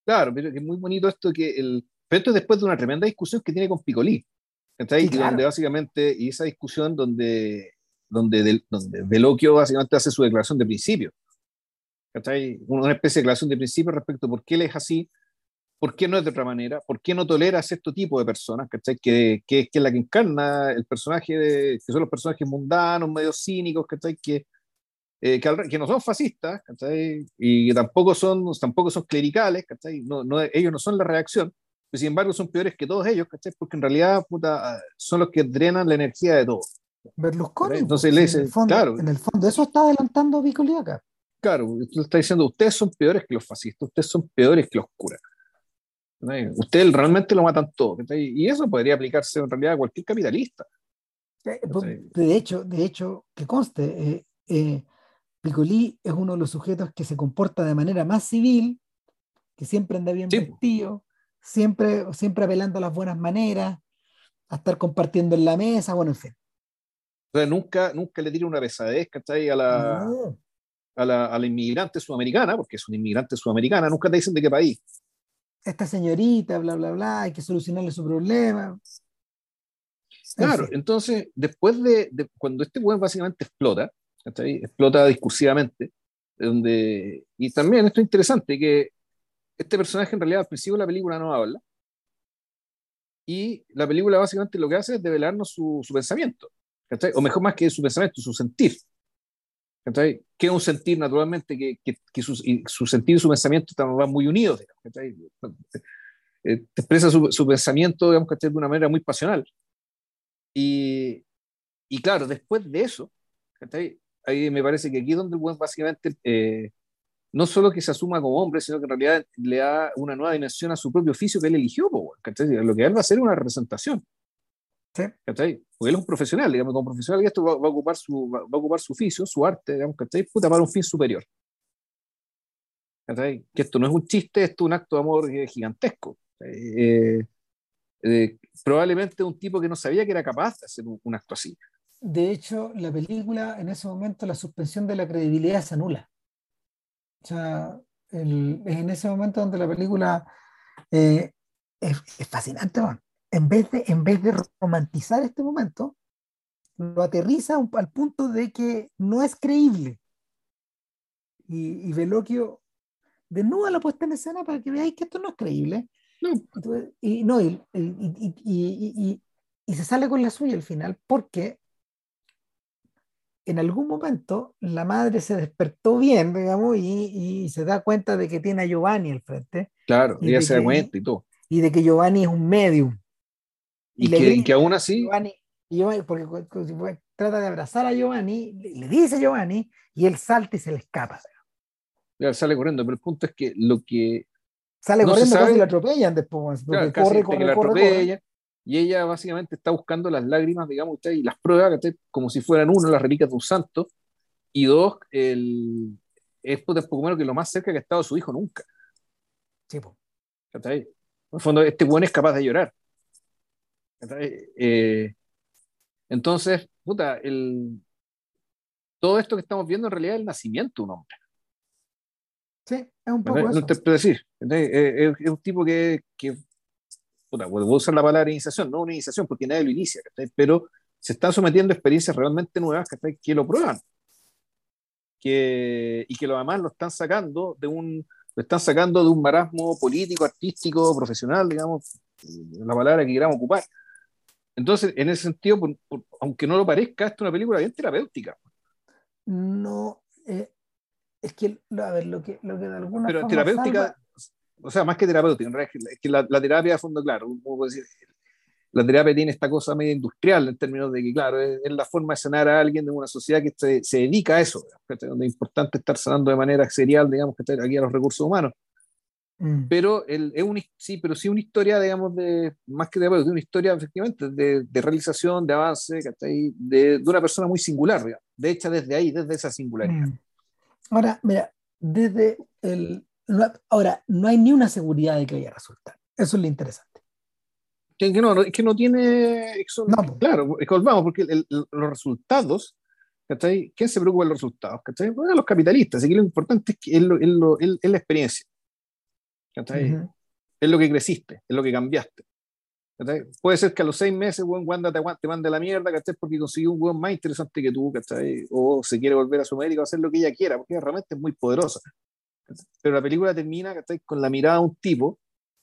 B: Claro, pero es muy bonito esto que el. Pero esto es después de una tremenda discusión que tiene con Picolí. Sí, Donde básicamente, y esa discusión donde, donde, donde Veloquio básicamente hace su declaración de principio. Una especie de declaración de principio respecto a por qué él es así, por qué no es de otra manera, por qué no tolera a este tipo de personas, Que, que, que, es la que encarna el personaje, de, que son los personajes mundanos, medio cínicos, Que, eh, que, no son fascistas, Y que tampoco son, tampoco son clericales, No, no, ellos no son la reacción, pero sin embargo son peores que todos ellos, Porque en realidad son los que drenan la energía de todos.
A: Berlusconi.
B: Entonces le dice, claro.
A: En el fondo, eso está adelantando Piccoli acá.
B: Claro, usted está diciendo, ustedes son peores que los fascistas, ustedes son peores que los curas. Ustedes realmente lo matan todo. Y eso podría aplicarse en realidad a cualquier capitalista.
A: Eh, pues, de hecho, de hecho, que conste, eh, eh Picolí es uno de los sujetos que se comporta de manera más civil, que siempre anda bien vestido, siempre, siempre apelando a las buenas maneras, a estar compartiendo en la mesa, bueno, en fin.
B: O sea, nunca, nunca le tira una pesadez, ¿cachai? A la, a, la, a la inmigrante sudamericana, porque es una inmigrante sudamericana, nunca te dicen de qué país.
A: Esta señorita, bla, bla, bla, hay que solucionarle su problema.
B: Claro, entonces, después de, de, cuando este buen básicamente explota, explota discursivamente, donde, y también esto es interesante, que este personaje en realidad al principio de la película no habla, y la película básicamente lo que hace es develarnos su, su pensamiento, ¿cachai? o mejor más que su pensamiento, su sentir. ¿Cachai? Que es un sentir naturalmente que, que, que su, su, sentir y su pensamiento están muy unidos. Eh, te expresa su, su pensamiento digamos, de una manera muy pasional. Y, y claro, después de eso, ¿cachai? ahí me parece que aquí es donde el buen básicamente eh, no solo que se asuma como hombre, sino que en realidad le da una nueva dimensión a su propio oficio que él eligió, ¿cachai? lo que él va a hacer es una representación.
A: Sí.
B: ¿cachai? Porque él es un profesional, digamos, como profesional, y esto va, va, a ocupar su, va, va, a ocupar su oficio, su arte, digamos, ¿cachai? Puta, para un fin superior. ¿cachai? Que esto no es un chiste, esto es un acto de amor gigantesco. Eh, eh, probablemente un tipo que no sabía que era capaz de hacer un, un acto así.
A: De hecho, la película, en ese momento, la suspensión de la credibilidad se anula. O sea, el, es en ese momento donde la película eh, es, es, fascinante. En, vez de, en vez de romantizar este momento, lo aterriza un, al punto de que no es creíble. Y, y Veloquio desnuda la puesta en escena para que veáis que esto no es creíble.
B: No.
A: Entonces, y, no, y, y, y, se sale con la suya al final porque en algún momento la madre se despertó bien, digamos, y, y, se da cuenta de que tiene a Giovanni al frente.
B: Claro, y ella se da cuenta y todo.
A: Y de que Giovanni es un medium.
B: Y, y que, que, aún así.
A: Giovanni, Giovanni, porque trata de abrazar a Giovanni, le, le, dice a Giovanni, y él salta y se le escapa.
B: Ya, sale corriendo, pero el punto es que lo que.
A: Sale no corriendo, casi lo atropellan después.
B: Claro, corre, corre, corre, corre, y ella básicamente está buscando las lágrimas, digamos, usted, y las pruebas, como si fueran uno, las reliquias de un santo, y dos, el, es poco menos que lo más cerca que ha estado su hijo nunca.
A: Sí, po.
B: En el fondo, este buen es capaz de llorar. Eh, entonces, puta, el, todo esto que estamos viendo en realidad es el nacimiento de un hombre.
A: Sí, es un poco
B: no,
A: eso.
B: Te puedo decir. Es, es, un tipo que, que puta, voy a usar la palabra iniciación, no una iniciación porque nadie lo inicia, pero se están sometiendo a experiencias realmente nuevas que lo prueban. Que, y que lo además lo están sacando de un lo están sacando de un marasmo político, artístico, profesional, digamos, la palabra que queramos ocupar. Entonces, en ese sentido, por, por, aunque no lo parezca, esto es una película bien terapéutica.
A: No, eh, es que, a ver, lo que, lo que de alguna
B: Pero
A: forma
B: terapéutica,
A: salva,
B: o sea, más que terapéutica, en realidad es que la, la terapia a fondo, claro, puedo decir, la terapia tiene esta cosa medio industrial en términos de que, claro, es, es la forma de sanar a alguien de una sociedad que se, se dedica a eso, donde es importante estar sanando de manera serial, digamos, que aquí a los recursos humanos.
A: Mm,
B: Pero el, es un, sí, pero sí una historia, digamos, de más que de una historia efectivamente de, de realización, de avance. De, de una persona muy singular, digamos, de hecha desde ahí, desde esa singularidad.
A: mm. Ahora, mira, desde el. no- ahora, no hay ni una seguridad de que vaya a resultar. Eso es lo interesante.
B: Que, que no, es que no tiene. eso-
A: No,
B: claro, volvamos, porque el- el- los resultados, ¿cachai? ¿Quién se preocupa de los resultados? ¿cachai? Bueno, los capitalistas, así que lo importante es, que es, lo, es, lo- es la experiencia. ¿Cachai?
A: Ujú.
B: Es lo que creciste, es lo que cambiaste. ¿cachai? Puede ser que a los seis meses, buen Wanda te, te mande la mierda, ¿cachai? Porque consiguió un buen más interesante que tú, ¿cachai? O se quiere volver a su médico a hacer lo que ella quiera, porque realmente es muy poderosa. ¿cachai? Pero la película termina, ¿cachai? Con la mirada de un tipo,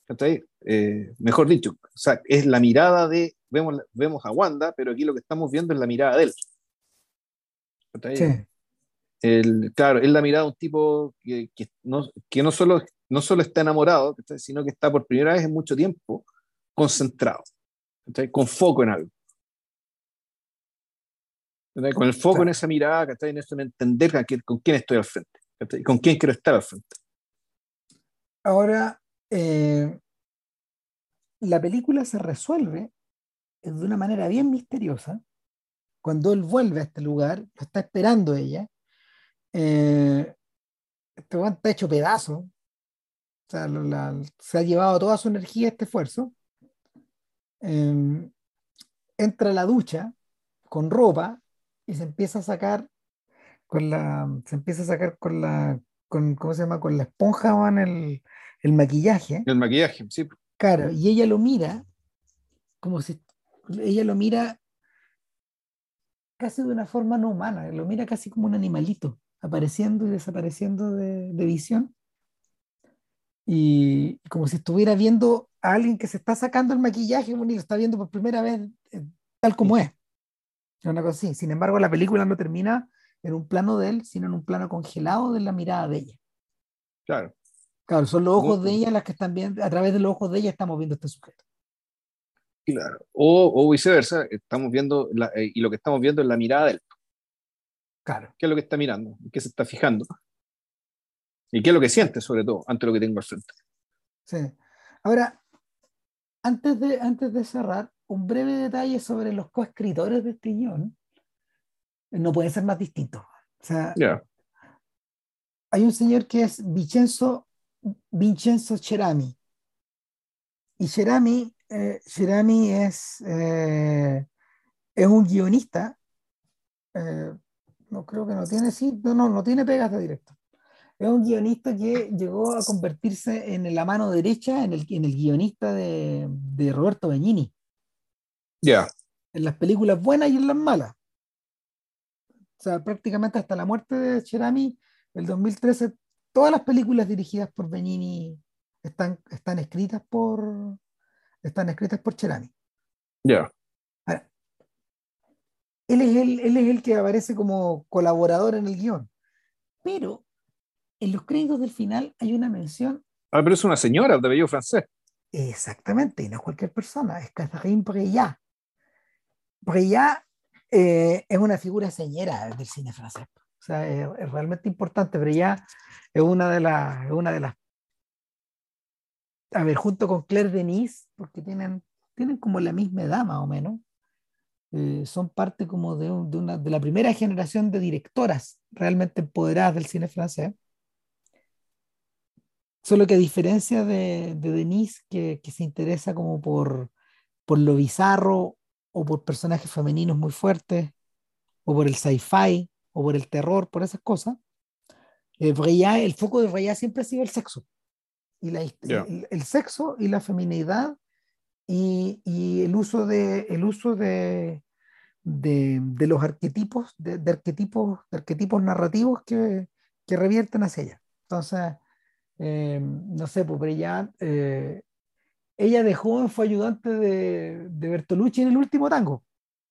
B: ¿cachai? Eh, mejor dicho, o sea, es la mirada de, vemos, vemos a Wanda, pero aquí lo que estamos viendo es la mirada de él. ¿cachai?
A: Sí.
B: El, claro, es la mirada de un tipo que, que no, que no, solo, no solo está enamorado, sino que está por primera vez en mucho tiempo concentrado, con foco en algo. Con el foco en esa mirada, ¿cachai? en eso en entender con quién estoy al frente, ¿cachai? con quién quiero estar al frente.
A: Ahora, eh, la película se resuelve de una manera bien misteriosa. Cuando él vuelve a este lugar, lo está esperando ella. Eh, este está hecho pedazo. O sea, se ha llevado toda su energía a este esfuerzo. Em, entra a la ducha con ropa y se empieza a sacar con la, se empieza a sacar con la, con, ¿cómo se llama? Con la esponja van el, el maquillaje.
B: El maquillaje, sí.
A: Claro, y ella lo mira como si, ella lo mira casi de una forma no humana, lo mira casi como un animalito, apareciendo y desapareciendo de, visión. Y como si estuviera viendo a alguien que se está sacando el maquillaje y lo está viendo por primera vez eh, tal como es. Una cosa así. Sin embargo, la película no termina en un plano de él, sino en un plano congelado de la mirada de ella.
B: Claro.
A: Claro, son los ojos de ella las que están viendo, a través de los ojos de ella estamos viendo este sujeto.
B: Claro. O, o viceversa, estamos viendo, eh, y lo que estamos viendo es la mirada de él.
A: Claro.
B: ¿Qué es lo que está mirando? ¿Qué se está fijando? ¿Y qué es lo que siente, sobre todo, ante lo que tengo al frente?
A: Sí. Ahora, antes de, antes de cerrar, un breve detalle sobre los coescritores de este guion. No puede ser más distinto. O sea, hay un señor que es Vincenzo, Vincenzo Cerami. Y Cerami, eh, Cerami es, eh, es un guionista. Eh, no creo que no tiene, sí, no, no, no tiene pegas de directo. Es un guionista que llegó a convertirse en la mano derecha en el, en el guionista de, de Roberto Benigni.
B: Ya.
A: En las películas buenas y en las malas. O sea, prácticamente hasta la muerte de Cherami, el 2013, todas las películas dirigidas por Benini están, están escritas por están escritas por Cherami.
B: Ya.
A: Él es, el, él es el que aparece como colaborador en el guion. Pero en los créditos del final hay una mención.
B: Ah, pero es una señora de bello francés.
A: Exactamente, y no es cualquier persona, es Catherine Breillat. Breillat eh, es una figura señera del cine francés. O sea, es, realmente importante. Breillat es una de las, una de las, a ver, junto con Claire Denis, porque tienen, tienen como la misma edad más o menos, eh, son parte como de, de, una, de la primera generación de directoras realmente empoderadas del cine francés. Solo que a diferencia de, de Denise, que, que, se interesa como por, por lo bizarro o por personajes femeninos muy fuertes, o por el sci-fi, o por el terror, por esas cosas, eh, el foco de Breillat siempre ha sido el sexo. Y la, el, el, sexo y la feminidad y, y, el uso de, el uso de, de, de los arquetipos, de, de, arquetipos, de arquetipos narrativos que, que revierten hacia ella. Entonces, eh, no sé, pues Breillat, eh, ella de joven fue ayudante de, de, Bertolucci en el último tango.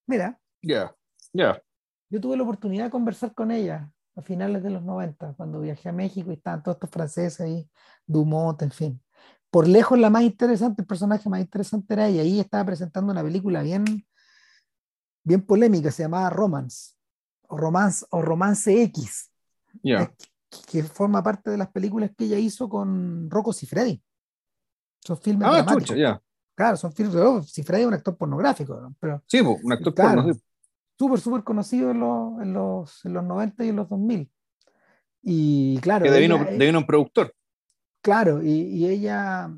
A: Mira.
B: Ya, ya.
A: Yo tuve la oportunidad de conversar con ella a finales de los 90, cuando viajé a México y estaban todos estos franceses ahí, Dumont, en fin. Por lejos la más interesante, el personaje más interesante era ella. Ahí estaba presentando una película bien, bien polémica, se llamaba Romance, o Romance, o Romance X.
B: Ya
A: que forma parte de las películas que ella hizo con Rocco Siffredi. Son filmes
B: ah, dramáticos. ya.
A: Claro, son filmes. Oh, Siffredi es un actor pornográfico. Pero,
B: sí, un actor claro,
A: Súper, súper conocido en los, en, los, en los 90 y en los 2000. Y claro.
B: Que devino, ella, devino un productor.
A: Claro, y, y, ella,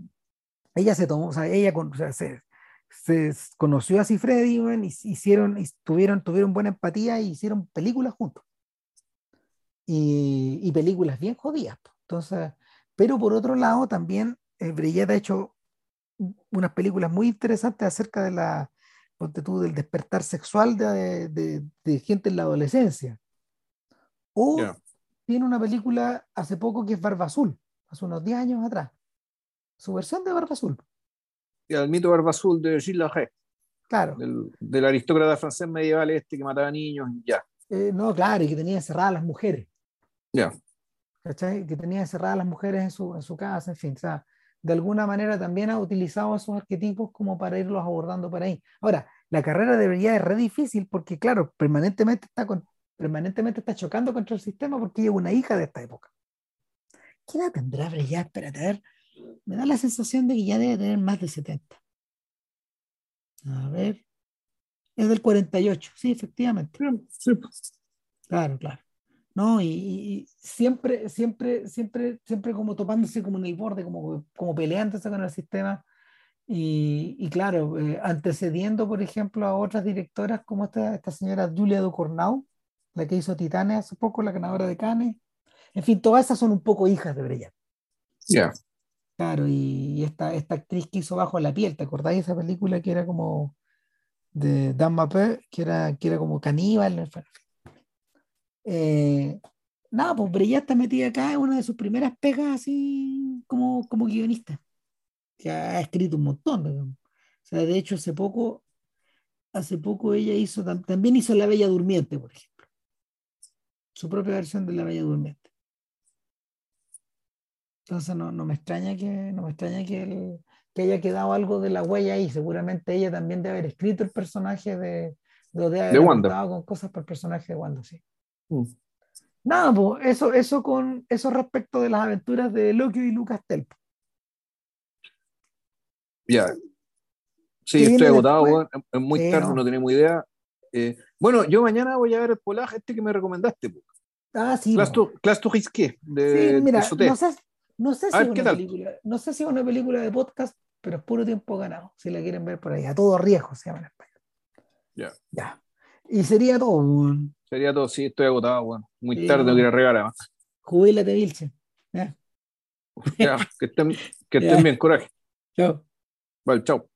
A: ella se tomó, o sea, ella o sea, se, se, conoció a Siffredi y hicieron, y tuvieron, tuvieron buena empatía y hicieron películas juntos y, y películas bien jodidas. Entonces, pero por otro lado, también eh, ha hecho unas películas muy interesantes acerca de la, tú, del despertar sexual de, de, de, gente en la adolescencia. O yeah. tiene una película hace poco que es Barba Azul, hace unos 10 años atrás. Su versión de Barba Azul.
B: Y el mito Barba Azul de Gilles Larrey.
A: Claro.
B: Del, del, aristócrata francés medieval este que mataba niños y ya.
A: Eh, no, claro, y que tenía encerradas a las mujeres.
B: Ya.
A: ¿Cachai? Que tenía encerradas las mujeres en su, en su casa, en fin. O sea, de alguna manera también ha utilizado esos arquetipos como para irlos abordando por ahí. Ahora, la carrera debería es re difícil porque, claro, permanentemente está, con, permanentemente está chocando contra el sistema porque ella es una hija de esta época. ¿Qué edad tendrá ya Espérate, a ver. Me da la sensación de que ya debe tener más de 70. A ver. Es del 48, sí, efectivamente.
B: Sí. pues.
A: Claro, claro. ¿No? Y, siempre, siempre, siempre, siempre como topándose como en el borde, como, como peleándose con el sistema. Y, y claro, eh, antecediendo, por ejemplo, a otras directoras como esta, esta señora Julia Ducournau, la que hizo Titanes hace poco, la ganadora de Cannes. En fin, todas esas son un poco hijas de Breillat.
B: Ya.
A: Claro, y, esta, esta actriz que hizo Bajo la piel, ¿te acordáis de esa película que era como de Dan Mapé, que era, que era como caníbal? En fin. Eh, nada, pues Breillat está metida acá en una de sus primeras pegas así como, como guionista, que ha escrito un montón. O sea, de hecho, hace poco, hace poco ella hizo, también hizo La Bella Durmiente, por ejemplo. Su propia versión de La Bella Durmiente. Entonces no, no me extraña que, no me extraña que, que haya quedado algo de la huella ahí. Seguramente ella también debe haber escrito el personaje de, de, de,
B: de Wanda.
A: con cosas para el personaje de Wanda, sí. Mm. Nada, eso, eso con eso respecto de las aventuras de Loki y Lucas Telp.
B: Ya. Sí, estoy agotado, es muy tarde, no. tenemos idea. Eh, bueno, yo mañana voy a ver el polaje este que me recomendaste.
A: Ah, sí.
B: To, de,
A: sí, mira, no sé, no sé, si es una película, no sé si es una película de podcast, pero es puro tiempo ganado, si la quieren ver por ahí. A todo riesgo se llama en español.
B: Ya.
A: Ya. Y sería todo.
B: Sería todo, sí, estoy agotado, bueno. Muy tarde, no quiero regalar más.
A: Jubílate, Vilche.
B: Ya. que estén, que estén bien, coraje.
A: Chao.
B: Vale, chao.